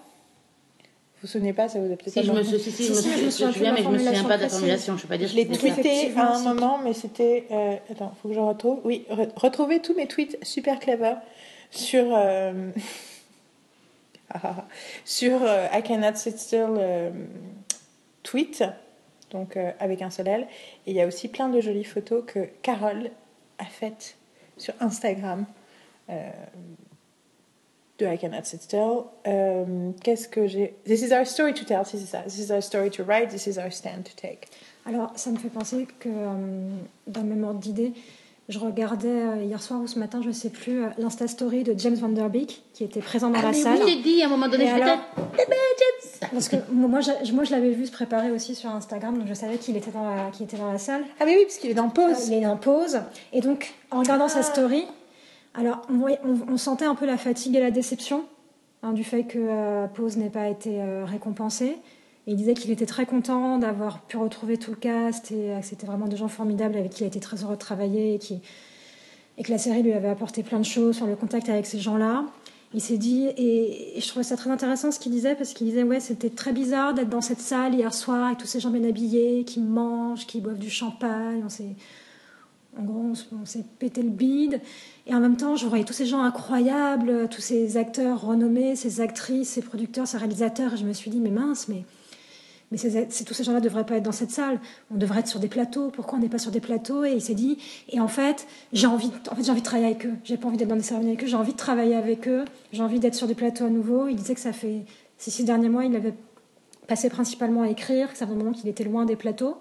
Vous vous souvenez pas Ça vous a peut-être Si, pas je me, suis, si, Si, je me si, je me je souviens me souviens, mais je me souviens pas de la formulation. Je peux pas dire Je l'ai tweeté à un moment, mais c'était. euh, attends, faut que je retrouve. Oui, re- retrouvez tous mes tweets super clever sur. euh, sur euh, I Cannot Sit Still euh, tweet, donc euh, avec un seul L. Et il y a aussi plein de jolies photos que Carole a faites sur Instagram. De I Cannot Sit Still. Euh, Qu'est-ce que j'ai? This is our story to tell, si c'est ça. This is our story to write, this is our stand to take. Alors, ça me fait penser que, euh, dans le même ordre d'idée, je regardais euh, hier soir ou ce matin, je ne sais plus, euh, l'Insta Story de James Van Der Beek, qui était présent dans Ah, la mais salle. oui, j'ai dit à un moment donné, Et je alors Eh ben, James Parce que moi, je, moi, je l'avais vu se préparer aussi sur Instagram, donc je savais qu'il était, dans la- qu'il était dans la salle. Ah, mais oui, parce qu'il est dans pause. Il est en pause. Et donc, en regardant sa story, alors on, sentait un peu la fatigue et la déception hein, du fait que euh, Pause n'ait pas été euh, récompensé. Il disait qu'il était très content d'avoir pu retrouver tout le cast et euh, que c'était vraiment des gens formidables avec qui il a été très heureux de travailler et, que la série lui avait apporté plein de choses sur le contact avec ces gens-là. Il s'est dit, et, je trouvais ça très intéressant ce qu'il disait, parce qu'il disait, ouais, c'était très bizarre d'être dans cette salle hier soir avec tous ces gens bien habillés, qui mangent, qui boivent du champagne, on en gros, on s'est pété le bide. Et en même temps, je voyais tous ces gens incroyables, tous ces acteurs renommés, ces actrices, ces producteurs, ces réalisateurs, et je me suis dit, mais mince, mais mais ces- tous ces gens-là ne devraient pas être dans cette salle. On devrait être sur des plateaux. Pourquoi on n'est pas sur des plateaux? Et il s'est dit, et en fait, j'ai envie, en fait, envie de travailler avec eux. J'ai pas envie d'être dans des cérémonies avec eux. J'ai envie de travailler avec eux. J'ai envie d'être sur des plateaux à nouveau. Il disait que ça fait ces six derniers mois, il avait passé principalement à écrire, que ça fait un moment qu'il était loin des plateaux.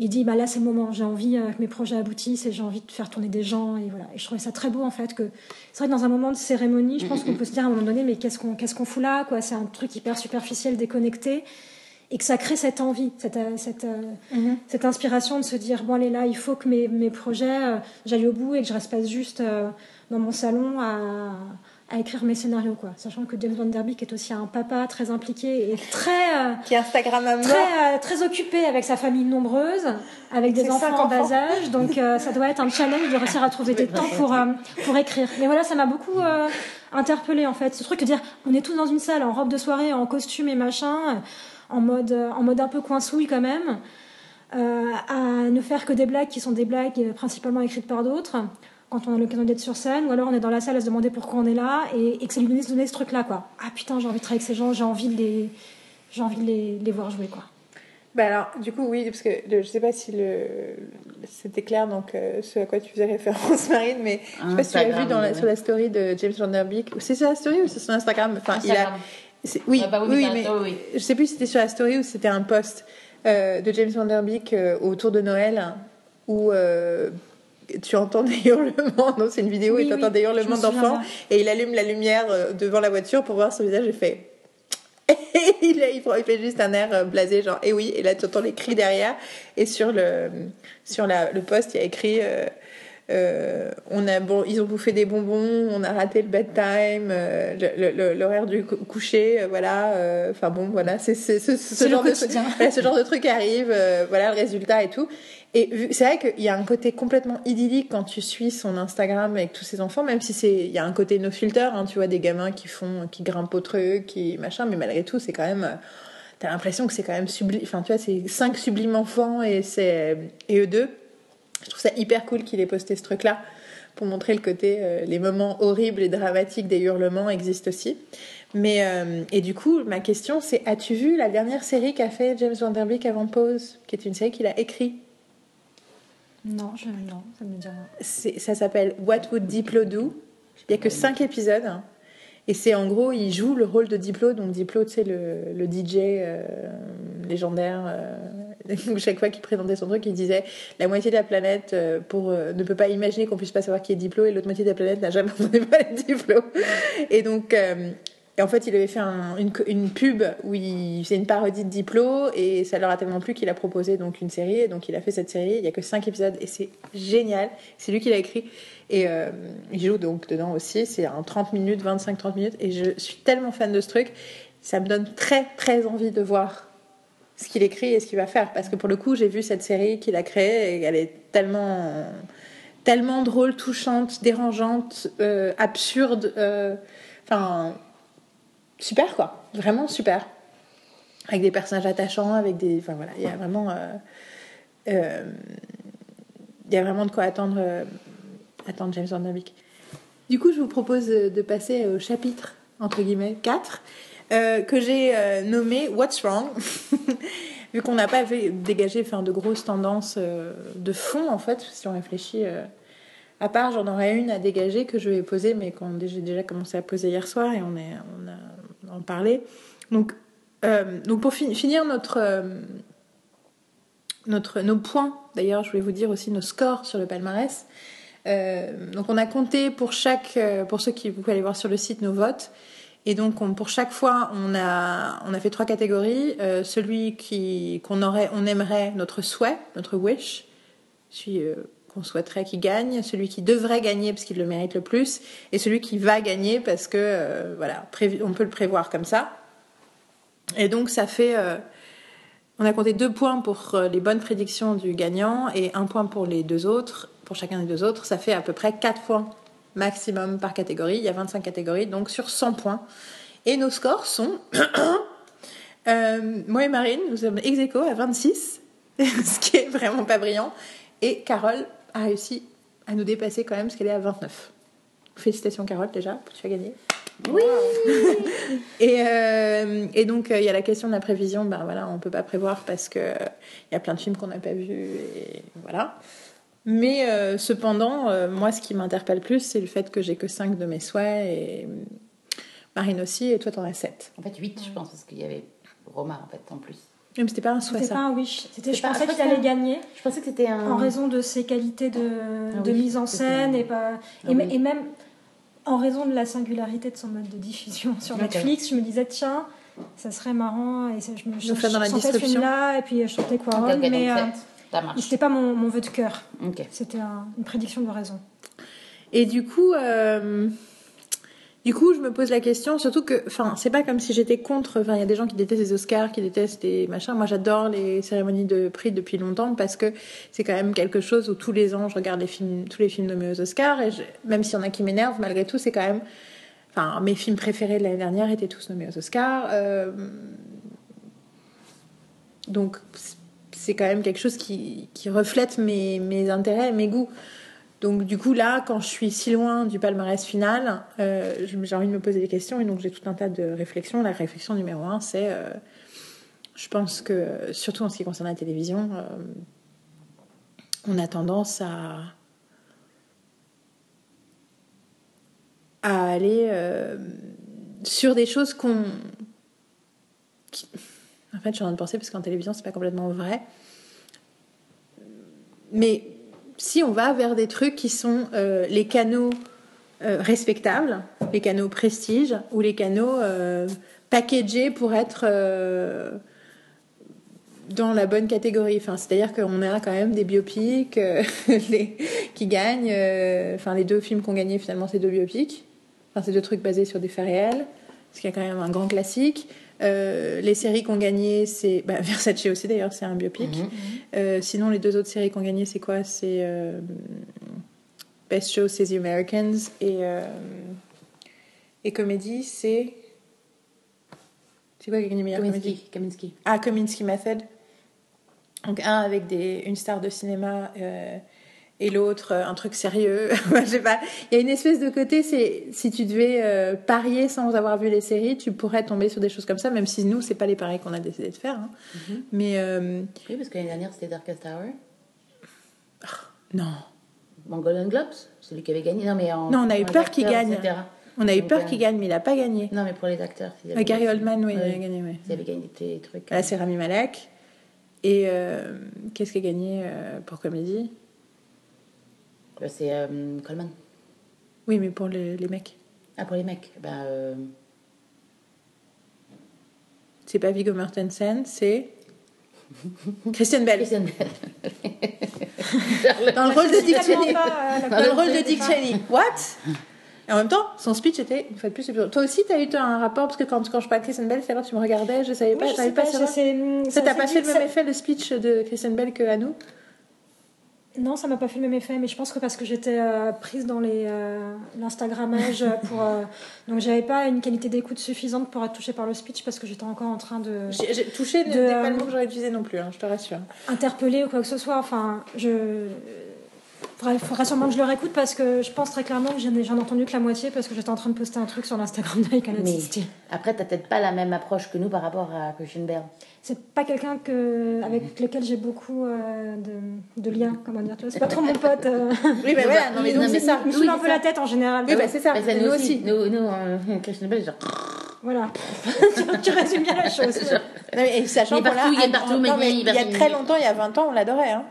Il dit, bah là c'est le moment. J'ai envie euh, que mes projets aboutissent et j'ai envie de faire tourner des gens et voilà. Et je trouvais ça très beau en fait que c'est vrai que dans un moment de cérémonie, je pense qu'on peut se dire à un moment donné, mais qu'est-ce qu'on qu'est-ce qu'on fout là quoi? C'est un truc hyper superficiel, déconnecté et que ça crée cette envie, cette, euh, euh, cette inspiration de se dire bon allez là, il faut que mes, mes projets j'aille au bout et que je reste pas juste dans mon salon à, à écrire mes scénarios quoi. Sachant que James Van Der Beek est aussi un papa très impliqué et très euh, Qui est Instagram à mort. très, euh, très occupé avec sa famille nombreuse, avec des enfants en bas âge. Donc euh, ça doit être un challenge de réussir à trouver des temps pour, euh, pour écrire. Mais voilà, ça m'a beaucoup euh, interpellé en fait. Ce truc de dire, on est tous dans une salle en robe de soirée, en costume et machin, en mode, en mode un peu coinsouille quand même, euh, à ne faire que des blagues qui sont des blagues principalement écrites par d'autres. Quand on a l'occasion d'être sur scène, ou alors on est dans la salle à se demander pourquoi on est là, et, et que ça lui donne, donner ce truc-là, quoi. Ah putain, j'ai envie de travailler avec ces gens, j'ai envie de les, j'ai envie de les, les voir jouer, quoi. Bah alors, du coup, oui, parce que le- je sais pas si le c'était clair, donc euh, ce à quoi tu faisais référence, Marine, mais je sais pas si tu l'as vu Instagram, dans la, ouais. sur la story de James Van Der Beek. C'est sur la story ou c'est sur Instagram? Enfin, il a. C'est- Oui, Ah bah oui, oui, mais oui, je sais plus si c'était sur la story ou c'était un post euh, de James Van Der Beek euh, autour de Noël où euh, tu entends des hurlements. Non, c'est une vidéo Oui, et tu entends oui, des hurlements d'enfants et il allume la lumière euh, devant la voiture pour voir son visage et fait. Il, il fait- il fait juste un air euh, blasé, genre, et oui, et là tu entends les cris derrière, et sur le, sur la, le poste, il y a écrit euh, euh, on a, bon, Ils ont bouffé des bonbons, on a raté le bedtime, euh, l'horaire du cou- coucher, euh, voilà, enfin bon, voilà, c'est ce, genre de, voilà, ce genre de truc arrive, voilà le résultat et tout. Et c'est vrai qu'il y a un côté complètement idyllique quand tu suis son Instagram avec tous ses enfants, même si c'est il y a un côté no filter, hein, tu vois des gamins qui font qui grimpent au truc, qui machin, mais malgré tout c'est quand même euh, t'as l'impression que c'est quand même sublime. Enfin tu vois c'est cinq sublimes enfants et c'est et eux deux. Je trouve ça hyper cool qu'il ait posté ce truc là pour montrer le côté euh, les moments horribles et dramatiques des hurlements existent aussi. Mais euh, et du coup ma question c'est as-tu vu la dernière série qu'a fait James Van Der Beek avant Pause, qui est une série qu'il a écrit Non, je, non, ça me dit rien. C'est- ça s'appelle What Would Diplo Do? Il n'y a que 5 épisodes. Et c'est en gros, il joue le rôle de Diplo. Donc Diplo, tu sais, le, le DJ euh, légendaire. euh, où chaque fois qu'il présentait son truc, il disait la moitié de la planète euh, pour, euh, ne peut pas imaginer qu'on puisse pas savoir qui est Diplo et l'autre moitié de la planète n'a jamais entendu parler de Diplo. Et donc, euh, et en fait, il avait fait un- une, pub où il faisait une parodie de Diplo et ça leur a tellement plu qu'il a proposé donc une série. Et donc, il a fait cette série. Il y a que 5 épisodes et c'est génial. C'est lui qui l'a écrit. Et euh, il joue donc dedans aussi. C'est en 30 minutes, 25-30 minutes. Et je suis tellement fan de ce truc. Ça me donne très, très envie de voir ce qu'il écrit et ce qu'il va faire. Parce que pour le coup, j'ai vu cette série qu'il a créée et elle est tellement, tellement drôle, touchante, dérangeante, euh, absurde. euh, Enfin, super quoi. Vraiment super. Avec des personnages attachants, avec des. Enfin voilà, il y a vraiment. euh, euh, il y a vraiment de quoi attendre, euh, attendre James Van Der Beek. Du coup, je vous propose de passer au chapitre, entre guillemets, 4, euh, que j'ai euh, nommé What's Wrong? Vu qu'on n'a pas fait dégager enfin, de grosses tendances euh, de fond, en fait, si on réfléchit. à part, j'en aurais une à dégager que je vais poser, mais qu'on j'ai déjà commencé à poser hier soir et on, est, on a parlé. Donc, euh, donc pour fi- finir notre, euh, notre, nos points, d'ailleurs, je voulais vous dire aussi nos scores sur le palmarès. Euh, donc on a compté pour chaque, pour ceux qui vous pouvez aller voir sur le site nos votes. Et donc on- pour chaque fois on a, on a fait trois catégories. Celui qui qu'on aurait, on aimerait notre souhait, notre wish, celui euh, qu'on souhaiterait qu'il gagne, celui qui devrait gagner parce qu'il le mérite le plus, et celui qui va gagner parce que euh, voilà, on peut le prévoir comme ça. Et donc ça fait, euh, on a compté deux points pour euh, les bonnes prédictions du gagnant et un point pour les deux autres, pour chacun des deux autres. Ça fait à peu près quatre points maximum par catégorie. Il y a 25 catégories, donc sur 100 points. Et nos scores sont moi et Marine, nous sommes ex aequo à 26, ce qui est vraiment pas brillant. Et Carole a réussi à nous dépasser quand même, parce qu'elle est à 29. Félicitations Carole déjà, tu as gagné. Oui Et, euh, et donc, euh, il y a la question de la prévision. Ben voilà, on peut pas prévoir parce que euh, il y a plein de films qu'on n'a pas vus. Et voilà. Mais euh, cependant, euh, moi, ce qui m'interpelle plus, c'est le fait que j'ai que 5 de mes souhaits et Marine aussi, et toi, t'en as 7. En fait, 8, je pense, parce qu'il y avait Romain, en fait, en plus. Mais c'était pas un souhait, C'était pas un wish. C'était, je pensais je qu'il allait gagner Je pensais que c'était un. en raison de ses qualités de, Ah de oui, mise en scène et, pas, Ah et, me- oui. et même en raison de la singularité de son mode de diffusion sur. Netflix, je me disais tiens, ça serait marrant et ça, je me Nous faire dans la je ce film-là et puis je chantais ok, mais euh, 7. Ça marche. c'était pas mon, mon vœu de cœur. Ok. C'était un- une prédiction de raison. Et du coup, euh, du coup, je me pose la question, surtout que, enfin, c'est pas comme si j'étais contre. Enfin, il y a des gens qui détestent les Oscars, qui détestent les machins. Moi, j'adore les cérémonies de prix depuis longtemps parce que c'est quand même quelque chose où tous les ans, je regarde tous les films nommés aux Oscars et même s'il y en a qui m'énervent, malgré tout, c'est quand même. Enfin, mes films préférés de l'année dernière étaient tous nommés aux Oscars. euh, donc, c'est quand même quelque chose qui, reflète mes, intérêts mes goûts. Donc du coup là, quand je suis si loin du palmarès final, euh, j'ai envie de me poser des questions et donc j'ai tout un tas de réflexions. La réflexion numéro un, c'est, euh, je pense que surtout en ce qui concerne la télévision, euh, on a tendance à à aller sur des choses qu'on en fait je suis en train de penser parce qu'en télévision c'est pas complètement vrai mais si on va vers des trucs qui sont euh, les canaux euh, respectables, les canaux prestige ou les canaux euh, packagés pour être dans la bonne catégorie. Enfin, c'est-à-dire qu'on a quand même des biopics qui gagnent. Enfin, les deux films qui ont gagné finalement, c'est deux biopics. Enfin, c'est deux trucs basés sur des faits réels, ce qui est quand même un grand classique. Euh, les séries qui ont gagné, c'est bah, Versace aussi d'ailleurs, c'est un biopic. Mhm. Euh, sinon, les deux autres séries qui ont gagné, c'est quoi? C'est euh, Best Show, c'est The Americans. Et, et comédie, c'est. C'est quoi qui a gagné meilleure comédie? Kaminski. Ah, Kominsky Method. Donc, un avec des, une star de cinéma et l'autre euh, un truc sérieux. Je sais pas. Il y a une espèce de côté, c'est si tu devais euh, parier sans avoir vu les séries, tu pourrais tomber sur des choses comme ça, même si nous, c'est pas les paris qu'on a décidé de faire. hein. Mhm. Mais euh, Oui, parce que l'année dernière, c'était Darkest Hour. non. Bon, Golden Globes, celui qui avait gagné. Non, mais en. Non, on a eu peur qu'il gagne. etc. On a eu peur qu'il gagne, mais il n'a pas gagné. Non, mais pour les acteurs. avaient- Gary Oldman, oui, il a gagné, oui. S'ils avaient gagné des trucs. Là, c'est Rami Malek. Et euh, qu'est-ce qu'il a gagné pour comédie? C'est euh, Coleman. Oui, mais pour le- les mecs. Ah, pour les mecs. Bah, euh, C'est pas Viggo Mortensen, c'est. Christian Bell. Christian. Dans le rôle de Dick Cheney. euh, Dans le rôle de Dick. Cheney. What? Et en même temps, son speech était une fois de plus. Toi aussi, t'as eu un rapport parce que quand, quand je parlais de Christian Bell, c'est là tu me regardais, je savais Oui, pas, je sais pas pas, c'est- Ça t'a pas fait le même ça- effet le speech de Christian Bell que à nous? Non, ça m'a pas fait le même effet, mais je pense que parce que j'étais euh, prise dans les euh, l'Instagrammage pour euh, donc j'avais pas une qualité d'écoute suffisante pour être touchée par le speech parce que j'étais encore en train de J'ai touché De, n'est pas euh, le mot que j'aurais utilisé non plus, hein, je te rassure. interpeller ou quoi que ce soit. Enfin, je il faudrait sûrement que je le réécoute parce que je pense très clairement que j'en ai, j'en ai entendu que la moitié parce que j'étais en train de poster un truc sur l'Instagram Style. après, t'as peut-être pas la même approche que nous par rapport à Bale. C'est pas quelqu'un que avec lequel j'ai beaucoup euh, de, de liens, comment dire. tu vois, C'est pas trop mon pote. euh. Oui, mais voilà, non, mais donc Non, mais c'est ça. Il me saoule un peu ça. la tête en général. Oui, bah, c'est ça. Bah, ça, nous nous aussi. Nous, nous euh, Christian Bale, genre. Voilà. tu, tu résumes bien la chose. genre- Non, mais, et sachant Il est qu'on partout, l'a- il est partout, non, mais il y a très longtemps, il y a 20 ans, on l'adorait. Hein.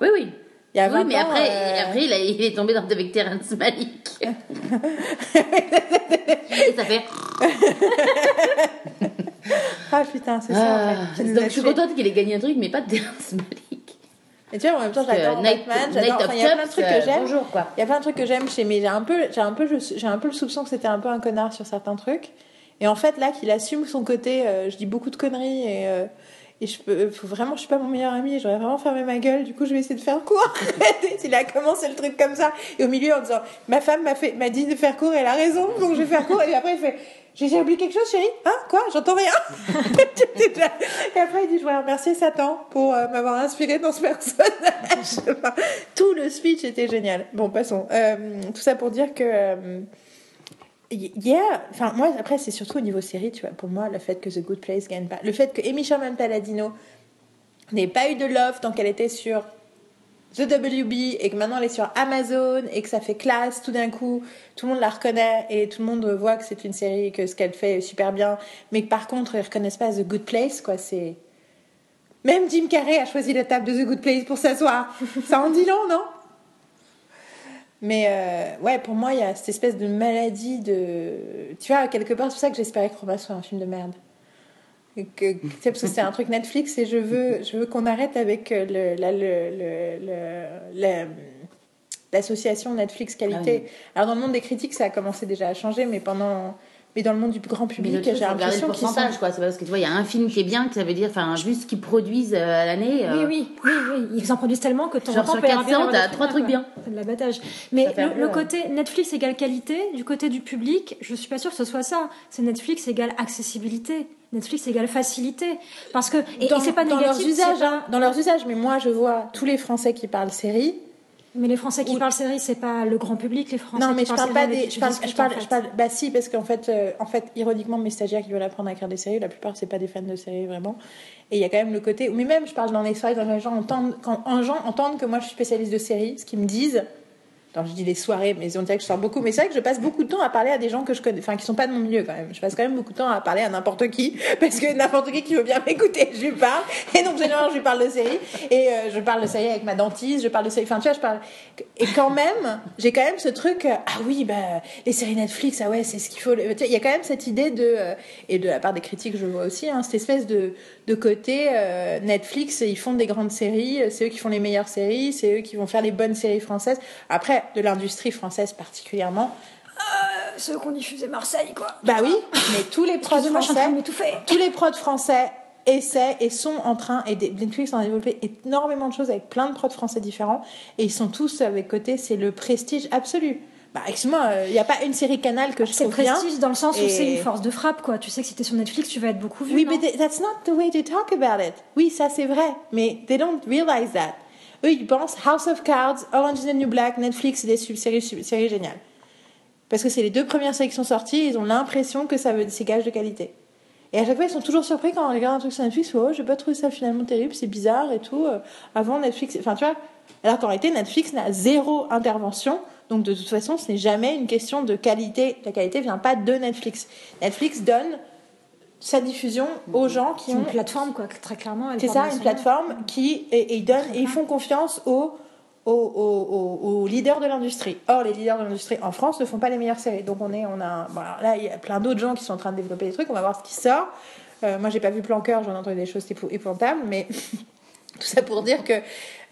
Oui, oui. Il y a 20 Oui, mais ans, après, euh, après il, a- il est tombé dans, avec Terrence Malick. et ça fait. Ah putain, c'est ça. Ah, en fait, donc je suis contente qu'il ait gagné un truc, mais pas de Terrence Malick. Et tu vois, en même temps, j'adore Batman, j'adore. of Enfin, il y a plein de trucs euh, que j'aime. Bonjour, quoi. Il y a plein de trucs que j'aime chez, mais j'ai un peu, j'ai un peu, le- j'ai un peu le soupçon que c'était un peu un connard sur certains trucs. Et en fait, là, qu'il assume son côté, euh, je dis beaucoup de conneries et, euh, et je peux, faut vraiment, je suis pas mon meilleur ami, j'aurais vraiment fermé ma gueule. Du coup, je vais essayer de faire court. Il a commencé le truc comme ça et au milieu en disant, ma femme m'a fait, m'a dit de faire court, elle a raison, donc je vais faire court. Et après, il fait. J'ai oublié quelque chose, chérie? Hein? Quoi? J'entends rien. et après, il dit Je voudrais remercier Satan pour euh, m'avoir inspiré dans ce personnage. Tout le speech était génial. Bon, passons. Euh, tout ça pour dire que. euh, il y a, enfin moi après c'est surtout au niveau série, tu vois. Pour moi, le fait que The Good Place gagne pas, le fait que Amy Sherman Palladino n'ait pas eu de love tant qu'elle était sur The WB et que maintenant elle est sur Amazon et que ça fait classe tout d'un coup, tout le monde la reconnaît et tout le monde voit que c'est une série que ce qu'elle fait est super bien, mais que par contre ils reconnaissent pas The Good Place quoi. C'est même Jim Carrey a choisi la table de The Good Place pour s'asseoir. Ça en dit long, non? Mais euh, ouais, pour moi, il y a cette espèce de maladie de. Tu vois, quelque part, c'est pour ça que j'espérais que Roma soit un film de merde. Que, tu sais, parce que c'est un truc Netflix et je veux, je veux qu'on arrête avec euh, le, la- le, le, le- la- l'association Netflix qualité. Alors, dans le monde des critiques, ça a commencé déjà à changer, mais pendant. Mais dans le monde du grand public, j'ai regarder le l'impression qu'ils sont. pourcentage, quoi. C'est pas parce que tu vois, il y a un film qui est bien que ça veut dire, enfin, juste qu'ils produisent euh, à l'année. Oui, euh, oui, oui, oui. Ils en produisent tellement que temps Genre sur peut y avoir 400, des t'as trois trucs bien. C'est de l'abattage. Mais le, côté Netflix égale qualité, du côté du public, je suis pas sûre que ce soit ça. C'est Netflix égale accessibilité. Netflix égale facilité. Parce que, et, et c'est pas dans négatif. leurs usages, pas- hein, dans leurs usages, mais moi je vois tous les Français qui parlent série. Mais les Français qui Ou- parlent série, c'est pas le grand public, les Français non, mais qui je parlent parle pas des. Je parle, je parle, en fait. je parle- bah si, parce qu'en fait, euh, en fait, ironiquement, mes stagiaires qui veulent apprendre à écrire des séries, la plupart c'est pas des fans de séries vraiment. Et il y a quand même le côté. Mais même, je parle dans les soirées, quand les gens entendent, quand un gens entendent que moi je suis spécialiste de séries, ce qu'ils me disent. Alors je dis les soirées, mais on dirait que je sors beaucoup. Mais c'est vrai que je passe beaucoup de temps à parler à des gens que je connais, enfin qui sont pas de mon milieu quand même. Je passe quand même beaucoup de temps à parler à n'importe qui, parce que n'importe qui qui veut bien m'écouter, je lui parle. Et donc généralement je lui parle de série. Et euh, je parle de série avec ma dentiste, je parle de série. Enfin tu vois, je parle. Et quand même, j'ai quand même ce truc. euh, ah oui, bah les séries Netflix, ah ouais, c'est ce qu'il faut. Il y a quand même cette idée de euh, et de la part des critiques, je vois aussi, hein, cette espèce de de côté Netflix, ils font des grandes séries, c'est eux qui font les meilleures séries, c'est eux qui vont faire les bonnes séries françaises. Après, de l'industrie française particulièrement, Ceux qu'on diffusait Marseille, quoi. bah oui, mais tous les prods français, tous les prods français essaient et sont en train, et Netflix en a développé énormément de choses avec plein de prods français différents, et ils sont tous avec côté, c'est le prestige absolu. Bah, excuse-moi, il n'y a pas une série Canal que je C'est trouve bien. prestige dans le sens où c'est une force de frappe, quoi. Tu sais que si t'es sur Netflix, tu vas être beaucoup vu. Oui, mais that's not the way to talk about it. Oui, ça c'est vrai, mais they don't realize that. Eux, ils pensent House of Cards, Orange is the New Black, Netflix, des séries, géniales. Parce que c'est les deux premières séries qui sont sorties, ils ont l'impression que ça veut c'est gage de qualité. Et à chaque fois, ils sont toujours surpris quand on regarde un truc sur Netflix, oh, j'ai pas trouvé ça finalement terrible, c'est bizarre et tout. Euh, Avant Netflix, enfin tu vois, alors qu'en réalité, Netflix n'a zéro intervention Donc de toute façon, ce n'est jamais une question de qualité. La qualité vient pas de Netflix. Netflix donne sa diffusion aux gens qui ont une plateforme, quoi, très clairement. c'est ça, une plateforme qui et, et ils donnent et ils font confiance aux, aux, aux- aux- leaders de l'industrie. Or, les leaders de l'industrie en France ne font pas les meilleures séries. Donc on est, on a, bon, alors là, il y a plein d'autres gens qui sont en train de développer des trucs. On va voir ce qui sort. Euh, moi, j'ai pas vu Plan Cœur, j'en ai entendu des choses épou- épouvantables, mais tout ça pour dire que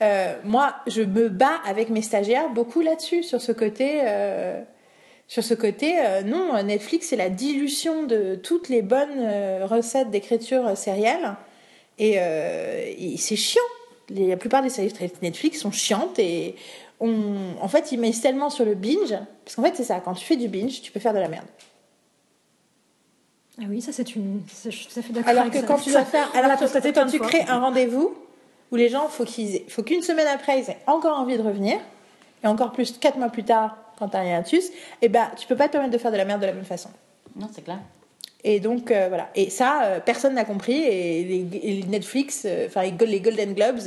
euh, moi, je me bats avec mes stagiaires beaucoup là-dessus, sur ce côté. euh, sur ce côté, euh, non, Netflix, c'est la dilution de toutes les bonnes euh, recettes d'écriture euh, sérielle. Et, euh, et c'est chiant. Les- la plupart des séries Netflix sont chiantes et on, en fait, ils mettent tellement sur le binge. Parce qu'en fait, c'est ça, quand tu fais du binge, tu peux faire de la merde. Ah oui, ça c'est une. Je suis tout à fait d'accord. Alors que ça. quand tu vas faire, alors que quand tu crées un rendez-vous où les gens, faut qu'ils, faut qu'une semaine après, ils aient encore envie de revenir, et encore plus quatre mois plus tard, quand t'as rien dessus, et ben, tu peux pas te permettre de faire de la merde de la même façon. Non, c'est clair. Et donc euh, voilà. Et ça, euh, personne n'a compris. Et les, et les Netflix, euh, enfin les, Go- les Golden Globes,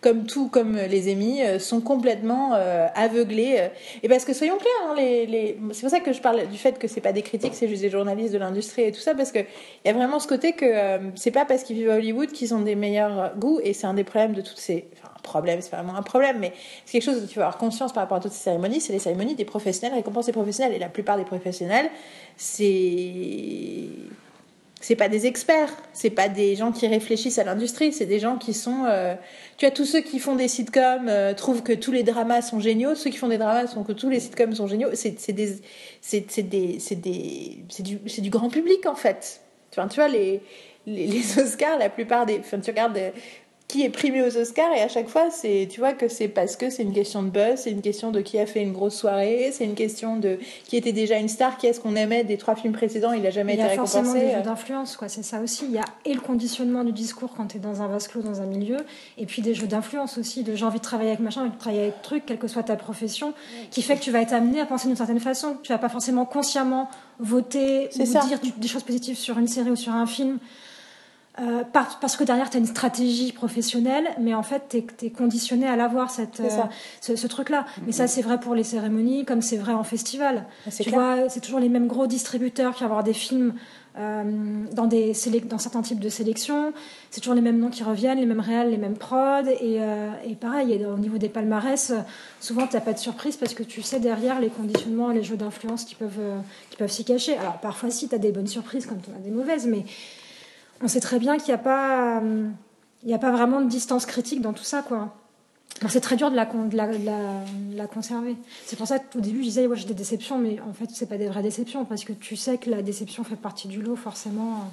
comme tout, comme les Emmy, sont complètement aveuglés. Et parce que soyons clairs, hein, les, les... c'est pour ça que je parle du fait que c'est pas des critiques, c'est juste des journalistes de l'industrie et tout ça, parce que il y a vraiment ce côté que c'est pas parce qu'ils vivent à Hollywood qu'ils ont des meilleurs goûts. Et c'est un des problèmes de toutes ces, enfin un c'est vraiment un problème, mais c'est quelque chose dont tu vas avoir conscience par rapport à toutes ces cérémonies. C'est les cérémonies des professionnels récompensent les professionnels. Et la plupart des professionnels, c'est c'est pas des experts, c'est pas des gens qui réfléchissent à l'industrie, c'est des gens qui sont. euh, tu as tous ceux qui font des sitcoms euh, trouvent que tous les dramas sont géniaux, ceux qui font des dramas trouvent que tous les sitcoms sont géniaux. C'est des c'est des c'est des c'est du c'est du grand public en fait. Vois, tu vois les, les les Oscars, la plupart des, enfin tu regardes euh, qui est primé aux Oscars et à chaque fois c'est tu vois que c'est parce que c'est une question de buzz, c'est une question de qui a fait une grosse soirée, c'est une question de qui était déjà une star, qui est-ce qu'on aimait des trois films précédents, il a jamais Il y été a forcément récompensé. des euh. jeux d'influence, quoi. C'est ça aussi. Il y a et le conditionnement du discours quand tu es dans un vase clos, dans un milieu, et puis des jeux d'influence aussi, de j'ai envie de travailler avec machin, envie de travailler avec truc, quelle que soit ta profession, qui fait que tu vas être amené à penser d'une certaine façon. Tu vas pas forcément consciemment voter ou ça. dire des choses positives sur une série ou sur un film. Euh, par- parce que derrière tu as une stratégie professionnelle, mais en fait tu es, conditionné à l'avoir cette, euh, ce, ce truc-là. Mais ça c'est vrai pour les cérémonies, comme c'est vrai en festival. C'est Tu clair. vois, c'est toujours les mêmes gros distributeurs qui vont avoir des films euh, dans, des dans certains types de sélections. C'est toujours les mêmes noms qui reviennent, les mêmes réals, les mêmes prods. Et, et pareil, et au niveau des palmarès, souvent tu n'as pas de surprise parce que tu sais derrière les conditionnements, les jeux d'influence qui peuvent, qui peuvent s'y cacher. Alors parfois, si tu as des bonnes surprises comme tu as des mauvaises, mais on sait très bien qu'il n'y a, pas, euh, il a pas vraiment de distance critique dans tout ça. quoi. C'est très dur de la, de de la conserver. C'est pour ça qu'au début je disais ouais, j'ai des déceptions, mais en fait c'est pas des vraies déceptions parce que tu sais que la déception fait partie du lot forcément.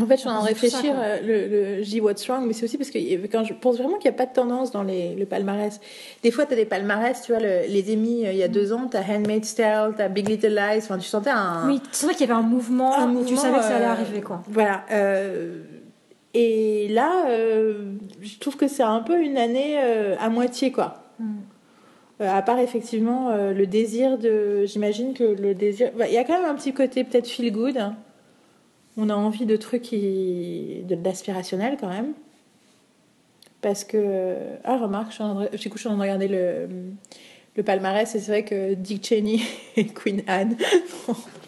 En fait, je suis en train de ça, réfléchir, euh, le, dis what's wrong, mais c'est aussi parce que y- quand je pense vraiment qu'il n'y a pas de tendance dans les, le palmarès. Des fois, tu as des palmarès, tu vois, le- les Emmy, euh, il y a deux ans, tu as Handmaid's Tale, tu as Big Little Lies, enfin, tu sentais un... Oui, c'est vrai qu'il y avait un mouvement, un et tu mouvement, savais que ça allait euh, arriver quoi. Voilà. euh, et là, euh, je trouve que c'est un peu une année euh, à moitié, quoi. Mm. Euh, à part effectivement euh, le désir de. J'imagine que le désir. bah, Il y a quand même un petit côté peut-être feel good. hein. On a envie de trucs qui... de- d'aspirationnel quand même. Parce que. Ah, remarque, je suis en train de, du coup, je suis en train de regarder le, le palmarès et c'est vrai que Dick Cheney et Queen Anne,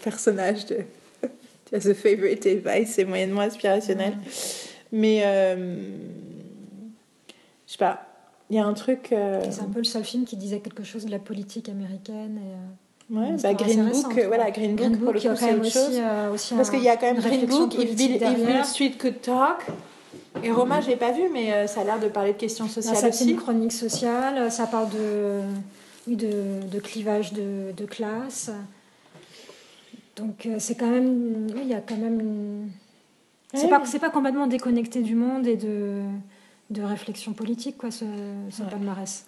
personnage de. Tu as The Favorite Advice, c'est moyennement aspirationnel. Mais. euh, je sais pas. Il y a un truc. euh, C'est un peu le seul film qui disait quelque chose de la politique américaine. Et, euh, Ouais, bah, Green Book, euh, voilà. Green Book, Green pour le Book, coup, c'est autre aussi, chose. euh, Parce qu'il y a quand même Green Book, If Bill, if. Street Could Talk. Et Roma, je l'ai pas vu, mais euh, ça a l'air de parler de questions sociales ça c'est aussi. une chronique sociale, ça parle de, oui, de, de clivage de, de classe. Donc euh, c'est quand même, oui, il y a quand même, une- c'est pas, mais- c'est pas complètement déconnecté du monde et de, de réflexion politique quoi, ce, ce Ouais. palmarès.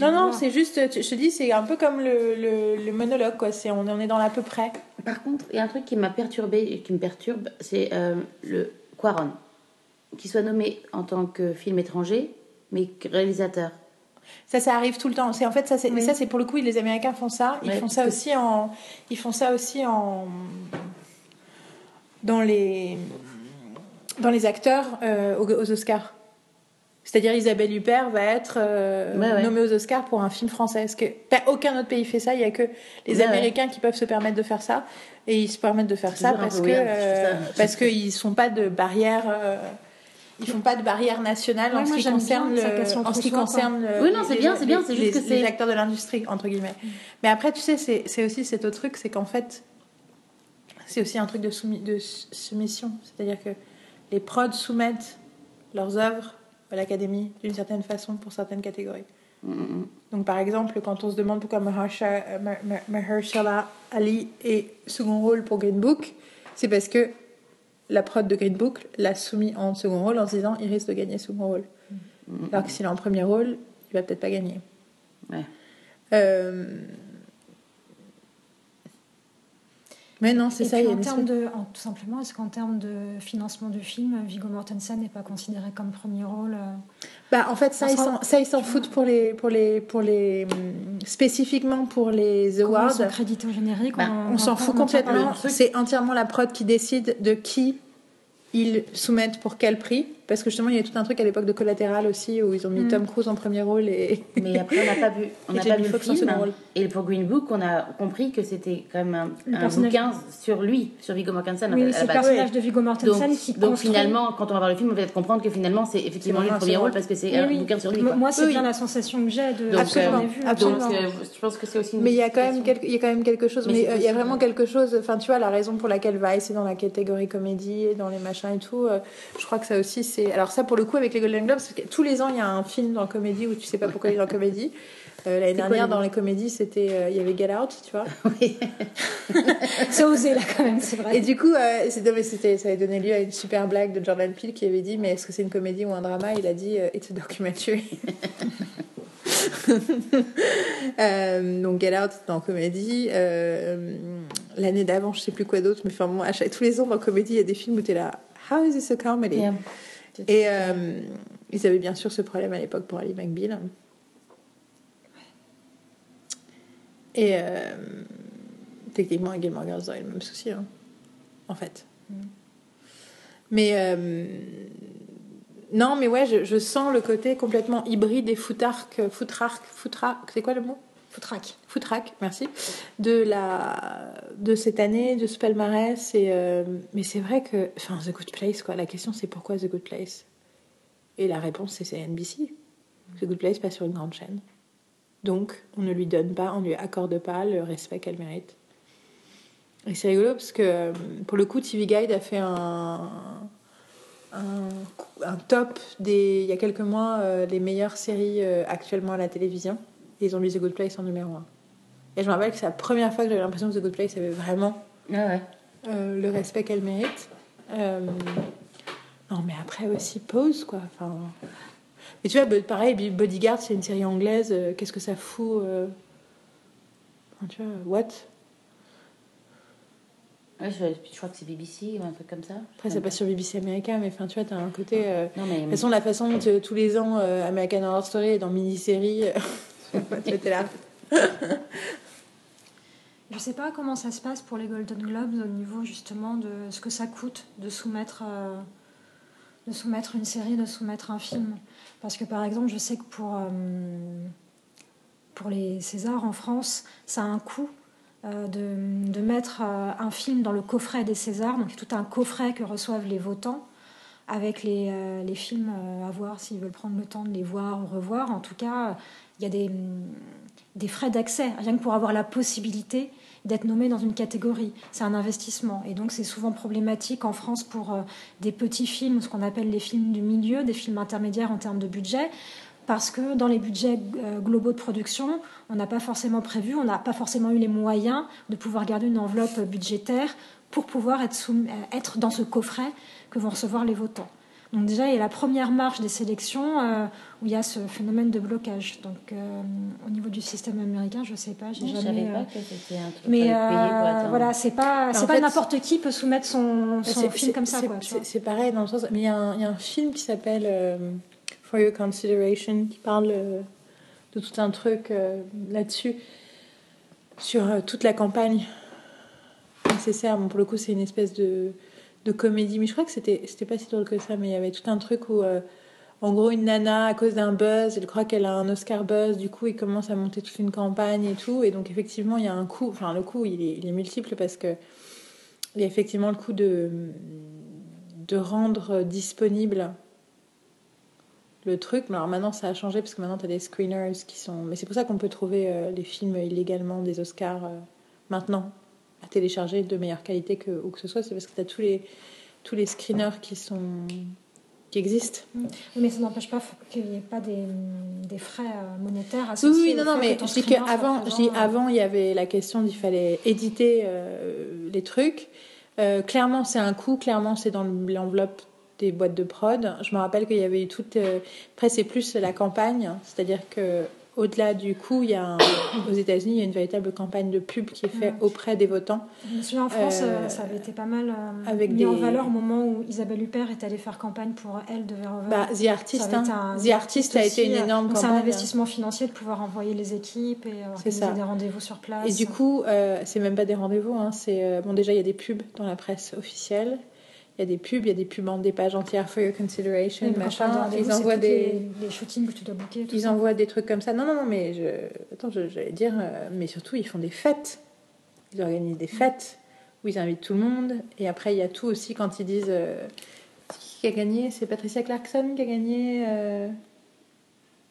Non, non, c'est juste, je te dis, c'est un peu comme le, le, le monologue, quoi. C'est, on, on est dans l'à peu près. Par contre, il y a un truc qui m'a perturbé et qui me perturbe, c'est euh, le Quaron, qui soit nommé en tant que film étranger, mais réalisateur. Ça, ça arrive tout le temps. C'est en fait ça, c'est Oui. ça, c'est pour le coup, les Américains font ça. Ils Ouais, font ça que- aussi en, ils font ça aussi en dans les dans les acteurs euh, aux, aux Oscars. C'est-à-dire Isabelle Huppert va être euh, Ouais, ouais. nommée aux Oscars pour un film français. Parce que pas- aucun autre pays fait ça. Il y a que les Ouais, ouais. Américains qui peuvent se permettre de faire ça. Et ils se permettent de faire C'est ça parce que euh, ça. parce qu'ils sont pas de barrière. euh, ils font pas de barrière nationale Ouais, en, ce qui concerne le- en ce qui concerne le- Oui, non, c'est les- bien, c'est bien, les- c'est juste les- que c'est- les acteurs de l'industrie entre guillemets. Mais après, tu sais, c'est c'est aussi cet autre truc, c'est qu'en fait, c'est aussi un truc de, soumis- de soumission. C'est-à-dire que les prods soumettent leurs œuvres à l'académie d'une certaine façon pour certaines catégories. Mm, mm, Donc, par exemple, quand on se demande pourquoi euh, Ma- Ma- Mahershala Ali est second rôle pour Green Book, c'est parce que la prod de Green Book l'a soumis en second rôle en se disant il risque de gagner second rôle. mm. Alors que s'il est en premier rôle, il va peut-être pas gagner. Ouais. Euh, Mais non, c'est ça. puis il y a en termes de, en- tout simplement, est-ce qu'en termes de financement du film, Viggo Mortensen n'est pas considéré comme premier rôle euh, Bah, en fait, ça, ils s'en, ça, ils s'en foutent pour les, pour les, pour les, hum, spécifiquement pour les awards. ils sont crédités au générique Bah, On s'en fout complètement. C'est entièrement la prod qui décide de qui ils soumettent pour quel prix. Parce que justement, il y a tout un truc à l'époque de Collatéral aussi où ils ont mis Mm. Tom Cruise en premier rôle et. Mais après, on n'a pas vu, on n'a pas vu le film. Et pour Green Book, on a compris que c'était quand même un, Le un personnage- bouquin sur lui, sur Viggo Mortensen. Oui, c'est le personnage de Viggo Mortensen Donc, qui donc construit- finalement, quand on va voir le film, on va peut-être comprendre que finalement, c'est effectivement lui le premier rôle parce que c'est Oui, un oui. bouquin sur lui. Moi, quoi. moi, c'est Oui. bien la sensation que j'ai de euh, vu. absolument. Donc, euh, je pense que c'est aussi Mais il y a quand même quelque, chose. Mais euh, il y a vraiment quelque chose. Enfin, tu vois, la raison pour laquelle Vice est dans la catégorie comédie et dans les machins et tout. je crois que ça aussi, c'est. Alors ça, pour le coup, avec les Golden Globes, tous les ans, il y a un film dans comédie où tu sais pas pourquoi il est dans comédie. Euh, L'année dernière, dans les comédies, c'était euh, il y avait Get Out, tu vois. Oui. C'est osé là quand même, c'est vrai. Et du coup, euh, c'était, ça avait donné lieu à une super blague de Jordan Peele qui avait dit Mais est-ce que c'est une comédie ou un drama? Il a dit euh, It's a documentary. Euh, donc Get Out, en comédie. Euh, l'année d'avant, je sais plus quoi d'autre, mais enfin, bon, à chaque, tous les ans dans comédie, il y a des films où tu es là How is this a comedy? Yeah. Et euh, ils avaient bien sûr ce problème à l'époque pour Ali McBeal. Et euh, techniquement, Gilmore Girls aurait le même souci, hein, en fait. Mais euh, non, mais ouais, je, je sens le côté complètement hybride et foutarque, foutrarque, foutra, c'est quoi le mot? Foutraque. Foutraque, merci, de la de cette année, de ce palmarès. Et euh, mais c'est vrai que, enfin, The Good Place, quoi. La question, c'est pourquoi The Good Place? Et la réponse, c'est NBC. The Good Place passe sur une grande chaîne, donc on ne lui donne pas, on lui accorde pas le respect qu'elle mérite. Et c'est rigolo parce que euh, pour le coup, TV Guide a fait un un, un top des il y a quelques mois euh, les meilleures séries euh, actuellement à la télévision. Et ils ont mis The Good Place en numéro 1. Et je me rappelle que c'est la première fois que j'avais l'impression que The Good Place avait vraiment Ah ouais. euh, le respect qu'elle mérite. Euh, Non, mais après aussi, pause, quoi. Enfin... Mais tu vois, pareil, Bodyguard, c'est une série anglaise. euh, Qu'est-ce que ça fout enfin, Tu vois, what? Ouais, je, je crois que c'est BBC ou un truc comme ça. Après, ça passe sur BBC America, mais enfin, tu vois, t'as un côté... euh, Non, mais. De toute façon, la façon dont euh, tous les ans euh, American Horror Story est dans mini-série, euh, tu étais là. Je sais pas comment ça se passe pour les Golden Globes au niveau justement de ce que ça coûte de soumettre, euh, de soumettre une série, de soumettre un film. Parce que par exemple, je sais que pour, euh, pour les Césars en France, ça a un coût euh, de, de mettre un film dans le coffret des Césars. Donc tout un coffret que reçoivent les votants avec les, euh, films euh, à voir s'ils veulent prendre le temps de les voir ou revoir. En tout cas, il y a des, frais d'accès, rien que pour avoir la possibilité d'être nommé dans une catégorie. C'est un investissement. Et donc, c'est souvent problématique en France pour euh, des petits films, ce qu'on appelle les films du milieu, des films intermédiaires en termes de budget. Parce que dans les budgets globaux de production, on n'a pas forcément prévu, on n'a pas forcément eu les moyens de pouvoir garder une enveloppe budgétaire pour pouvoir être dans ce coffret que vont recevoir les votants. Donc déjà, il y a la première marche des sélections euh, où il y a ce phénomène de blocage. Donc euh, au niveau du système américain, je sais pas, j'ai jamais. savais euh, pas que c'était un truc. mais pour euh, voilà, c'est pas, c'est pas fait, n'importe qui peut soumettre son, film comme ça. c'est- Quoi, tu c'est- vois. C'est pareil dans le sens. Mais il y, a un- il y a un film qui s'appelle euh, For Your Consideration qui parle euh, de tout un truc euh, là-dessus, sur euh, toute la campagne nécessaire. Bon, pour le coup, c'est une espèce de, de comédie. Mais je crois que c'était pas si drôle que ça, mais il y avait tout un truc où. euh, en gros, une nana, à cause d'un buzz, elle croit qu'elle a un Oscar buzz, du coup, il commence à monter toute une campagne et tout. Et donc, effectivement, il y a un coût, enfin, le coût, il est, multiple parce que il y a effectivement le de, de rendre disponible le truc. Mais alors maintenant, ça a changé parce que maintenant, tu as des screeners qui sont. Mais c'est pour ça qu'on peut trouver euh, les films illégalement des Oscars euh, maintenant à télécharger de meilleure qualité que où que ce soit. C'est parce que tu as tous les, tous les screeners qui sont qui existent. Oui, Mais ça n'empêche pas qu'il n'y ait pas des, des frais euh, monétaires Oui, associés. oui, au non, non, mais je dis qu'avant, euh, avant, il y avait la question d'il fallait éditer euh, les trucs. Euh, clairement, c'est un coût. Clairement, c'est dans l'enveloppe des boîtes de prod. Je me rappelle qu'il y avait eu toute. euh, après, c'est plus la campagne, c'est-à-dire que au-delà du coût, il y a un- aux États-Unis, il y a une véritable campagne de pub qui est faite Ouais. auprès des votants. Je me souviens en France, Euh, euh, ça avait été pas mal euh, avec mis des- en valeur au moment où Isabelle Huppert est allée faire campagne pour Elle de Verhoeven. Bah, The Artist, hein. un- The Artist a été une énorme donc C'est un campagne. investissement financier de pouvoir envoyer les équipes et organiser des rendez-vous sur place. Et du coup, euh, c'est même pas des rendez-vous. Hein, c'est bon déjà il y a des pubs dans la presse officielle. Il y a des pubs, il y a des pubs en des pages entières for your consideration, Oui, machin. Ils envoient des, les, les shootings que tu dois booker. ils ça. envoient des trucs comme ça. Non, non, non, mais je, attends, j'allais dire, euh, mais surtout ils font des fêtes. Ils organisent des fêtes où ils invitent tout le monde. Et après il y a tout aussi quand ils disent euh, qui a gagné, c'est Patricia Clarkson qui a gagné euh,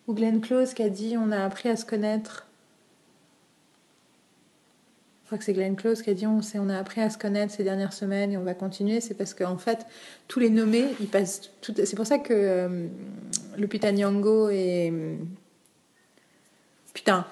ou Glenn Close qui a dit on a appris à se connaître. Je crois que c'est Glenn Close qui a dit on, on a appris à se connaître ces dernières semaines et on va continuer. C'est parce qu'en fait, tous les nommés, ils passent. Tout, c'est pour ça que euh, Lupita Nyong'o et. Putain,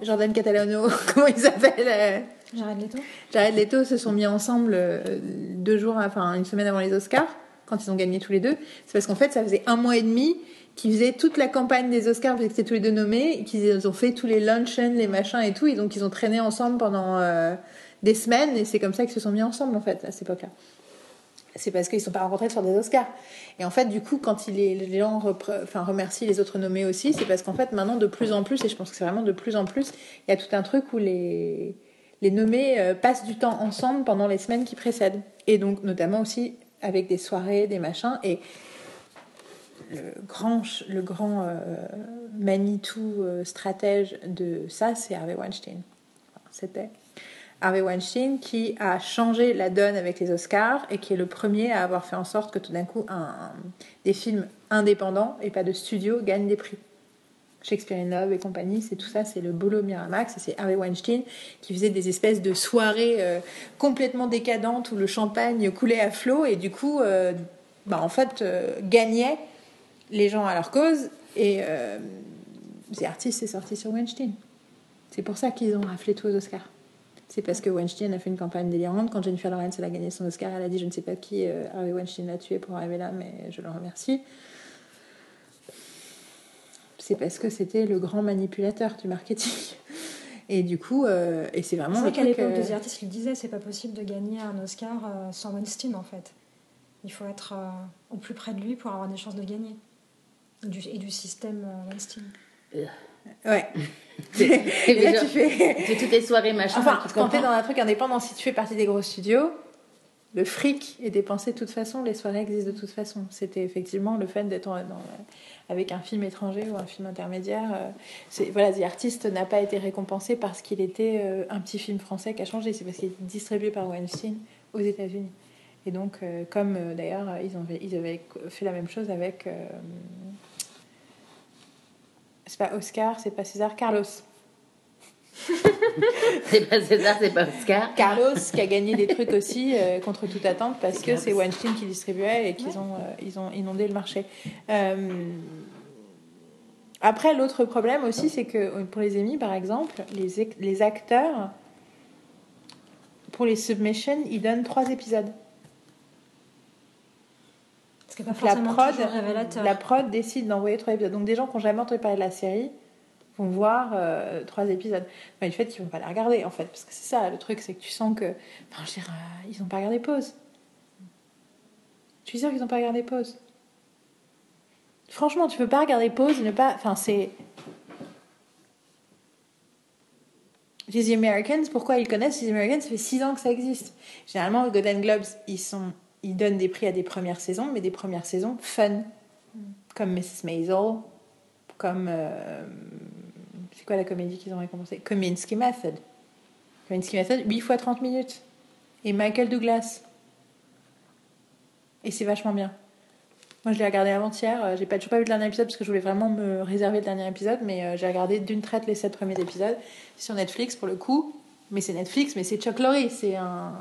Jordan Catalano, comment ils s'appellent euh, Jared Leto Jared Leto se sont mis ensemble euh, deux jours, enfin une semaine avant les Oscars, quand ils ont gagné tous les deux. C'est parce qu'en fait, ça faisait un mois et demi qu'ils faisaient toute la campagne des Oscars, parce que c'était tous les deux nommés, qu'ils ont fait tous les luncheons, les machins et tout, et donc ils ont traîné ensemble pendant euh, des semaines, et c'est comme ça qu'ils se sont mis ensemble en fait à cette époque-là. C'est parce qu'ils ne sont pas rencontrés sur des Oscars. Et en fait, du coup, quand les gens remercient les autres nommés aussi, c'est parce qu'en fait, maintenant, de plus en plus, et je pense que c'est vraiment de plus en plus, il y a tout un truc où les, les nommés euh, passent du temps ensemble pendant les semaines qui précèdent. Et donc, notamment aussi avec des soirées, des machins. Et le grand, le grand euh, Manitou euh, stratège de ça, c'est Harvey Weinstein. C'était Harvey Weinstein qui a changé la donne avec les Oscars et qui est le premier à avoir fait en sorte que tout d'un coup, un- des films indépendants et pas de studio gagnent des prix. Shakespeare in Love et compagnie, c'est tout ça, c'est le boulot Miramax, c'est Harvey Weinstein qui faisait des espèces de soirées euh, complètement décadentes où le champagne coulait à flot et du coup, bah, en fait, gagnait les gens à leur cause et euh, The Artist est sorti sur Weinstein. C'est pour ça qu'ils ont raflé tous aux Oscars. C'est parce que Weinstein a fait une campagne délirante. Quand Jennifer Lawrence elle a gagné son Oscar, elle a dit je ne sais pas qui euh, Harvey Weinstein l'a tué pour arriver là, mais je le remercie. C'est parce que c'était le grand manipulateur du marketing. Et du coup, euh, et c'est C'est vraiment vrai le qu'à l'époque euh, de The Artist, il disait c'est pas possible de gagner un Oscar euh, sans Weinstein en fait. Il faut être euh, au plus près de lui pour avoir des chances de gagner. Et du, et du système euh, Weinstein. Ouais. Et là, genre, tu fais. tu fais toutes tes soirées, machin. Enfin, tu quand t'es dans un truc indépendant, si tu fais partie des gros studios, le fric est dépensé de toute façon, les soirées existent de toute façon. C'était effectivement le fait d'être dans- avec un film étranger ou un film intermédiaire. euh, c'est- voilà, The Artist n'a pas été récompensé parce qu'il était euh, un petit film français qui a changé. C'est parce qu'il est distribué par Weinstein aux États-Unis. Et donc, euh, comme euh, d'ailleurs, ils, ont- ils avaient fait la même chose avec. euh, c'est pas Oscar, c'est pas César, Carlos. C'est pas César, c'est pas Oscar. Carlos qui a gagné des trucs aussi euh, contre toute attente parce que c'est Weinstein qui distribuait et qu'ils ont, euh, ils ont inondé le marché. Euh, Après, l'autre problème aussi, c'est que pour les Emmy, par exemple, les, les acteurs, pour les submissions, ils donnent trois épisodes. Pas la prod, toujours révélateur. la prod décide d'envoyer trois épisodes. Donc des gens qui n'ont jamais entendu parler de la série vont voir euh, trois épisodes. Mais le fait qu'ils vont pas la regarder en fait, parce que c'est ça le truc, c'est que tu sens que, enfin, je veux dire, euh, ils n'ont pas regardé pause. Je suis sûre qu'ils n'ont pas regardé pause? Franchement, tu peux pas regarder pause et ne pas, enfin c'est. Les Americans, pourquoi ils connaissent les Americans? Ça fait six ans que ça existe. Généralement, aux Golden Globes, ils, sont, ils donnent des prix à des premières saisons, mais des premières saisons fun. comme Mrs. Maisel, comme. euh, c'est quoi la comédie qu'ils ont récompensé Kominsky Method. Kominsky Method, 8 fois 30 minutes. Et Michael Douglas. Et c'est vachement bien. Moi, je l'ai regardé avant-hier. Euh, J'ai pas, toujours pas vu le dernier épisode parce que je voulais vraiment me réserver le dernier épisode. Mais euh, j'ai regardé d'une traite les 7 premiers épisodes. Sur Netflix pour le coup. Mais c'est Netflix, mais c'est Chuck Lorre. C'est un.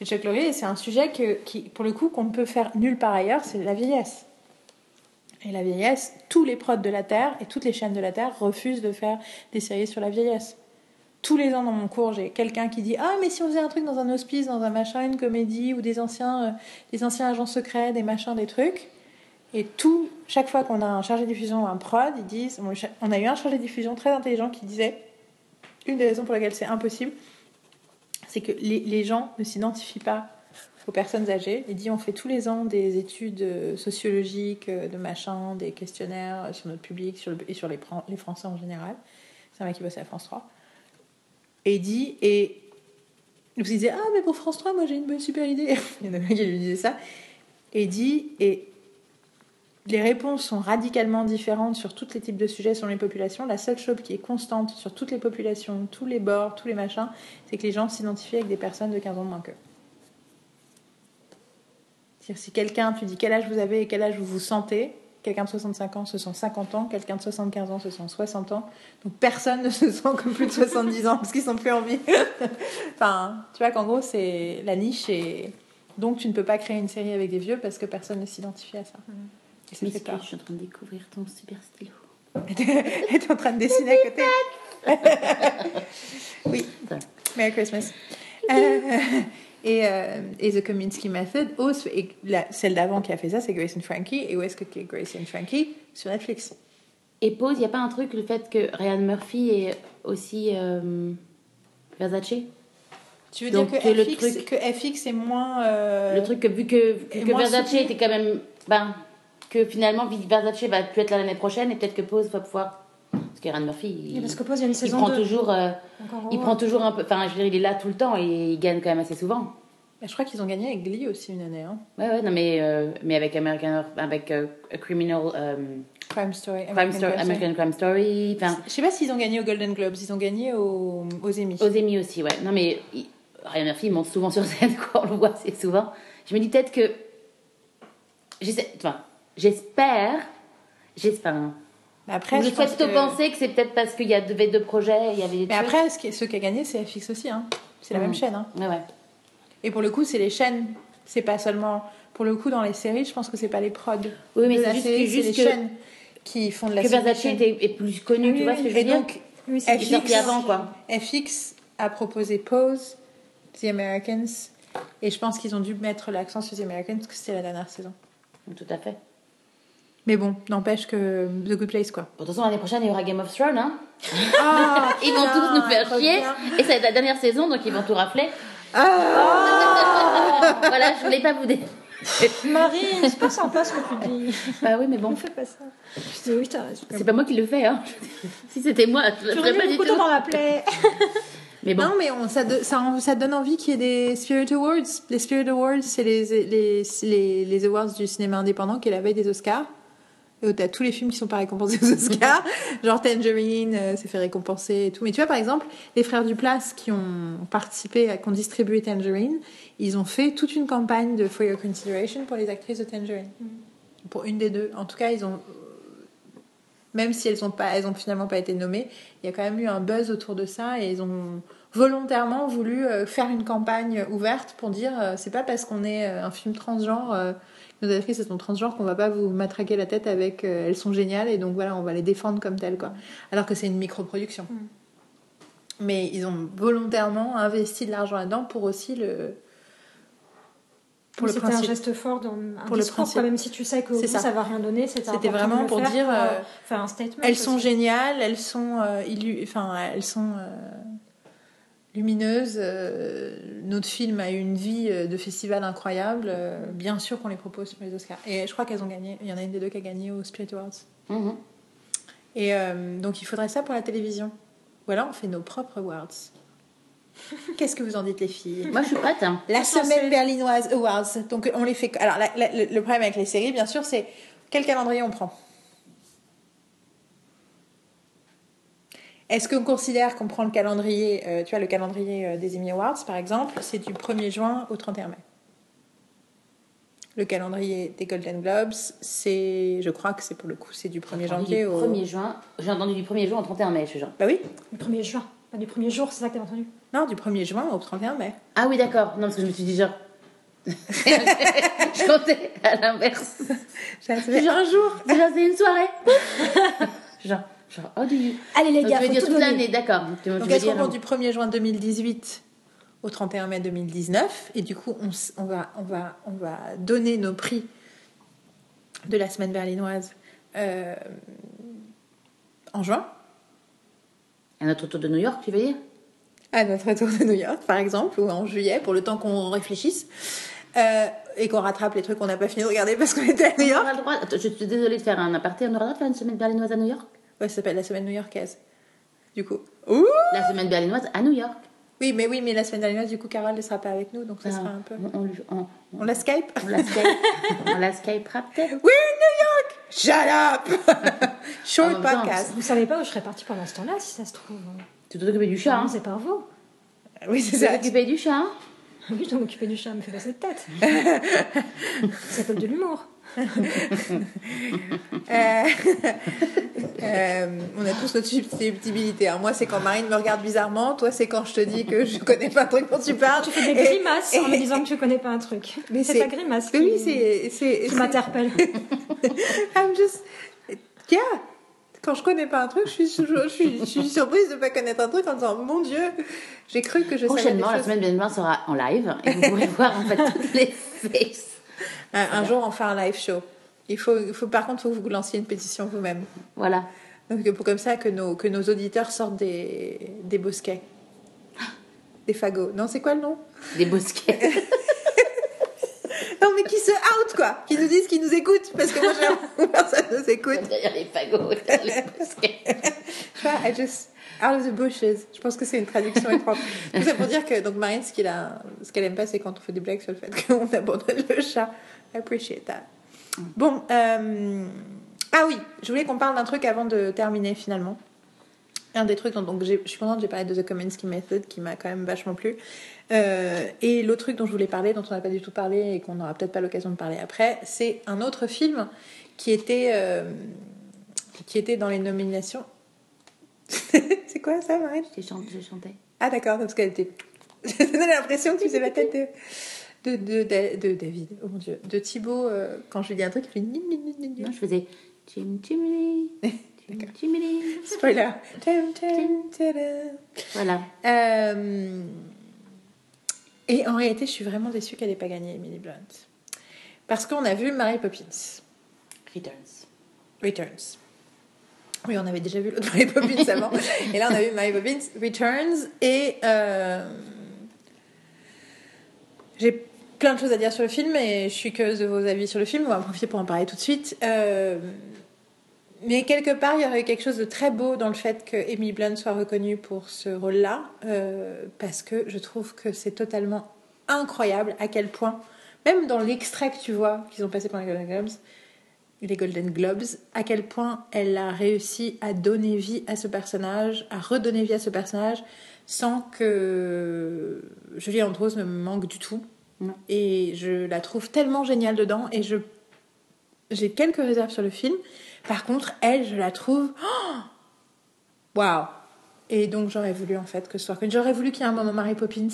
C'est Chuck Lorre et c'est un sujet que, qui, pour le coup, qu'on ne peut faire nulle part ailleurs. C'est la vieillesse. Et la vieillesse, tous les prods de la Terre et toutes les chaînes de la Terre refusent de faire des séries sur la vieillesse. Tous les ans dans mon cours, j'ai quelqu'un qui dit Ah, mais si on faisait un truc dans un hospice, dans un machin, une comédie, ou des anciens, euh, des anciens agents secrets, des machins, des trucs. Et tout, chaque fois qu'on a un chargé de diffusion ou un prod, ils disent On on a eu un chargé de diffusion très intelligent qui disait Une des raisons pour lesquelles c'est impossible, c'est que les, les gens ne s'identifient pas aux personnes âgées. Il dit on fait tous les ans des études euh, sociologiques, euh, de machin, des questionnaires sur notre public sur et sur les, les Français en général. C'est un mec qui bosse à France 3. Et il dit, et il disait, ah mais pour France 3, moi j'ai une bonne super idée. il y en a un qui lui disait ça. Et il dit, et les réponses sont radicalement différentes sur tous les types de sujets, sur les populations. La seule chose qui est constante sur toutes les populations, tous les bords, tous les machins, c'est que les gens s'identifient avec des personnes de 15 ans de moins qu'eux. C'est-à-dire, si quelqu'un, tu dis quel âge vous avez et quel âge vous vous sentez, quelqu'un de 65 ans se sent 50 ans, quelqu'un de 75 ans se sent 60 ans. Donc personne ne se sent comme plus de 70 ans parce qu'ils sont plus en vie. enfin, tu vois qu'en gros, c'est la niche et donc tu ne peux pas créer une série avec des vieux parce que personne ne s'identifie à ça. Et ça fait peur. je suis en train de découvrir ton super stylo. Et t'es en train de dessiner à côté. oui. Merry Christmas. Euh, et, euh, et The Kominsky Method, et la- celle d'avant qui a fait ça, c'est Grace and Frankie. Et où est-ce que est Grace and Frankie? Sur Netflix. Et pause, il n'y a pas un truc, le fait que Ryan Murphy est aussi euh, Versace? Tu veux Donc, dire que que le FX, truc- que FX est moins. Le truc que vu que, vu que Versace était quand même. Ben, que finalement, Versace va plus être là l'année prochaine et peut-être que Pause va pouvoir. Parce que Ryan Murphy, il, parce que Pause, il y a une il saison prend 2. toujours. euh, il prend toujours un peu. Enfin, je veux dire, il est là tout le temps et il gagne quand même assez souvent. bah, je crois qu'ils ont gagné avec Glee aussi une année. Hein. Ouais, ouais, non, mais, euh, mais avec American. Avec euh, A Criminal. euh, Crime Story. Crime American Story, Crime Story. American Crime Story. Enfin, Je sais pas s'ils ont gagné aux Golden Globes, ils ont gagné aux, aux Emmy. Aux Emmy aussi, ouais. Non, mais il- Ryan Murphy il monte souvent sur scène, quoi. On le voit assez souvent. Je me dis peut-être que. j'essaie- Enfin, j'espère. J'espère. hein. Après, je je souhaite pense plutôt que- penser que c'est peut-être parce qu'il y avait deux projets, il y avait des Mais trucs. après, ce qui, ceux qui a gagné, c'est FX aussi. Hein. C'est la même chaîne. Hein. Ouais, ouais. Et pour le coup, c'est les chaînes. C'est pas seulement. Pour le coup, dans les séries, je pense que c'est pas les prods. Oui, mais c'est juste série, les que- chaînes qui font de la Que. Versace est plus connu, Oui, tu vois oui, ce que je veux dire donc, Oui, sorti avant, quoi. FX a proposé Pose, The Americans, et je pense qu'ils ont dû mettre l'accent sur The Americans parce que c'était la dernière saison. Tout à fait. Mais bon, n'empêche que The Good Place, quoi. Bon, de toute façon, l'année prochaine, il y aura Game of Thrones, hein. Ah, Ils vont tous nous faire chier. Et ça va être la dernière saison, donc ils vont tout rafler. Ah. voilà, je voulais pas vous dire. Marie, c'est pas sympa ce que tu dis. Bah oui, mais bon. On fait pas ça. Je dis oui, t'as raison. C'est pas moi qui le fais, hein. si c'était moi, je le J'aurais ferais pas du tout. dans la plaie. Mais bon. Non, mais on, ça, de- ça, ça donne envie qu'il y ait des Spirit Awards. Les Spirit Awards, c'est les, les, les, les awards du cinéma indépendant qui est la veille des Oscars. T'as tous les films qui sont pas récompensés aux Oscars. Genre Tangerine, euh, s'est fait récompenser et tout. Mais tu vois, par exemple, les frères Duplass qui ont participé, à- qui ont distribué Tangerine, ils ont fait toute une campagne de For Your Consideration pour les actrices de Tangerine. Pour une des deux. En tout cas, ils ont même si elles ont pas, elles ont finalement pas été nommées, il y a quand même eu un buzz autour de ça et ils ont volontairement voulu euh, faire une campagne ouverte pour dire euh, c'est pas parce qu'on est euh, un film transgenre, euh, nos actrices elles sont transgenres qu'on va pas vous matraquer la tête avec euh, elles sont géniales et donc voilà on va les défendre comme telles quoi. Alors que c'est une micro-production. Mais ils ont volontairement investi de l'argent là-dedans pour aussi le pour le C'était un geste fort dans un Pour le discours, principe. quoi, même si tu sais que ça. ça. va rien donner. C'était vraiment le pour faire dire, euh, faire un statement. Elles sont géniales, elles sont, euh, illu- enfin, elles sont lumineuses. euh, notre film a eu une vie euh, de festival incroyable. euh, bien sûr qu'on les propose pour les Oscars. Et je crois qu'elles ont gagné. Il y en a une des deux qui a gagné au Spirit Awards. Mhm. Et euh, donc il faudrait ça pour la télévision. Ou alors on fait nos propres awards. Qu'est-ce que vous en dites les filles? Moi, je suis prête. Hein. la semaine berlinoise awards. Donc on les fait. Alors la- la- le le problème avec les séries, bien sûr, c'est Quel calendrier on prend? Est-ce qu'on considère qu'on prend le calendrier, euh, tu vois, le calendrier euh, des Emmy Awards, par exemple, c'est du 1er juin au 31 mai? Le calendrier des Golden Globes, c'est, je crois que c'est pour le coup, c'est du 1er janvier du au... 1er juin. J'ai entendu du 1er juin au 31 mai, je suis genre. Bah oui, Le 1er juin. Pas du 1er jour, c'est ça que t'as entendu? Non, du 1er juin au 31 mai. Ah oui, d'accord. Non, parce que je me suis dit genre. je comptais à l'inverse. Genre un jour. C'est genre, c'est une soirée. genre, genre, oh, do you. Allez les Donc, gars, tu veux faut dire tout toute l'année, d'accord. Tu, tu Donc dire. prend du 1er juin 2018 au 31 mai 2019 et du coup on, on va, on, va, on va donner nos prix de la semaine berlinoise euh, en juin? Un autre tour de New York, tu veux dire? À notre tour de New York par exemple ou en juillet pour le temps qu'on réfléchisse euh, et qu'on rattrape les trucs qu'on n'a pas fini de regarder parce qu'on était à New On York. aura le droit. Je suis désolée de faire un aparté. On aura le droit de faire une semaine berlinoise à New York? Ouais, ça s'appelle la semaine new-yorkaise. Du coup. Ouh La semaine berlinoise à New York. oui, mais oui, mais la semaine berlinoise, du coup, Carole ne sera pas avec nous, donc ça Ah, sera un peu. On, on, lui- on, On la Skype on la Skype. on la Skypera peut-être in New York! Shut up! Short podcast. Vous savez pas où je serais partie pendant ce temps-là, si ça se trouve. Tu dois t'occuper du chat. Non, Hein. c'est par vous. Oui, c'est Tu dois ça. t'occuper du chat. Hein. Oui, je dois m'occuper du chat, me fait passer de tête. ça s'appelle de l'humour. Euh, euh, on a tous notre susceptibilité. hein. Moi, c'est quand Marine me regarde bizarrement. Toi, c'est quand je te dis que je connais pas un truc dont tu parles. Tu fais des Et- grimaces en me disant que tu connais pas un truc. Mais c'est ta grimace qui, oui, c'est. qui m'interpelle. I'm just. Yeah! Quand je connais pas un truc, je suis, toujours- je suis, je suis surprise de pas connaître un truc en disant Mon Dieu, j'ai cru que je savais. Prochainement, des la semaine berlinoise sera en live et vous pourrez voir en fait toutes les faces. Un, jour, on fait un live show. Il faut, il faut, par contre, faut que vous lanciez une pétition vous-même. Voilà. Donc, pour comme ça que nos, que nos auditeurs sortent des, des bosquets. Des fagots. Non, c'est quoi le nom? Des bosquets. Non, mais qui se out, quoi Qui nous disent qu'ils nous écoutent. Parce que moi, que personne nous écoute. Derrière les fagots, derrière les bosquets. I just... Out of the bushes. Je pense que c'est une traduction étrange. Tout ça pour dire que, donc, Marine, ce qu'elle a- ce qu'elle aime pas, c'est quand on fait des blagues sur le fait qu'on abandonne le chat. I appreciate that. Bon, euh... ah oui, je voulais qu'on parle d'un truc avant de terminer, finalement. Un des trucs dont donc, je suis contente, j'ai parlé de The Kominsky Method, qui m'a quand même vachement plu. Euh, et l'autre truc dont je voulais parler, dont on n'a pas du tout parlé et qu'on n'aura peut-être pas l'occasion de parler après, c'est un autre film qui était, euh, qui était dans les nominations. c'est quoi ça, Marine j'ai chanté. Ah d'accord, parce qu'elle était... Ça donnait l'impression que tu faisais la tête de, de, de, de- de David, oh mon dieu, de Thibaut, euh, quand je lui dis un truc, il fait... ni, ni, ni, ni. Non, je faisais. Jim Jiminy. Spoiler. Tum, tadam. Voilà. Euh, Et en réalité, je suis vraiment déçue qu'elle n'ait pas gagné Emily Blunt. Parce qu'on a vu Mary Poppins, Returns. Returns. Oui, on avait déjà vu l'autre Mary Poppins avant. et là, on a vu Mary Poppins, Returns. Et euh, j'ai plein de choses à dire sur le film et je suis curieuse de vos avis sur le film. On va en profiter pour en parler tout de suite. Euh, mais quelque part, il y aurait quelque chose de très beau dans le fait que Emily Blunt soit reconnue pour ce rôle-là, euh, parce que je trouve que c'est totalement incroyable à quel point, même dans l'extrait que tu vois qu'ils ont passé pendant les Golden Globes, les Golden Globes, à quel point elle a réussi à donner vie à ce personnage, à redonner vie à ce personnage, sans que Julie Andrews ne me manque du tout. Non. Et je la trouve tellement géniale dedans, et je j'ai quelques réserves sur le film. Par contre, elle, je la trouve. oh Waouh! Et donc, j'aurais voulu en fait que ce soit. J'aurais voulu qu'il y ait un moment Mary Poppins.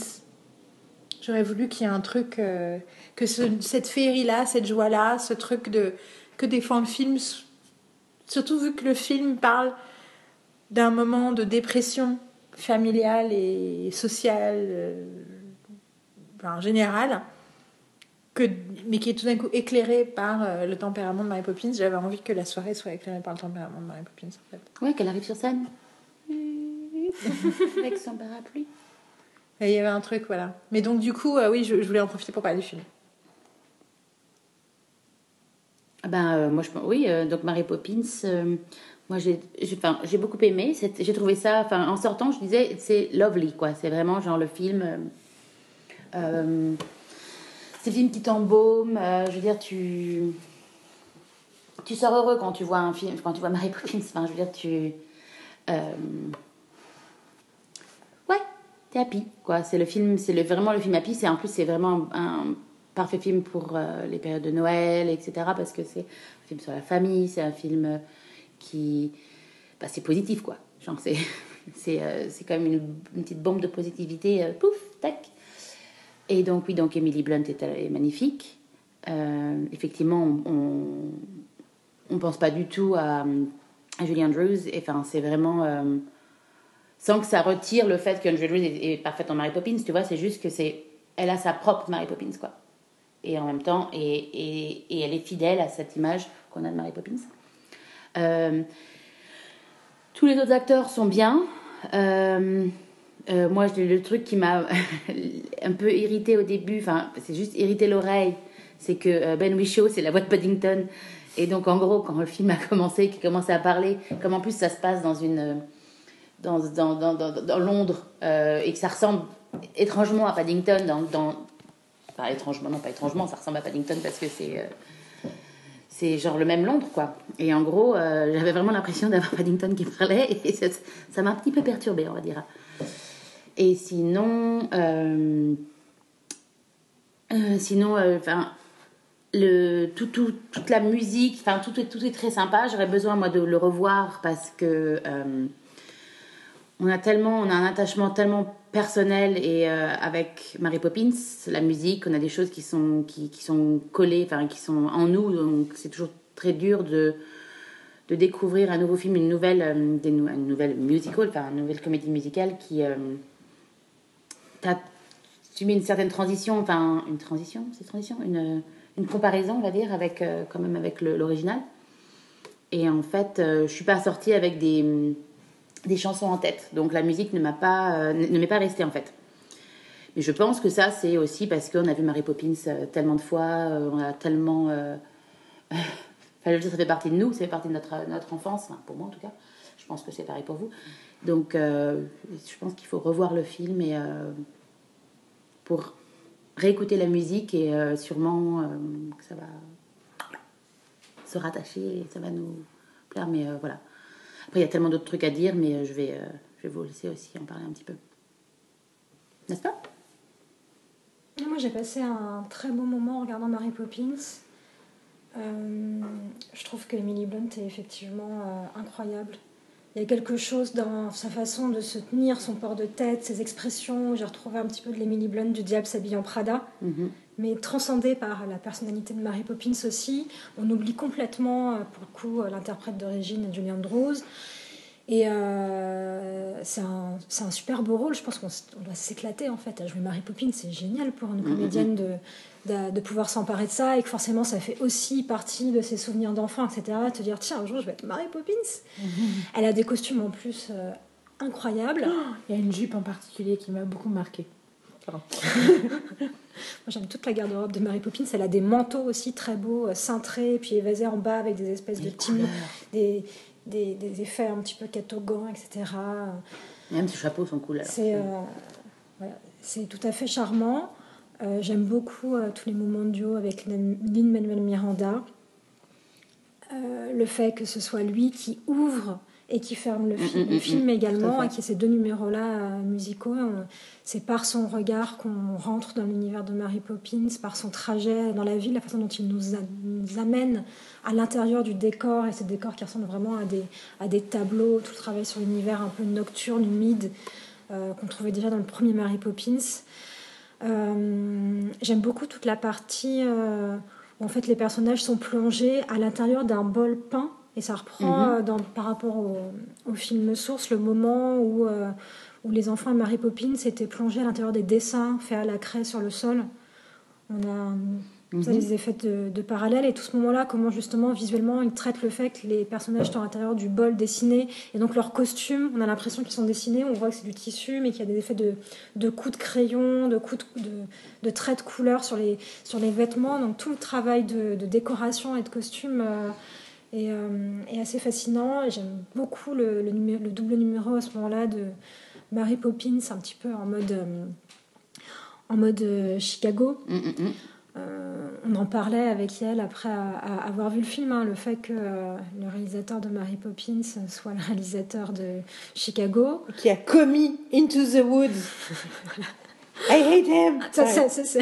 J'aurais voulu qu'il y ait un truc. euh, que ce- cette féerie-là, cette joie-là, ce truc de. Que défend le film. Surtout vu que le film parle d'un moment de dépression familiale et sociale, euh, enfin, générale que, mais qui est tout d'un coup éclairé par euh, le tempérament de Mary Poppins. J'avais envie que la soirée soit éclairée par le tempérament de Mary Poppins, en fait. Ouais, qu'elle arrive sur scène. Avec son parapluie. Et il y avait un truc, voilà. Mais donc, du coup, euh, oui, je, je voulais en profiter pour parler du film. Ah Ben, euh, moi, je oui, euh, donc Mary Poppins, euh, moi, j'ai beaucoup aimé. J'ai trouvé ça, en sortant, je disais, c'est lovely, quoi. C'est vraiment genre le film. c'est le film qui t'embaume. je veux dire, tu. tu sors heureux quand tu vois un film, quand tu vois Mary Poppins. Enfin, je veux dire, tu. Ouais, t'es happy, quoi. C'est le film, c'est le, vraiment le film happy. C'est en plus, c'est vraiment un parfait film pour euh, les périodes de Noël, etc. Parce que c'est un film sur la famille, c'est un film euh, qui. Bah, c'est positif, quoi. Genre, c'est. C'est euh, c'est quand même une, petite bombe de positivité, pouf, tac. Et donc, oui, donc Emily Blunt est, magnifique. Effectivement, on, on pense pas du tout à, à Julie Andrews. Et, Enfin, c'est vraiment sans que ça retire le fait que Andrews est, est parfaite en Mary Poppins. Tu vois, c'est juste que c'est, elle a sa propre Mary Poppins, quoi. Et en même temps, et, et, elle est fidèle à cette image qu'on a de Mary Poppins. Euh, tous les autres acteurs sont bien. Euh, euh, moi, le truc qui m'a un peu irrité au début, enfin, c'est juste irrité l'oreille, c'est que Ben Whishaw, c'est la voix de Paddington. Et donc, en gros, quand le film a commencé, qu'il commençait à parler, comme en plus ça se passe dans une. dans, dans, dans, dans, Londres, et que ça ressemble étrangement à Paddington, dans. Enfin, étrangement, non, pas étrangement, ça ressemble à Paddington parce que c'est. euh, genre le même Londres, quoi. Et en gros, euh, j'avais vraiment l'impression d'avoir Paddington qui parlait, et ça m'a un petit peu perturbée, on va dire. Et sinon, euh, sinon, enfin, le tout, tout, toute la musique, enfin, tout, tout est très sympa. J'aurais besoin moi de le revoir parce que on a tellement, on a un attachement tellement personnel et euh, avec Mary Poppins, la musique, on a des choses qui sont qui, sont collées, enfin, qui sont en nous. Donc c'est toujours très dur de de découvrir un nouveau film, une nouvelle, euh, des une nouvelle musical, enfin une nouvelle comédie musicale qui euh, mets une certaine transition, enfin une transition, c'est transition, une, une comparaison, on va dire, avec euh, quand même avec l'original. Et en fait, je suis pas sortie avec des des chansons en tête, donc la musique ne m'a pas euh, ne m'est pas restée en fait. Mais je pense que ça, c'est aussi parce qu'on a vu Mary Poppins euh, tellement de fois, euh, on a tellement. euh, Enfin, je dire, ça fait partie de nous, ça fait partie de notre, notre enfance, pour moi en tout cas. Je pense que c'est pareil pour vous. Donc, je pense qu'il faut revoir le film et pour réécouter la musique et sûrement que ça va se rattacher et ça va nous plaire. Mais voilà. Après, il y a tellement d'autres trucs à dire, mais euh, je, vais, euh, je vais vous laisser aussi en parler un petit peu. N'est-ce pas? Moi, j'ai passé un très bon moment en regardant Mary Poppins. Euh, je trouve que Emily Blunt est effectivement incroyable. Il y a quelque chose dans sa façon de se tenir, son port de tête, ses expressions. J'ai retrouvé un petit peu de l'Emily Blunt du Diable s'habille en Prada, Mhm. mais transcendée par la personnalité de Mary Poppins aussi. On oublie complètement, euh, pour le coup, euh, l'interprète d'origine, Julie Andrews. Et euh, c'est un, un super beau rôle. Je pense qu'on doit s'éclater en fait à jouer Mary Poppins. C'est génial pour une comédienne de, de, de pouvoir s'emparer de ça et que forcément ça fait aussi partie de ses souvenirs d'enfant, etc. Te dire tiens, un jour je vais être Mary Poppins. Elle a des costumes en plus euh, incroyables. Il y a une jupe en particulier qui m'a beaucoup marqué. Pardon. Moi j'aime toute la garde-robe de Mary Poppins. Elle a des manteaux aussi très beaux, euh, cintrés, puis évasés en bas avec des espèces de petits des, des, des effets un petit peu catogans, etc. Même ses chapeaux sont cool. C'est euh, voilà, c'est tout à fait charmant. Euh, J'aime beaucoup euh, tous les moments de duo avec Lin-Manuel Miranda. Euh, le fait que ce soit lui qui ouvre et qui ferme le, fi- Mm, mm, le mm, film également, et qui a ces deux numéros-là euh, musicaux. On- C'est par son regard qu'on rentre dans l'univers de Mary Poppins, par son trajet dans la ville, la façon dont il nous, a- nous amène à l'intérieur du décor, et ces décors qui ressemblent vraiment à des, à des tableaux, tout le travail sur l'univers un peu nocturne, humide, euh, qu'on trouvait déjà dans le premier Mary Poppins. Euh, J'aime beaucoup toute la partie euh, où en fait les personnages sont plongés à l'intérieur d'un bol peint et ça reprend Mhm. euh, dans, par rapport au, au film source le moment où, euh, où les enfants de Mary Poppins étaient plongés à l'intérieur des dessins faits à la craie sur le sol. On a ça, Mhm. des effets de, de parallèle et tout ce moment-là, comment justement visuellement ils traitent le fait que les personnages sont à l'intérieur du bol dessiné et donc leurs costumes, on a l'impression qu'ils sont dessinés, on voit que c'est du tissu mais qu'il y a des effets de, de coups de crayon, de coups de, de, de traits de couleur sur les, sur les vêtements. Donc tout le travail de, de décoration et de costume euh, euh, est assez fascinant. Et J'aime beaucoup le, le, numé- le double numéro à ce moment-là de Mary Poppins, un petit peu en mode, euh, en mode euh, Chicago. Mm, mm, mm. euh, on en parlait avec elle après avoir vu le film, hein, le fait que euh, le réalisateur de Mary Poppins soit le réalisateur de Chicago. Qui a commis Into the Woods. I hate him. Ça, c'est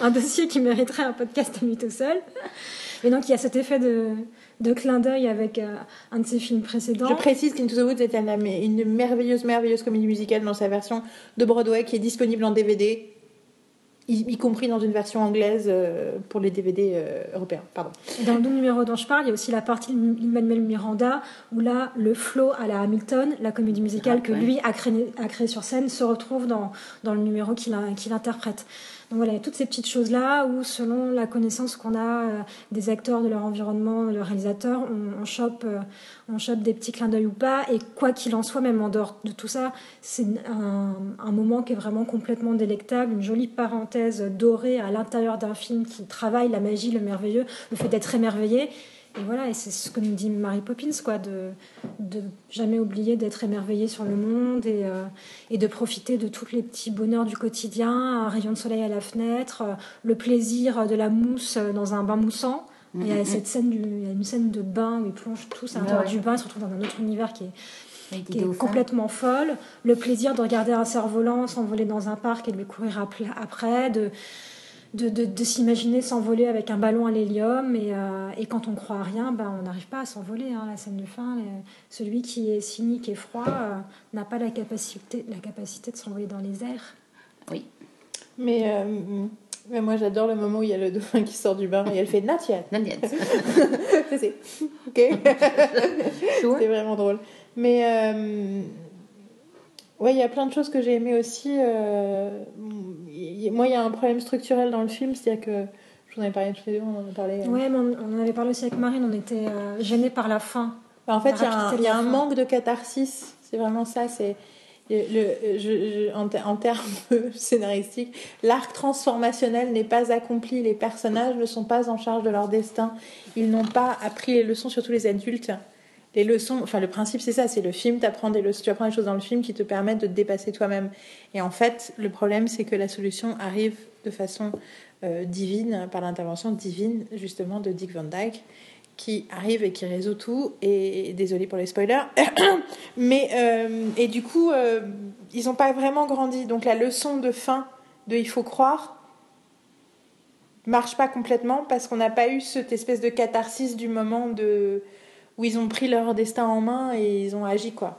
un dossier qui mériterait un podcast à lui tout seul. Et donc il y a cet effet de, de clin d'œil avec euh, un de ses films précédents. Je précise qu'Into the Woods est une merveilleuse, merveilleuse comédie musicale dans sa version de Broadway qui est disponible en DVD y, compris dans une version anglaise euh, pour les DVD euh, européens. Pardon. Dans le numéro dont je parle, il y a aussi la partie de Manuel Miranda, où là, le flow à la Hamilton, la comédie musicale ah, que lui a créé, a créé, sur scène, se retrouve dans, dans le numéro qu'il interprète. Donc voilà, toutes ces petites choses-là où, selon la connaissance qu'on a euh, des acteurs, de leur environnement, de leur réalisateur, on, chope, euh, on des petits clins d'œil ou pas. Et quoi qu'il en soit, même en dehors de tout ça, c'est un, un, moment qui est vraiment complètement délectable, une jolie parenthèse dorée à l'intérieur d'un film qui travaille la magie, le merveilleux, le fait d'être émerveillé. Et voilà, et c'est ce que nous dit Mary Poppins, quoi, de, de jamais oublier d'être émerveillé sur le monde et, euh, et, de profiter de tous les petits bonheurs du quotidien, un rayon de soleil à la fenêtre, euh, le plaisir de la mousse dans un bain moussant. Il y a mm-hmm. cette scène, du, il y a une scène de bain où ils plongent tous à l'intérieur du bain, ils se retrouvent dans un autre univers qui est, qui est complètement folle. Le plaisir de regarder un cerf-volant s'envoler dans un parc et de lui courir après, de de, de, s'imaginer s'envoler avec un ballon à l'hélium et, euh, et, quand on croit à rien, ben, on n'arrive pas à s'envoler. Hein, la scène de fin, celui qui est cynique et froid euh, n'a pas la capacité, la capacité de s'envoler dans les airs. Oui. Mais, euh, mais moi j'adore le moment où il y a le dauphin qui sort du bain et elle fait Not yet. Not yet. c'est ok. C'est vraiment drôle. Mais ouais, il y a plein de choses que j'ai aimées aussi moi, il y a un problème structurel dans le film, c'est-à-dire que je vous en avais parlé tous les deux, on en a parlé. Euh. Oui, on, en avait parlé aussi avec Marine, on était euh, gênés par la fin. Bah, en fait, il y a un, manque de catharsis, c'est vraiment ça. C'est le, en, termes scénaristiques, l'arc transformationnel n'est pas accompli, les personnages ne sont pas en charge de leur destin, ils n'ont pas appris les leçons, surtout les adultes les leçons, enfin le principe c'est ça, c'est le film, apprends des leçons, tu apprends des choses dans le film qui te permettent de te dépasser toi-même. Et en fait, le problème c'est que la solution arrive de façon euh, divine, par l'intervention divine justement de Dick Van Dyke, qui arrive et qui résout tout. Et désolé pour les spoilers, mais euh, et du coup euh, ils n'ont pas vraiment grandi. Donc la leçon de fin de il faut croire marche pas complètement parce qu'on n'a pas eu cette espèce de catharsis du moment de où ils ont pris leur destin en main et ils ont agi quoi.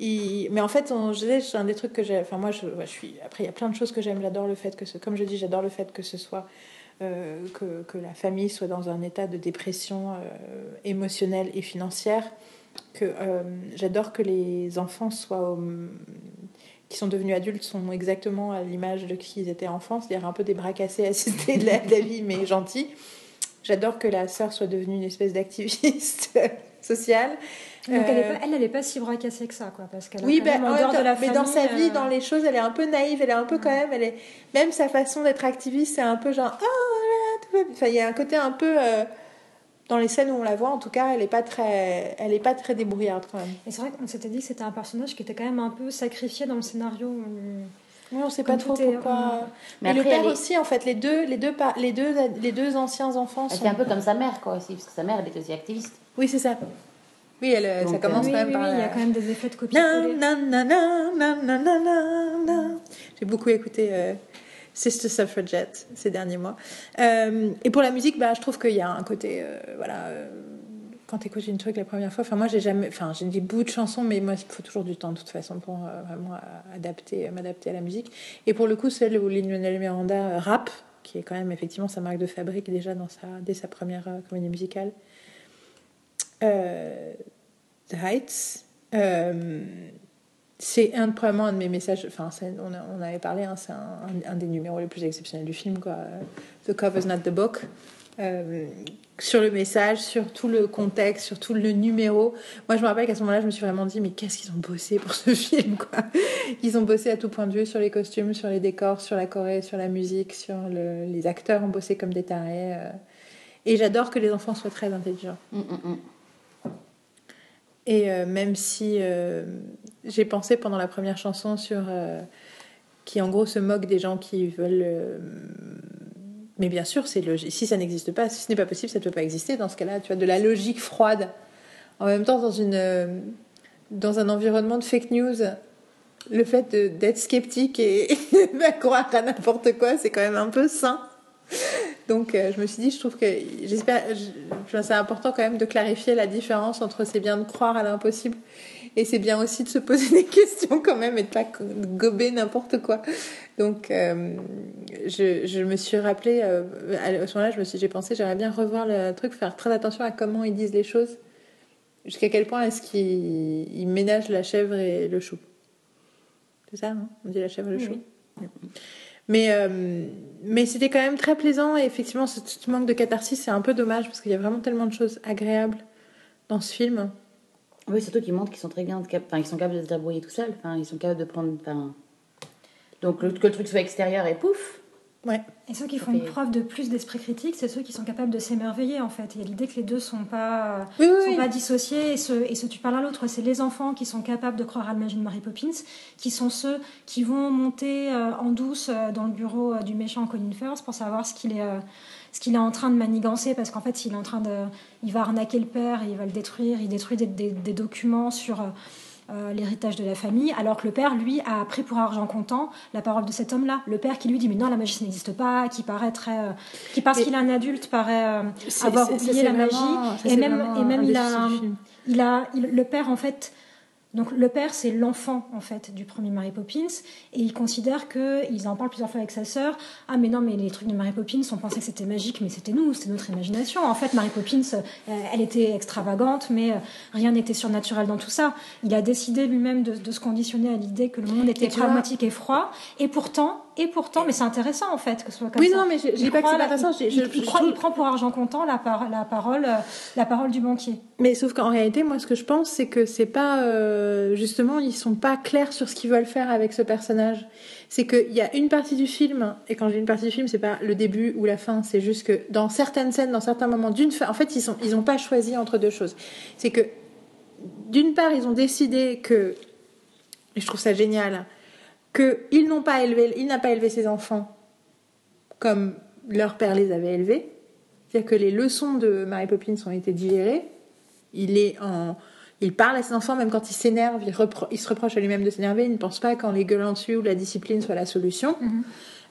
mais en fait, c'est un des trucs que j'ai. Enfin, moi, je, je, suis. Après, il y a plein de choses que j'aime. J'adore le fait que, ce, comme je dis, j'adore le fait que ce soit euh, que, que, la famille soit dans un état de dépression euh, émotionnelle et financière. Que euh, j'adore que les enfants soient qui sont devenus adultes sont exactement à l'image de qui ils étaient enfants, c'est-à-dire un peu des bras cassés, assistés de la, de la vie, mais gentils. J'adore que la sœur soit devenue une espèce d'activiste sociale. Donc elle, n'est elle, elle pas si bras cassée que ça, quoi, parce qu'elle oui, ben, en de la mais dans sa vie, euh, dans les choses, elle est un peu naïve, elle est un peu quand même, elle est même sa façon d'être activiste, c'est un peu genre oh enfin il y a un côté un peu euh, dans les scènes où on la voit, en tout cas, elle est pas très, elle est pas très débrouillarde quand même. Et c'est vrai qu'on s'était dit que c'était un personnage qui était quand même un peu sacrifié dans le scénario. Oui, on sait pas trop pourquoi. Mais, le père aussi, en fait, les deux, les deux, les deux, les deux anciens enfants. C'est un peu comme sa mère, quoi, aussi, parce que sa mère, elle est aussi activiste. Oui, c'est ça. Oui, elle, ça commence euh, même par. Oui, il y a quand même des effets de copie. J'ai beaucoup écouté euh, Sister Suffragette ces derniers mois. Euh, et pour la musique, bah, je trouve qu'il y a un côté, voilà quand tu écoutes une truc la première fois, enfin moi j'ai jamais, enfin j'ai des bouts de chansons, mais moi il faut toujours du temps de toute façon pour euh, vraiment euh, adapter, euh, m'adapter à la musique. Et pour le coup, celle où Lin-Manuel Miranda rap, qui est quand même effectivement sa marque de fabrique déjà dans sa, dès sa première comédie musicale, The Heights. c'est un, probablement un de mes messages, enfin on, on, avait parlé, hein, c'est un, un, des numéros les plus exceptionnels du film, quoi. The cover's not the book. Euh, sur le message, sur tout le contexte, sur tout le numéro. Moi, je me rappelle qu'à ce moment-là, je me suis vraiment dit, mais qu'est-ce qu'ils ont bossé pour ce film, quoi? Ils ont bossé à tout point de vue sur les costumes, sur les décors, sur la Corée, sur la musique, sur le... les acteurs ont bossé comme des tarés. Euh. Et j'adore que les enfants soient très intelligents. Mm, mm, mm. Et euh, même si j'ai pensé pendant la première chanson sur qui en gros se moque des gens qui veulent Mais bien sûr, c'est logique. Si ça n'existe pas, si ce n'est pas possible, ça ne peut pas exister. Dans ce cas-là, tu as de la logique froide. En même temps, dans, une, euh, dans un environnement de fake news, le fait d'être sceptique et de croire à n'importe quoi, c'est quand même un peu sain. Donc, euh, je me suis dit, je trouve que j'espère, je- c'est important quand même de clarifier la différence entre c'est bien de croire à l'impossible et c'est bien aussi de se poser des questions quand même et de pas gober n'importe quoi. Donc, euh, je, je me suis rappelé, euh, à ce moment-là, je me suis, j'ai pensé, j'aimerais bien revoir le truc, faire très attention à comment ils disent les choses, jusqu'à quel point est-ce qu'ils ils ménagent la chèvre et le chou. C'est ça, hein? On dit la chèvre et le Oui. chou. Mais, euh, mais c'était quand même très plaisant et effectivement, ce petit manque de catharsis, c'est un peu dommage parce qu'il y a vraiment tellement de choses agréables dans ce film. Oui, surtout qu'ils montrent qu'ils sont très bien, enfin, sont capables de se débrouiller tout seuls. Enfin, ils sont capables de prendre. Enfin... Donc le- que le truc soit extérieur et pouf. Ouais. Et ceux qui font fait- preuve de plus d'esprit critique, c'est ceux qui sont capables de s'émerveiller en fait. Il y a l'idée que les deux sont pas Oui, oui, sont oui. pas dissociés et ceux, et ceux tu parles à l'autre, c'est les enfants qui sont capables de croire à la magie de Mary Poppins, qui sont ceux qui vont monter euh, en douce euh, dans le bureau euh, du méchant Colin Firth pour savoir ce qu'il est, ce qu'il est en train de manigancer, parce qu'en fait, il est en train de, il va arnaquer le père, et il va le détruire, il détruit des, des- des documents sur euh, euh, l'héritage de la famille, alors que le père, lui, a pris pour argent comptant la parole de cet homme-là. Le père qui lui dit mais non, la magie ça n'existe pas, qui paraît très, euh, qui parce qu'il est un adulte paraît euh, avoir oublié la vraiment- magie. Et même, et même il a, il a, il- le père en fait. Donc le père c'est l'enfant en fait du premier Mary Poppins et il considère que ils en parlent plusieurs fois avec sa sœur. Ah mais non mais les trucs de Mary Poppins on pensait que c'était magique mais c'était nous c'était notre imagination. En fait Mary Poppins euh, elle était extravagante mais euh, rien n'était surnaturel dans tout ça. Il a décidé lui-même de, de se conditionner à l'idée que le monde était pragmatique et froid et pourtant et pourtant mais c'est intéressant en fait que ce soit comme Oui, ça. non, mais je- je dis pas que c'est pas la- intéressant, Il, je- je- il trouve- prend pour argent comptant la, par- la parole euh, la parole du banquier. Mais sauf qu'en réalité, moi, ce que je pense, c'est que c'est pas euh, justement, ils sont pas clairs sur ce qu'ils veulent faire avec ce personnage. C'est qu'il y a une partie du film, et quand j'ai une partie du film, c'est pas le début ou la fin, c'est juste que dans certaines scènes, dans certains moments, d'une fa- en fait, ils sont, ils ont pas choisi entre deux choses. C'est que d'une part, ils ont décidé que, et je trouve ça génial, que ils n'ont pas élevé, il n'a pas élevé ses enfants comme leur père les avait élevés. C'est-à-dire que les leçons de Mary Poppins ont été digérées. Il est en, il parle à ses enfants même quand il s'énerve, il, se reproche à lui-même de s'énerver. Il ne pense pas qu'en les gueulant dessus ou la discipline soit la solution.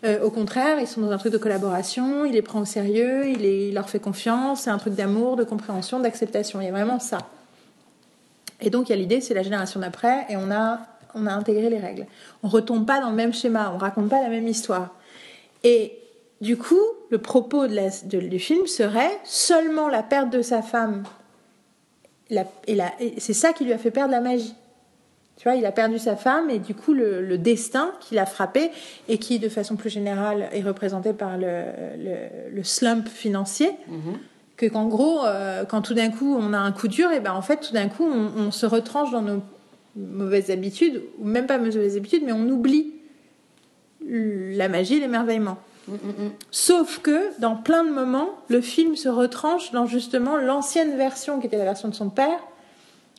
Euh, au contraire, ils sont dans un truc de collaboration. Il les prend au sérieux, il, les- il leur fait confiance. C'est un truc d'amour, de compréhension, d'acceptation. Il y a vraiment ça. Et donc, il y a l'idée, c'est la génération d'après, et on a, on a intégré les règles. On retombe pas dans le même schéma, on raconte pas la même histoire. Et du coup, le propos de la- de- du film serait seulement la perte de sa femme. La- et la- et c'est ça qui lui a fait perdre la magie. Tu vois, il a perdu sa femme et du coup, le, le destin qui l'a frappé et qui, de façon plus générale, est représenté par le, le- le slump financier. Que qu'en gros, euh, quand tout d'un coup on a un coup dur, et ben en fait, tout d'un coup, on, on se retranche dans nos mauvaises habitudes, ou même pas mauvaises habitudes, mais on oublie la magie, l'émerveillement. Sauf que dans plein de moments, le film se retranche dans justement l'ancienne version qui était la version de son père.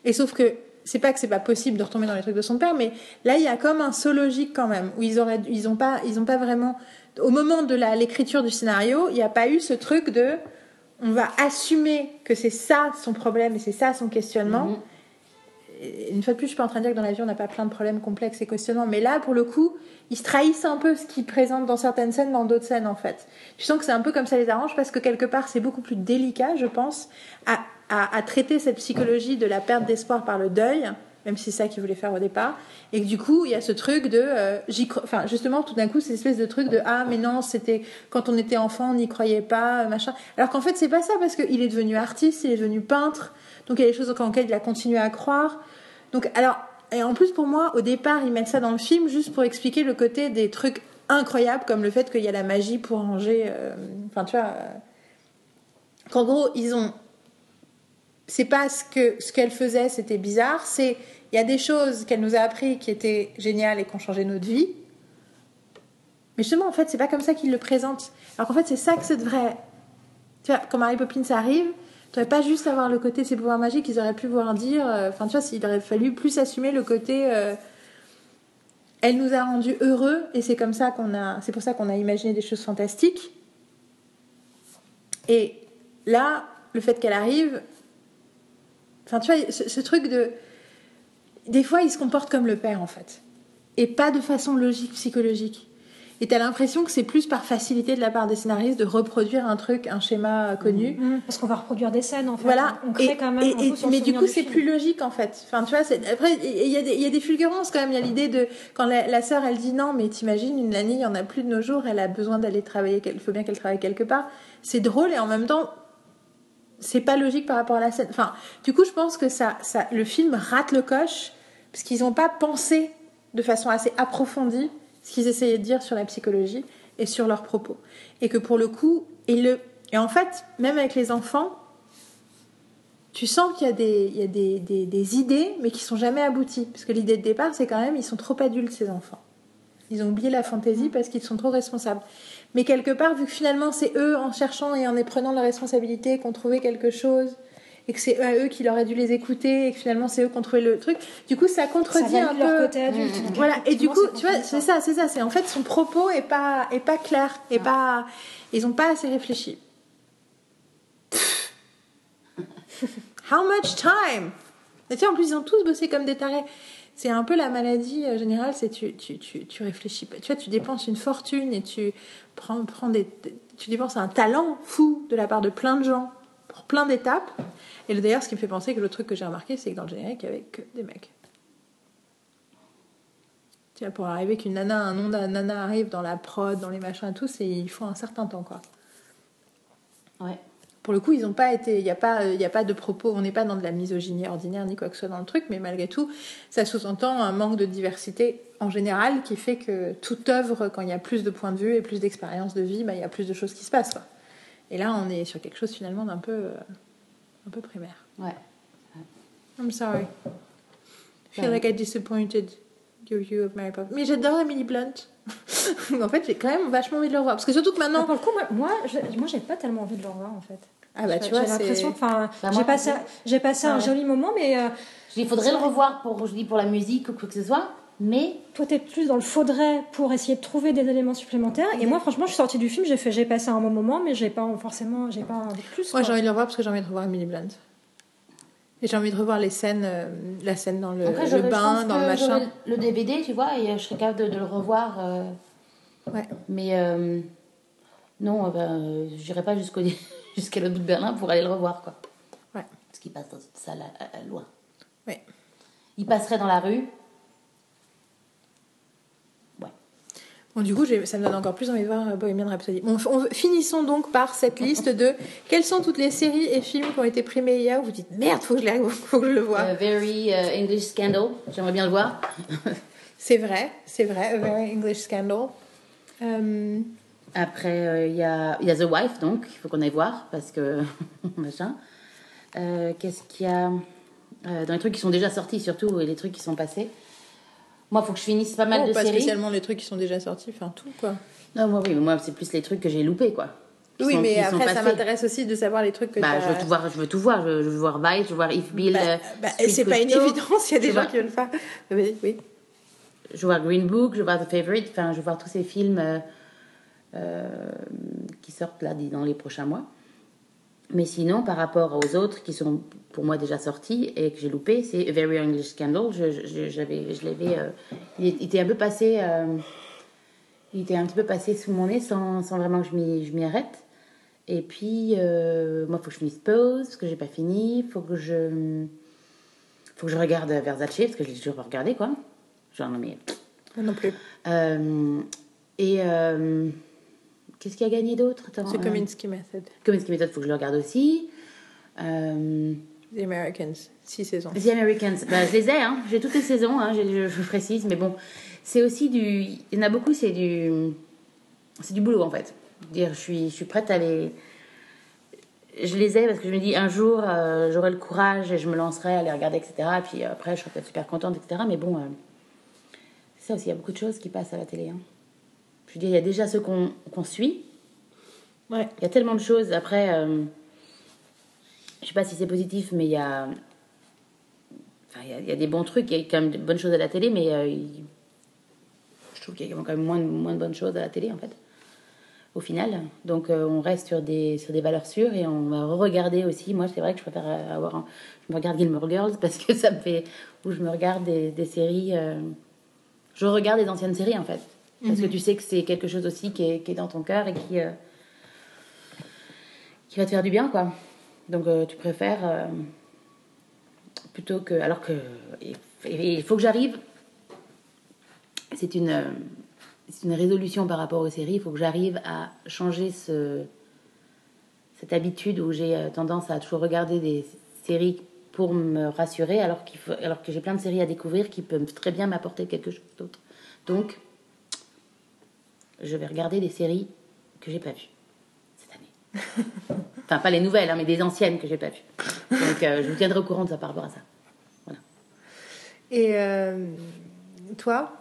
Et sauf que c'est pas que c'est pas possible de retomber dans les trucs de son père, mais là il y a comme un saut logique quand même où ils auraient, ils ont pas, ils ont pas vraiment. Au moment de l'écriture du scénario, il n'y a pas eu ce truc de, on va assumer que c'est ça son problème et c'est ça son questionnement. Une fois de plus, je suis pas en train de dire que dans la vie on n'a pas plein de problèmes complexes et questionnements, mais là pour le coup, ils se trahissent un peu ce qu'ils présentent dans certaines scènes, dans d'autres scènes en fait. Tu sens que c'est un peu comme ça les arrange parce que quelque part c'est beaucoup plus délicat, je pense, à, à- traiter cette psychologie de la perte d'espoir par le deuil, même si c'est ça qu'ils voulaient faire au départ, et que du coup il y a ce truc de, euh, enfin justement tout d'un coup cette espèce de truc de ah mais non c'était quand on était enfant on n'y croyait pas machin, alors qu'en fait c'est pas ça parce qu'il est devenu artiste, il est devenu peintre, donc il y a des choses en lesquelles il a continué à croire. Donc alors et en plus pour moi au départ ils mettent ça dans le film juste pour expliquer le côté des trucs incroyables comme le fait qu'il y a la magie pour ranger, euh, enfin tu vois. euh, qu'en gros, ils ont. C'est pas ce que ce qu'elle faisait, c'était bizarre. C'est il y a des choses qu'elle nous a appris qui étaient géniales et qui ont changé notre vie. Mais justement, en fait, c'est pas comme ça qu'ils le présentent. Alors qu'en fait, c'est ça que ça devrait. Tu vois, quand Mary Poppins arrive, tu pas juste avoir le côté ses pouvoirs magiques, ils auraient pu voir dire. euh, Enfin, tu vois, il aurait fallu plus assumer le côté. euh, elle nous a rendus heureux et c'est comme ça qu'on a. C'est pour ça qu'on a imaginé des choses fantastiques. Et là, le fait qu'elle arrive, enfin tu vois, ce, ce truc de, des fois, il se comporte comme le père en fait, et pas de façon logique psychologique. Et t'as l'impression que c'est plus par facilité de la part des scénaristes de reproduire un truc, un schéma connu. Mmh, Parce qu'on va reproduire des scènes en fait. Voilà. On crée Et- quand même. et- et- mais du coup, c'est plus logique en fait. Enfin, tu vois, après, il y, a des- il y a des fulgurances quand même. Il y a l'idée de quand la, la sœur elle dit non, mais t'imagines une Lani, il y en a plus de nos jours. Elle a besoin d'aller travailler. Il faut bien qu'elle travaille quelque part. C'est drôle et en même temps, c'est pas logique par rapport à la scène. Enfin, du coup, je pense que ça, ça, le film rate le coche parce qu'ils n'ont pas pensé de façon assez approfondie ce qu'ils essayaient de dire sur la psychologie et sur leurs propos. Et que pour le coup, et le, et en fait, même avec les enfants, tu sens qu'il y a, des, il y a des, des, idées, mais qui sont jamais abouties. Parce que l'idée de départ, c'est quand même, ils sont trop adultes, ces enfants. Ils ont oublié la fantaisie parce qu'ils sont trop responsables. Mais quelque part, vu que finalement, c'est eux, en cherchant et en prenant la responsabilité, qu'on trouvait quelque chose, et que c'est à eux qui leur a dû les écouter, et que finalement, c'est eux qui ont trouvé le truc, du coup, ça Ça contredit un valide leur peu... côté adulte. donc Voilà, et du coup, tu vois, c'est ça, c'est ça, c'est en fait son propos est pas, est pas clair, est pas, ils ont pas assez réfléchi. How much time? Et tu sais, en plus, ils ont tous bossé comme des tarés. C'est un peu la maladie euh, générale, c'est tu, tu, tu, tu réfléchis pas. Tu vois, tu dépenses une fortune et tu prends, prends des, tu dépenses un talent fou de la part de plein de gens pour plein d'étapes. Et d'ailleurs, ce qui me fait penser que le truc que j'ai remarqué, c'est que dans le générique, il y avait que des mecs. Tu vois, pour arriver qu'une nana, un nom d'un nana arrive dans la prod, dans les machins et tout, c'est, il faut un certain temps, quoi. Ouais. Pour le coup, ils ont pas été, il n'y a pas, y a pas de propos, on n'est pas dans de la misogynie ordinaire ni quoi que ce soit dans le truc, mais malgré tout, ça sous-entend un manque de diversité en général qui fait que toute œuvre, quand il y a plus de points de vue et plus d'expérience de vie, bah, il y a plus de choses qui se passent. Quoi. Et là, on est sur quelque chose finalement d'un peu, euh, un peu primaire. Ouais. I'm sorry. I feel like I disappointed your view of Mary Poppins. Mais j'adore Emily Blunt. en fait, j'ai quand même vachement envie de le revoir. Parce que surtout que Ah, maintenant. pour le coup, moi, moi, je- moi, j'ai pas tellement envie de le revoir en fait. Ah bah J'ai- tu vois, j'ai l'impression, enfin, Bah, j'ai passé, j'ai passé un joli moment, mais euh, Je dis, il faudrait le revoir pour, je dis, pour la musique ou quoi que ce soit. Mais toi, t'es plus dans le faudrait pour essayer de trouver des éléments supplémentaires. Et moi, franchement, je suis sortie du film, j'ai fait, j'ai passé un bon moment, mais j'ai pas forcément, j'ai pas envie de plus. Moi, j'ai envie de le revoir parce que j'ai envie de revoir Emily Blunt. Et j'ai envie de revoir les scènes, euh, la scène dans le, après, le j'aurais- je bain, dans le machin. le DVD, tu vois, et euh, je serais capable de, de le revoir. euh, Ouais. Mais euh, non, euh, ben, j'irai pas jusqu'au jusqu'à l'autre bout de Berlin pour aller le revoir, quoi. Ouais. Parce qu'il passe dans une salle à- à- à loin. Ouais. Il passerait dans la rue. Bon, du coup, ça me donne encore plus envie de voir euh, Bohemian Rhapsody. Bon, on- finissons donc par cette liste de quelles sont toutes les séries et films qui ont été primés hier où vous dites merde, faut que je, faut que je le vois. Euh, very euh, English Scandal, j'aimerais bien le voir. C'est vrai, c'est vrai, A Very English Scandal. Euh, Après, euh, il y, a, il y a The Wife, donc, il faut qu'on aille voir, parce que. machin. Euh, Qu'est-ce qu'il y a? Euh, Dans les trucs qui sont déjà sortis, surtout, et les trucs qui sont passés. Moi, il faut que je finisse pas mal de pas séries. spécialement les trucs qui sont déjà sortis, enfin tout quoi. Non, moi, oui, mais moi, c'est plus les trucs que j'ai loupés, quoi. Oui, sont- mais après, ça m'intéresse aussi de savoir les trucs que Bah, je veux tout voir, je veux tout voir. Je veux, je veux voir Vice, je veux voir If Bill. Bah, euh, bah, c'est pas une évidence, il y a des Je gens vois- qui veulent pas. Oui, oui. Je veux voir Green Book, je veux voir The Favorite, enfin, je veux voir tous ces films euh, euh, qui sortent là dans les prochains mois. Mais sinon, par rapport aux autres qui sont pour moi déjà sortis et que j'ai loupé, c'est A Very English Scandal. Je, je, j'avais, je l'avais, euh, il était un peu passé, euh, il était un petit peu passé sous mon nez sans, sans vraiment que je m'y, arrête. Et puis, euh, moi, il faut que je finisse Pose, parce que j'ai pas fini. Il faut que je, faut que je regarde Versace, parce que je l'ai toujours pas regardé, quoi. Genre, non, mais Moi non plus. et qu'est-ce qu'il y a gagné d'autre? C'est euh, Kominsky Method. Kominsky Method, faut que je le regarde aussi. Euh, The Americans, six saisons. The Americans, bah, je les ai, hein. j'ai toutes les saisons, hein, je, je précise, mais bon, c'est aussi du. Il y en a beaucoup, c'est du. C'est du boulot en fait. Dire, je suis, je suis prête à les. Je les ai parce que je me dis un jour euh, j'aurai le courage et je me lancerai à les regarder, etc. Et puis après, je serai peut-être super contente, etc. Mais bon, euh, c'est ça aussi, il y a beaucoup de choses qui passent à la télé. hein. Je veux dire, il y a déjà ceux qu'on suit, Ouais. il y a tellement de choses. Après, euh, je sais pas si c'est positif, mais il y a. Enfin, il y a- il y, a des bons trucs, il y a quand même de bonnes choses à la télé, mais euh, il- je trouve qu'il y a quand même moins de, moins de bonnes choses à la télé, en fait. au final. Donc euh, on reste sur des, sur des valeurs sûres et on va regarder aussi. Moi, c'est vrai que je préfère avoir. Un, je me regarde Gilmore Girls parce que ça me fait. Où je me regarde des, des séries. euh, je regarde des anciennes séries en fait. Parce que tu sais que c'est quelque chose aussi qui est, qui est dans ton cœur et qui, euh, qui va te faire du bien, quoi. Donc euh, tu préfères. euh, plutôt que. Alors que. Il faut que j'arrive. C'est une. c'est une résolution par rapport aux séries. Il faut que j'arrive à changer ce, cette habitude où j'ai tendance à toujours regarder des séries pour me rassurer, alors, qu'il faut, alors que j'ai plein de séries à découvrir qui peuvent très bien m'apporter quelque chose d'autre. Donc, je vais regarder des séries que j'ai pas vues cette année. enfin, pas les nouvelles, hein, mais des anciennes que j'ai pas vues. Donc, euh, je vous tiendrai au courant de ça par rapport à ça. Et euh, toi?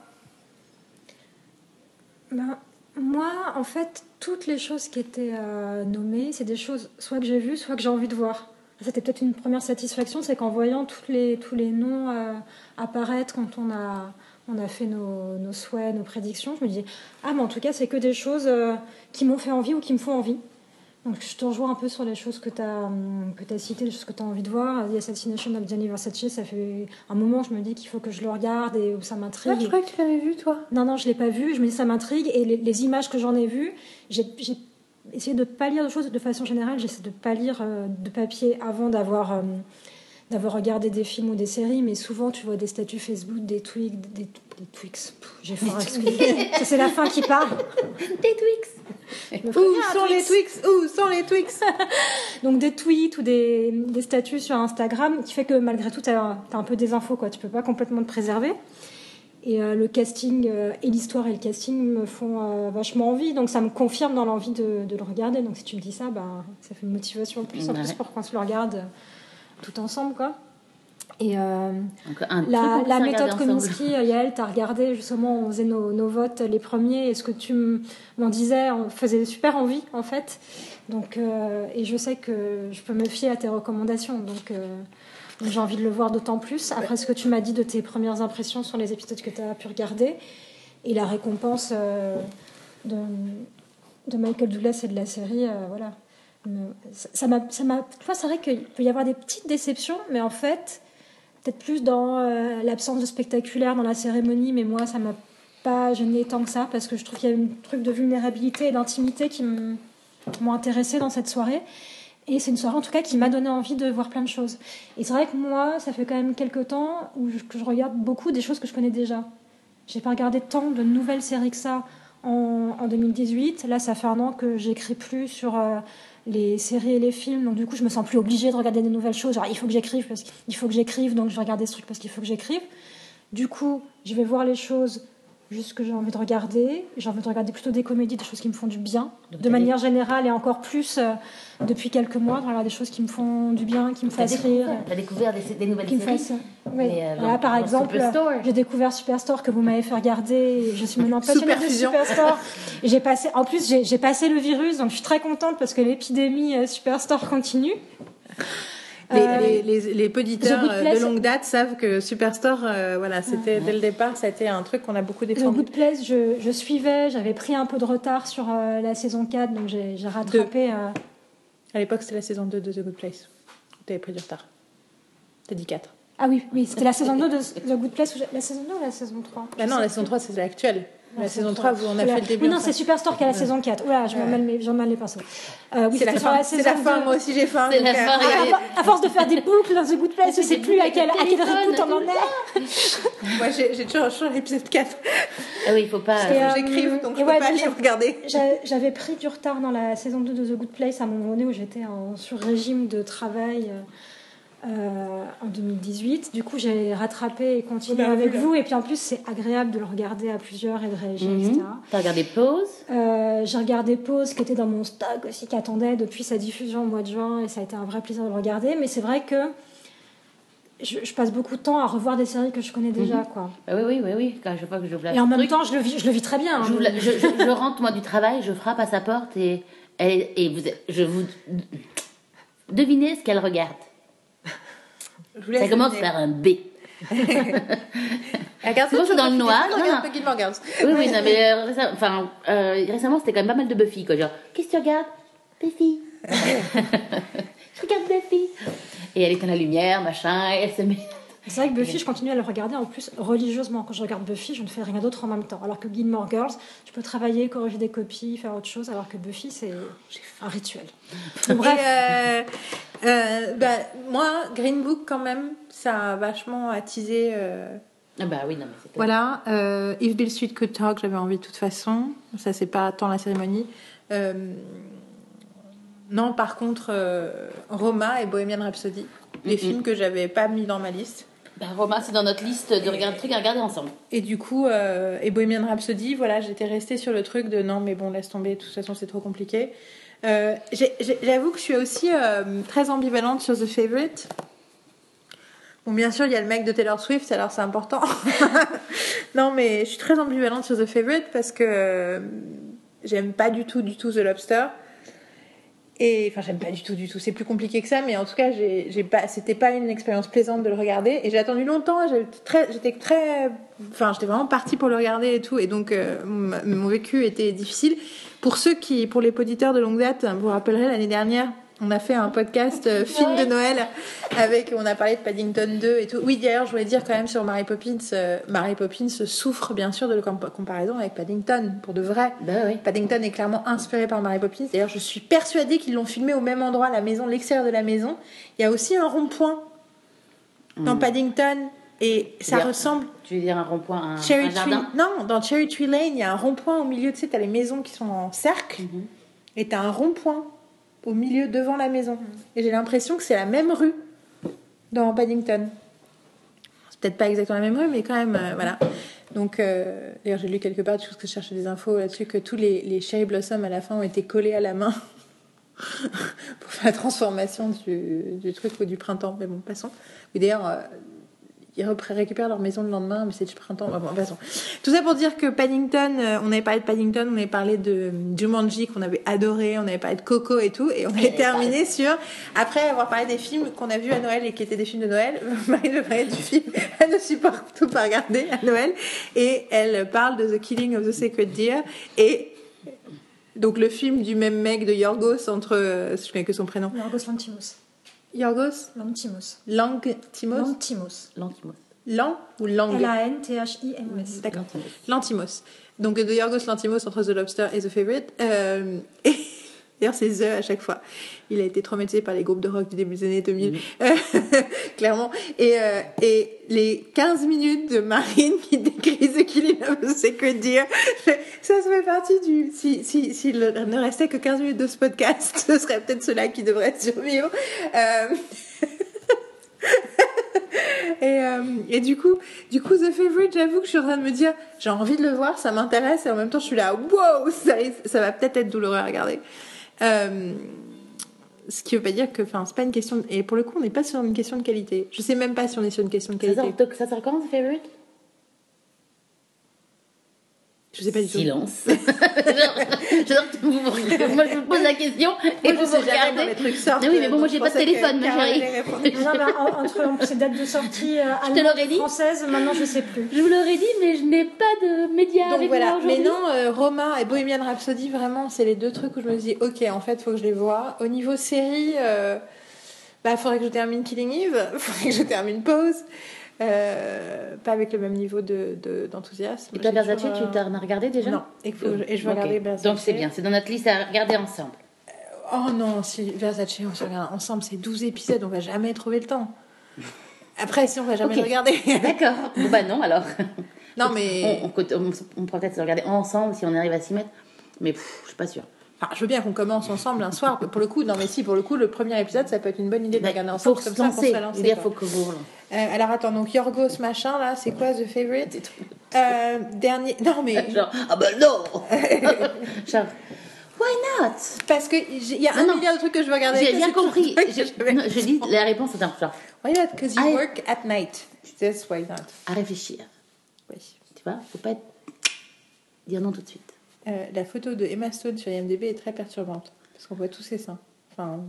Ben, moi, en fait, toutes les choses qui étaient euh, nommées, c'est des choses soit que j'ai vues, soit que j'ai envie de voir. C'était peut-être une première satisfaction, c'est qu'en voyant toutes les, tous les noms euh, apparaître quand on a, on a fait nos, nos souhaits, nos prédictions, je me dis, ah, mais en tout cas, c'est que des choses euh, qui m'ont fait envie ou qui me font envie. Donc, je te rejoins un peu sur les choses que tu as, que as citées, les choses que tu as envie de voir. The Assassination of Gianni Versace, ça fait un moment, je me dis qu'il faut que je le regarde et où ça m'intrigue. Ah, je crois que tu l'avais vu, toi. Non, non, je l'ai pas vu. Je me dis ça m'intrigue et les, les images que j'en ai vues, j'ai j'ai essayé de pas lire de choses de façon générale. J'essaie de pas lire euh, de papier avant d'avoir euh, d'avoir regardé des films ou des séries. Mais souvent, tu vois des statuts Facebook, des tweets, des, des. Pff, J'ai faim. Ça, C'est la fin qui parle. Des Twix Où sont les Twix Où sont les Twix Donc des tweets ou des, des statuts sur Instagram qui fait que malgré tout, tu as, un peu des infos. Quoi. Tu peux pas complètement te préserver. Et euh, le casting euh, et l'histoire et le casting me font euh, vachement envie. Donc ça me confirme dans l'envie de, de le regarder. Donc si tu me dis ça, bah, ça fait une motivation en plus, en Ouais. plus pour qu'on se le regarde tout ensemble. Quoi. Et euh, Donc, la, la méthode. Kominsky, euh, Yael, t'as regardé justement, on faisait nos, nos votes les premiers, et ce que tu m'en disais on faisait super envie en fait. Donc, euh, et je sais que je peux me fier à tes recommandations, donc, euh, j'ai envie de le voir d'autant plus. Après ce que tu m'as dit de tes premières impressions sur les épisodes que tu as pu regarder, et la récompense de, de Michael Douglas et de la série, voilà. Ça m'a, ça m'a, c'est vrai qu'il peut y avoir des petites déceptions, mais en fait, peut-être plus dans euh, l'absence de spectaculaire dans la cérémonie, mais moi, ça m'a pas gêné tant que ça, parce que je trouve qu'il y a un truc de vulnérabilité et d'intimité qui m'ont intéressée dans cette soirée. Et c'est une soirée, en tout cas, qui m'a donné envie de voir plein de choses. Et c'est vrai que moi, ça fait quand même quelques temps où je, que je regarde beaucoup des choses que je connais déjà. J'ai pas regardé tant de nouvelles séries que ça en, en 2018. Là, ça fait un an que j'écris plus sur euh, les séries et les films, donc du coup, je me sens plus obligée de regarder des nouvelles choses. Genre, il faut que j'écrive parce qu'il faut que j'écrive, donc je vais regarder ce truc parce qu'il faut que j'écrive. Du coup, je vais voir les choses juste ce que j'ai envie de regarder. J'ai envie de regarder plutôt des comédies, des choses qui me font du bien, Donc, de manière générale et encore plus euh, depuis quelques mois, de regarder des choses qui me font du bien, qui me fassent rire. t'as découvert des, des nouvelles Qui me séries fassent... Oui. Euh, Voilà, dans- par exemple, Superstore. j'ai découvert Superstore que vous m'avez fait regarder. Je suis maintenant passionnée de. Superstore. Et j'ai passé, en plus, j'ai j'ai passé le virus, donc je suis très contente parce que l'épidémie euh, Superstore continue. Les, Euh, les, les, les poditeurs de longue date savent que Superstore, euh, voilà, c'était dès le départ, ça a été un truc qu'on a beaucoup The défendu. Good Place, je, je suivais, j'avais pris un peu de retard sur euh, la saison 4, donc j'ai rattrapé. euh, À l'époque, c'était la saison 2 de The Good Place. T'avais pris du retard. T'as dit 4. Ah oui, oui, c'était la saison 2 de The Good Place. La saison 2 ou la saison 3 Bah non, la saison 3, c'est l'actuelle. La saison 3, vous, on a Oula. fait le début. Oui, non, c'est Superstore qui a la saison 4. Oula, je m'en Ouais. mêle les pinceaux. Euh, oui, C'est la fin. la C'est saison la fin. 2. Moi aussi, j'ai faim. C'est la fin, euh, regardez. À, à- force de faire des boucles dans The Good Place, je sais Des plus à quel, à quel reboot on en est. Moi, j'ai toujours, l'épisode 4. Ah oui, il faut pas. Euh, J'écrive, donc je peux ouais, pas lire, regarder. J'a- J'avais pris du retard dans la saison 2 de The Good Place à un moment donné où j'étais en sur-régime de travail euh, en 2018. Du coup, j'ai rattrapé et continué avec vous. Et puis en plus, c'est agréable de le regarder à plusieurs et de réagir, Mhm. etc. T'as regardé Pause Euh, j'ai regardé Pause qui était dans mon stock aussi, qui attendait depuis sa diffusion au mois de juin et ça a été un vrai plaisir de le regarder. Mais c'est vrai que je, je passe beaucoup de temps à revoir des séries que je connais déjà. Mhm. quoi. Bah oui, oui, oui, oui. Quand je vois que la Et en même truc, temps, je le vis, je le vis très bien. hein. la- je, je- je rentre moi du travail, je frappe à sa porte et, elle, et vous, je vous devinez ce qu'elle regarde. Je commence deviner. par un B. Regarde Souvent, c'est dans le noir. Regarde un peu Gilmore Girls. Oui, oui, non, mais euh, récem- enfin, euh, récemment, c'était quand même pas mal de Buffy, quoi. Genre, qu'est-ce que tu regardes? Buffy. je regarde Buffy. Et elle éteint la lumière, machin, et elle se met. C'est vrai que Buffy, je continue à le regarder en plus religieusement. Quand je regarde Buffy, je ne fais rien d'autre en même temps. Alors que Gilmore Girls, je peux travailler, corriger des copies, faire autre chose. Alors que Buffy, c'est un rituel. Et, euh, euh, bah, moi, Green Book, quand même, ça a vachement attisé. euh, Ah bah oui, non, mais c'est Voilà, euh, If Bill Street Could Talk, j'avais envie de toute façon. Ça, c'est pas tant la cérémonie. Euh, non, par contre, euh, Roma et Bohemian Rhapsody, les films que j'avais pas mis dans ma liste. Bah, Romain, c'est dans notre liste de regarder, trucs à regarder ensemble. Et du coup, euh, et Bohemian Rhapsody, voilà, j'étais restée sur le truc de non, mais bon, laisse tomber, de toute façon, c'est trop compliqué. Euh, J'avoue que je suis aussi euh, très ambivalente sur The Favorite. Bon, bien sûr, il y a le mec de Taylor Swift, alors c'est important. non, mais je suis très ambivalente sur The Favorite parce que euh, j'aime pas du tout, du tout The Lobster. Et enfin, j'aime pas du tout, du tout. C'est plus compliqué que ça, mais en tout cas, j'ai, pas, c'était pas une expérience plaisante de le regarder. Et j'ai attendu longtemps. J'étais très, enfin, j'étais vraiment partie pour le regarder et tout. Et donc, euh, mon vécu était difficile. Pour ceux qui, pour les auditeurs de longue date, vous vous rappellerez l'année dernière, on a fait un podcast euh, film de Noël avec, on a parlé de Paddington 2 et tout. Oui, d'ailleurs, je voulais dire quand même sur Mary Poppins, euh, Mary Poppins souffre bien sûr de la compa- comparaison avec Paddington, pour de vrai. Bah oui. Paddington est clairement inspiré par Mary Poppins. D'ailleurs, je suis persuadée qu'ils l'ont filmé au même endroit, la maison, l'extérieur de la maison. Il y a aussi un rond-point dans Paddington et ça ressemble. Tu veux dire un rond-point, un, Cherry un jardin? Tree. Non, dans Cherry Tree Lane, il y a un rond-point au milieu. Tu sais, t'as les maisons qui sont en cercle Mhm. et t'as un rond-point au milieu devant la maison. Et j'ai l'impression que c'est la même rue dans Paddington. C'est peut-être pas exactement la même rue, mais quand même, euh, voilà. Donc, euh, d'ailleurs, j'ai lu quelque part, je pense que je cherchais des infos là-dessus, que tous les, cherry blossoms à la fin ont été collés à la main pour faire la transformation du, du truc ou du printemps. Mais bon, passons. D'ailleurs, euh, ils récupèrent leur maison le lendemain, mais c'est du printemps. Bah, bon. Tout ça pour dire que Paddington, euh, on avait parlé de Paddington, on avait parlé de Jumanji qu'on avait adoré, on avait parlé de Coco et tout, et on avait terminé sur, après avoir parlé des films qu'on a vus à Noël et qui étaient des films de Noël, Marie veut parler du film, elle ne supporte tout pas regarder à Noël, et elle parle de The Killing of the Sacred Deer, et donc le film du même mec de Yorgos entre, euh, je connais que son prénom, Yorgos Lantimos. Yorgos? Lantimos. Lantimos, Lantimos. Lentimos. Lan ou Lang L-A-N-T-H-I-M-O-S. D'accord. Lantimos. Donc de Yorgos Lantimos entre The Lobster et The Favorite. Euh, et d'ailleurs, c'est The à chaque fois. Il a été traumatisé par les groupes de rock du début des années 2000. Euh, clairement. Et, euh, et les 15 minutes de Marine qui décrit The Killing of the Sacred Deer, ça se fait partie du... Si, si, s'il ne restait que 15 minutes de ce podcast, ce serait peut-être cela qui devrait survivre. Euh, et, euh, et du coup, du coup, The Favorite, j'avoue que je suis en train de me dire, j'ai envie de le voir, ça m'intéresse, et en même temps, je suis là, wow, ça, ça va peut-être être douloureux à regarder. Euh, ce qui veut pas dire que, enfin, c'est pas une question, de- et pour le coup, on n'est pas sur une question de qualité. Je sais même pas si on est sur une question de Ça qualité. sort, ça sort The Favorite Je sais pas du tout. Silence. J'adore j'adore que vous. Moi, je vous pose la question et Moi, vous vous regardez. les trucs sortent. Ah oui, mais bon, moi, j'ai pas de téléphone, ma chérie. Non, entre en- ces dates de sortie euh, dit. françaises, maintenant je sais plus. Je vous l'aurais dit, mais je n'ai pas de médias Donc avec voilà, moi mais non, euh, Roma et Bohemian Rhapsody, vraiment, c'est les deux trucs où je me dis, ok, en fait, faut que je les vois. Au niveau série, euh, bah, faudrait que je termine Killing Eve, faudrait que je termine Pause. Euh, pas avec le même niveau de, de- d'enthousiasme. Et toi, toujours, tu euh, t'as regardé déjà Non, et, faut je- et je vais Ok. regarder Versace. Donc c'est bien, c'est dans notre liste à regarder ensemble. Oh non, si Versace, on se regarde ensemble, c'est 12 épisodes, on va jamais trouver le temps. Après, si on va jamais le regarder. D'accord. bon bah non alors. non, mais. On, on, on, on pourra peut-être se regarder ensemble si on arrive à s'y mettre. Mais pff, je suis pas sûre. Enfin, je veux bien qu'on commence ensemble un soir. Pour le coup, non, mais si, pour le coup, le premier épisode, ça peut être une bonne idée de regarder ensemble. se Comme ça, lancer. quoi. faut que vous. Euh, alors attends, donc Yorgos machin là, c'est quoi The Favorite? Euh, Dernier. Non mais. Genre, ah bah non Genre, why not? Parce que il y a Non, un non. milliard de trucs que je veux regarder. J'ai bien compris. Je, dis la réponse, c'est un genre Why not? Because you Ah, work at night. That's why not? à réfléchir. Oui. Tu vois, faut pas être... dire non tout de suite. Euh, la photo de Emma Stone sur IMDb est très perturbante. Parce qu'on voit tous ses seins. Enfin,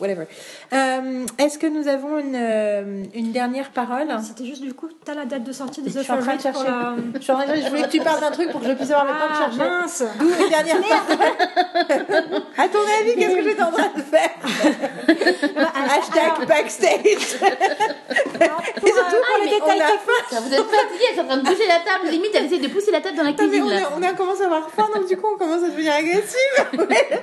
whatever. Euh, Est-ce que nous avons une, euh, une dernière parole? C'était juste du coup, t'as la date de sortie de Je The suis en train de pour chercher. la... Je suis en train de- je voulais que tu parles d'un truc pour que je puisse avoir le temps de Ah, chercher. mince D'où une dernière parole? À ton avis, qu'est-ce que j'étais en train de faire? Hashtag backstage. Alors, Et pour, surtout pour les détails on a. Vous êtes fatigués, elle est en train de bouger la table. Limite, elle essaie de pousser la table dans la Non, mais cuisine. on, a, on a commencé à avoir faim, donc du coup, on commence à devenir agressif.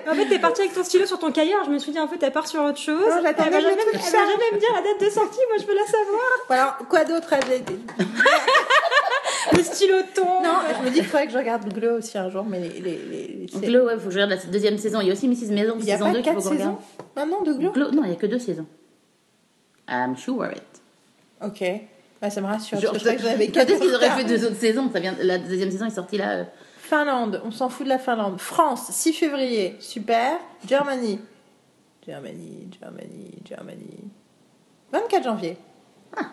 En fait, t'es parti avec ton stylo sur ton cahier, alors je me suis dit, en fait, elle part sur autre chose. Non, elle va jamais, me dire la date de sortie, moi je veux la savoir. Alors, quoi d'autre Le stylo tombe. Non, je me dis qu'il faudrait que je regarde Glow aussi un jour, mais les. les, les- les- Donc, Glow, ouais, faut que je regarde la deuxième saison. Il y a aussi Mrs. Maison, Il n'y a saison pas 2 qu'il faut quatre qu'on regarde. saisons maintenant de Glow Glow, non, il n'y a que deux saisons. I'm sure it. Ok. Bah, ça me rassure. Genre, parce que je croyais que j'en avais quatre Peut-être qu'ils auraient fait deux autres saisons. Ça vient, la deuxième saison est sortie là. euh, Finlande, on s'en fout de la Finlande. France, 6 février, super. Germany. Germany, Germany, Germany. 24 janvier. Ah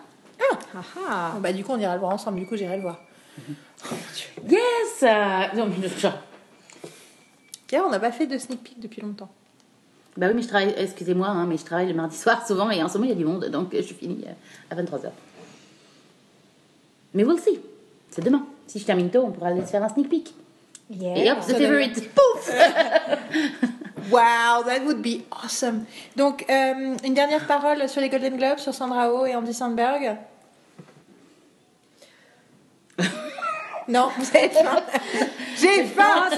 ah. Bon, bah, du coup, on ira le voir ensemble. Du coup, j'irai le voir. Yes euh, non, mais genre, D'ailleurs, on n'a pas fait de sneak peek depuis longtemps. Bah oui, mais je travaille, excusez-moi, hein, mais je travaille le mardi soir souvent et en ce moment il y a du monde, donc je finis euh, à 23h. Mais we'll see. C'est demain. Si je termine tôt, on pourra aller se faire un sneak peek. Et hop, the favorite. Pouf Wow, that would be awesome. Donc, euh, une dernière parole sur les Golden Globes, sur Sandra Oh et Andy Sandberg. non, vous avez faim. J'ai faim. Non,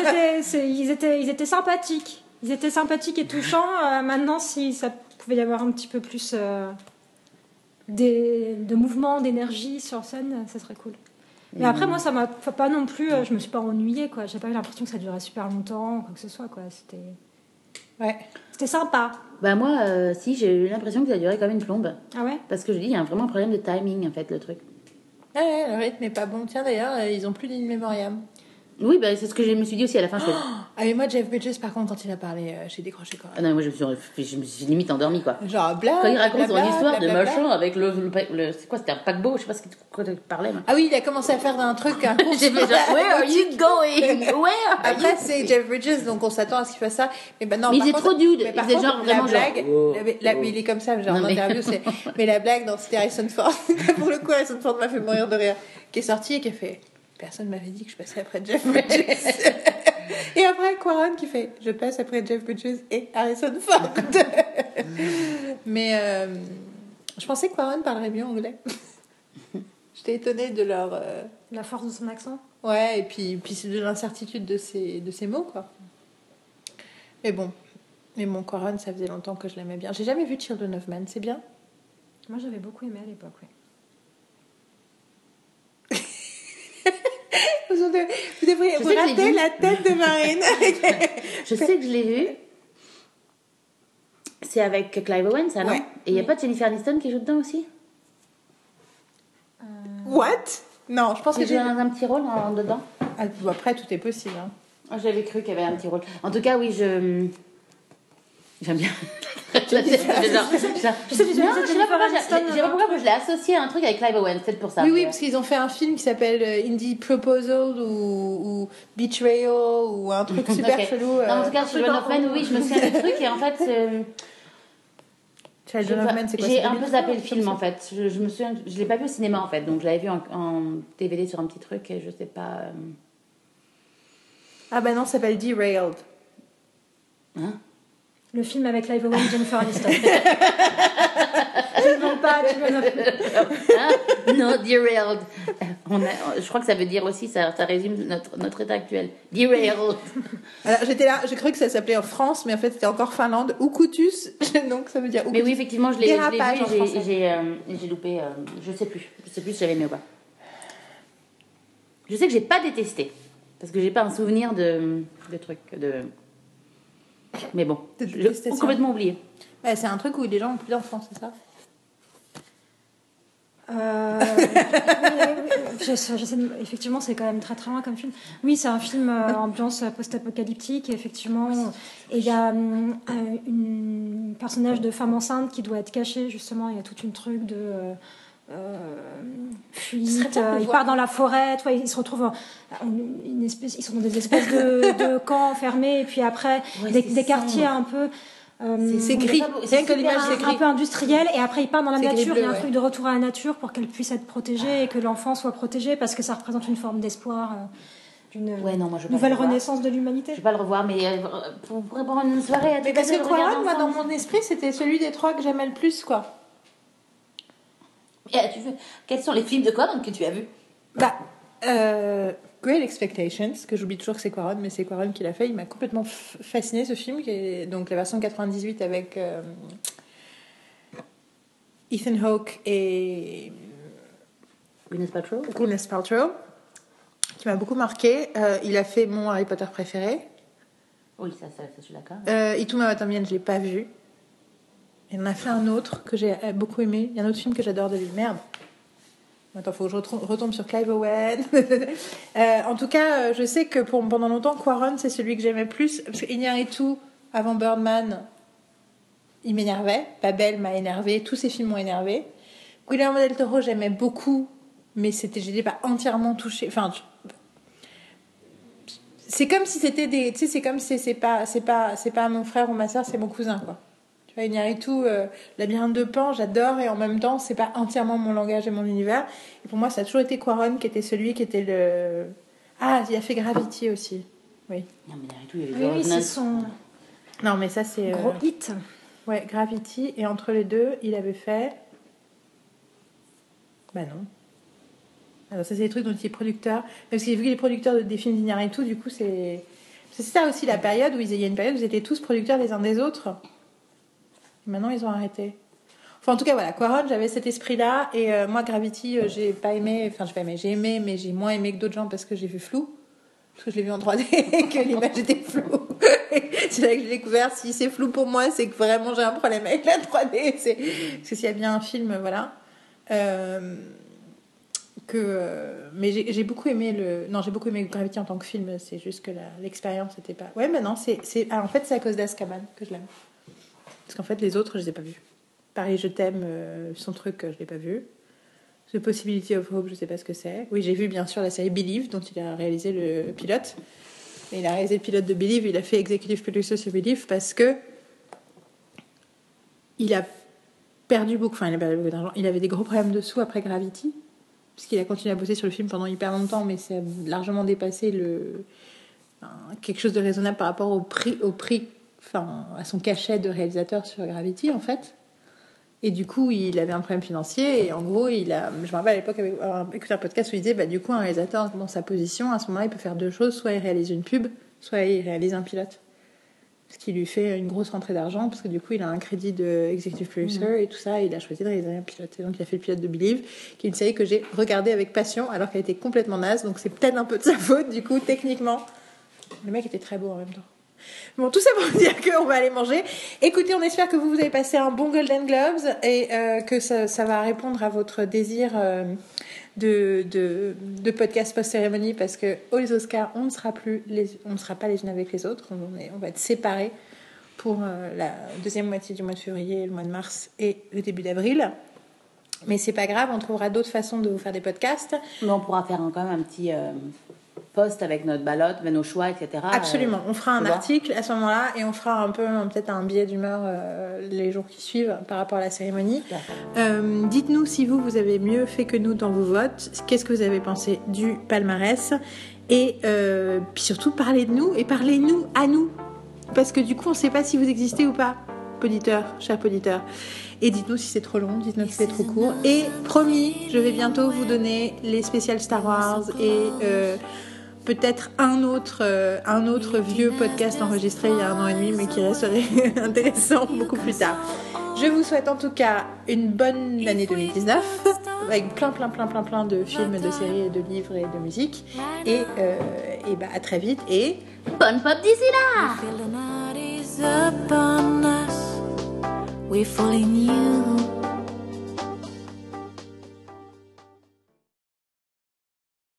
ils, étaient, ils étaient sympathiques. Ils étaient sympathiques et touchants. Euh, maintenant, si ça pouvait y avoir un petit peu plus euh, des, de mouvement, d'énergie sur scène, ça serait cool. Mais après, moi, ça m'a pas non plus. je me suis pas ennuyée, quoi. J'ai pas eu l'impression que ça durait super longtemps, quoi que ce soit, quoi. C'était, Ouais. c'était sympa. Bah moi, euh, si, j'ai eu l'impression que ça durait comme une plombe. Ah ouais? Parce que je dis, il y a vraiment un problème de timing en fait, le truc. Ouais, le rythme est pas bon. Tiens, d'ailleurs, euh, ils ont plus d'In Memoriam. Oui, bah c'est ce que je me suis dit aussi à la fin. Je fais, Ah, mais moi, Jeff Bridges, par contre, quand il a parlé, euh, j'ai décroché quoi. ah non, moi je me suis, je me suis limite endormie quoi. Genre, bla. Quand il raconte bla, son bla, histoire bla, de bla, machin bla. avec le, le, le- c'est quoi, c'était un paquebot, je sais pas ce tu parlais. moi. Ah oui, il a commencé à faire un truc. Un J'ai fait genre, where are you going? Where are Après, c'est Jeff Bridges, donc on s'attend à ce qu'il fasse ça. Mais, bah, non, Mais il est contre- trop dude. mais par Il contre, genre la vraiment genre, blague, oh, la- la- oh. mais il est comme ça, genre en interview, c'est. Mais la blague dans c'était Harrison Ford, pour le coup, Harrison Ford m'a fait mourir de rire, qui est sorti et qui a fait. Personne m'avait dit que je passais après Jeff Bridges. et après, Quaron qui fait Je passe après Jeff Bridges et Harrison Ford. mais euh, je pensais que Quaron parlerait mieux anglais. J'étais étonnée de leur. euh, La force de son accent. Ouais, et puis, puis c'est de l'incertitude de ces, de ces mots, quoi. Mais bon. Mais mon Quaron, ça faisait longtemps que je l'aimais bien. J'ai jamais vu Children of Men, c'est bien? Moi, j'avais beaucoup aimé à l'époque, oui. Vous, vous devriez vous la tête de Marine. Je sais que je l'ai vu. C'est avec Clive Owen, ça, non Ouais. Et il n'y a pas Jennifer Aniston qui joue dedans aussi? What? Non, je pense que j'ai... dans un petit rôle en dedans Ah, après, tout est possible. hein. Ah, J'avais cru qu'il y avait un petit rôle. En tout cas, oui, je. J'aime bien. J'ai- pas euh, pourquoi je l'ai associé à un truc avec Clive Owen, c'est peut-être pour ça. Oui, oui, parce qu'ils ont fait un film qui s'appelle euh, Indie Proposal ou, ou Betrayal ou un truc super Ok. chelou. Non, en euh, tout cas, Children of Men, oui, je me souviens du truc et en fait. euh, j'ai Children of Men, c'est quoi J'ai un peu 2003, zappé le film ça en fait. Je, je me souviens, je l'ai pas vu au cinéma en fait, donc je l'avais vu en, en DVD sur un petit truc et je sais pas. euh, Ah bah non, ça s'appelle Derailed. Hein? Le film avec Clive Owen Jennifer Aniston. je ne pas, tu Hein non, derailed. On a, je crois que ça veut dire aussi, ça, ça résume notre, notre état actuel. Derailed. Alors j'étais là, j'ai cru que ça s'appelait en France, mais en fait c'était encore Finlande. ou Kutus, donc ça veut dire Mais oui, effectivement, je l'ai vu j'ai- j'ai euh, j'ai loupé. euh, je sais plus. Je sais plus si j'avais aimé ou pas. Je sais que j'ai pas détesté. Parce que j'ai pas un souvenir de, de trucs. De... Mais bon, j'ai complètement oublié. C'est un truc où les gens ont plus d'enfants, c'est ça? Euh, je, je sais, effectivement, c'est quand même très très loin comme film. Oui, c'est un film euh, ambiance post-apocalyptique, et effectivement. Et il y a hum, un une personnage de femme enceinte qui doit être cachée, justement. Il y a tout une truc de. Euh, fuite, euh, il voir. part dans la forêt, tu vois, ils se retrouvent en- en une espèce, ils sont dans des espèces de, de camps fermés, et puis après Ouais, des, quartiers sombre. un peu. euh, C'est gris. Rien c'est que l'image, c'est un gris. peu industriel et après il part dans la nature. il y a un truc de retour à la nature pour qu'elle puisse être protégée et que l'enfant soit protégé parce que ça représente une forme d'espoir, euh, d'une Ouais, non, moi, je veux pas nouvelle renaissance de l'humanité. Je vais pas le revoir, mais euh, pour, pour prendre une soirée à Mais parce que Quaron, moi, dans mon esprit, c'était celui des trois que j'aimais le plus, quoi. Et, veux- Quels sont les films de Quaron que tu as vus? Bah, euh, Great Expectations, que j'oublie toujours que c'est Quaron, mais c'est Quaron qui l'a fait. Il m'a complètement fasciné ce film, qui est donc la version 98 avec euh, Ethan Hawke et Gwyneth Paltrow Gwyneth Paltrow, qui m'a beaucoup marqué. Euh, il a fait mon Harry Potter préféré. Oui, ça, ça, ça, je suis d'accord. Euh, Ituma Watamian, je l'ai pas vu. Il en a fait un autre que j'ai euh, beaucoup aimé. Il y a un autre film que j'adore de lui. Merde. Attends, faut que je retombe, sur Clive Owen. Euh, en tout cas, euh, je sais que pour, pendant longtemps, Quaron, c'est celui que j'aimais plus. Parce que tout avant Birdman, il m'énervait. Babel m'a énervé. Tous ces films m'ont énervé. Guillermo del Toro, j'aimais beaucoup. Mais c'était, je n'étais pas entièrement touchée. Enfin, c'est comme si c'était des tu sais c'est comme si c'est pas pas pas mon frère ou ma soeur c'est mon cousin quoi tu vois Iñárritu euh, labyrinthe de Pan j'adore et en même temps c'est pas entièrement mon langage et mon univers. Et pour moi ça a toujours été Quaron qui était celui qui était le ah il a fait Gravity aussi. Oui. Non, mais il y avait Oui, oui, c'est son non mais ça c'est euh, gros hit. ouais Gravity et entre les deux il avait fait bah non. Alors ça c'est des trucs dont il est producteur. Parce qu'il vu qu'il est producteur de, des films d'Iñárritu du coup c'est c'est ça aussi la période où ils, il y a une période où ils étaient tous producteurs les uns des autres maintenant ils ont arrêté. Enfin en tout cas voilà Quaron j'avais cet esprit là et euh, moi Gravity euh, j'ai pas aimé enfin j'ai pas aimé j'ai aimé mais j'ai moins aimé que d'autres gens parce que j'ai vu flou parce que je l'ai vu en 3D et que l'image était floue. C'est là que j'ai découvert si c'est flou pour moi c'est que vraiment j'ai un problème avec la 3D c'est parce que s'il y a bien un film voilà. Euh, que mais j'ai beaucoup aimé le non j'ai beaucoup aimé Gravity en tant que film c'est juste que l'expérience n'était pas ouais mais non c'est c'est ah, en fait c'est à cause d'Azkaban que je l'aime parce qu'en fait les autres je les ai pas vus. Paris je t'aime euh, son truc je l'ai pas vu. The Possibility of Hope je sais pas ce que c'est. Oui j'ai vu bien sûr la série Believe dont il a réalisé le pilote. Il a réalisé le pilote de Believe il a fait executive producer sur Believe parce que il a perdu beaucoup, enfin il a perdu beaucoup d'argent. Il avait des gros problèmes de sous après Gravity, puisqu'il a continué à bosser sur le film pendant hyper longtemps, mais ça a largement dépassé le quelque chose de raisonnable par rapport au prix, au prix, enfin à son cachet de réalisateur sur Gravity en fait. Et du coup, il avait un problème financier et en gros, il a, je me rappelle à l'époque écouté un podcast où il disait, bah du coup, un réalisateur dans sa position, à ce moment-là, il peut faire deux choses, soit il réalise une pub, soit il réalise un pilote. Ce qui lui fait une grosse rentrée d'argent parce que du coup il a un crédit de executive producer et tout ça et il a choisi de réaliser un pilote. Et donc il a fait le pilote de Believe qui est une série que j'ai regardée avec passion alors qu'elle était complètement naze. Donc c'est peut-être un peu de sa faute du coup techniquement. Le mec était très beau en même temps Bon, tout ça pour dire qu'on va aller manger. Écoutez, on espère que vous, vous avez passé un bon Golden Globes et euh, que ça, va répondre à votre désir euh, de, de, podcast post-cérémonie parce que aux Oscars, on ne sera plus les, on ne sera pas les unes avec les autres. On, est- on va être séparés pour euh, la deuxième moitié du mois de février, le mois de mars et le début d'avril. Mais c'est pas grave, on trouvera d'autres façons de vous faire des podcasts. Mais on pourra faire quand même un petit euh, post avec notre ballotte, avec nos choix, etc. Absolument, Euh, on fera un article à ce moment-là et on fera un peu peut-être un billet d'humeur euh, les jours qui suivent par rapport à la cérémonie. Euh, Dites-nous si vous, vous avez mieux fait que nous dans vos votes. Qu'est-ce que vous avez pensé du palmarès? Et euh, puis surtout, parlez de nous et parlez-nous à nous. Parce que du coup, on ne sait pas si vous existez ou pas, auditeurs, chers auditeurs. Et dites-nous si c'est trop long, dites-nous si c'est trop court. Et promis, je vais bientôt vous donner les spéciales Star Wars et euh, peut-être un autre, euh, un autre vieux podcast enregistré il y a un an et demi, mais qui resterait intéressant beaucoup plus tard. Je vous souhaite en tout cas une bonne année 2019 avec plein plein plein plein plein de films, de séries, de livres et de musique. Et, euh, et bah à très vite et Bonne pop d'ici là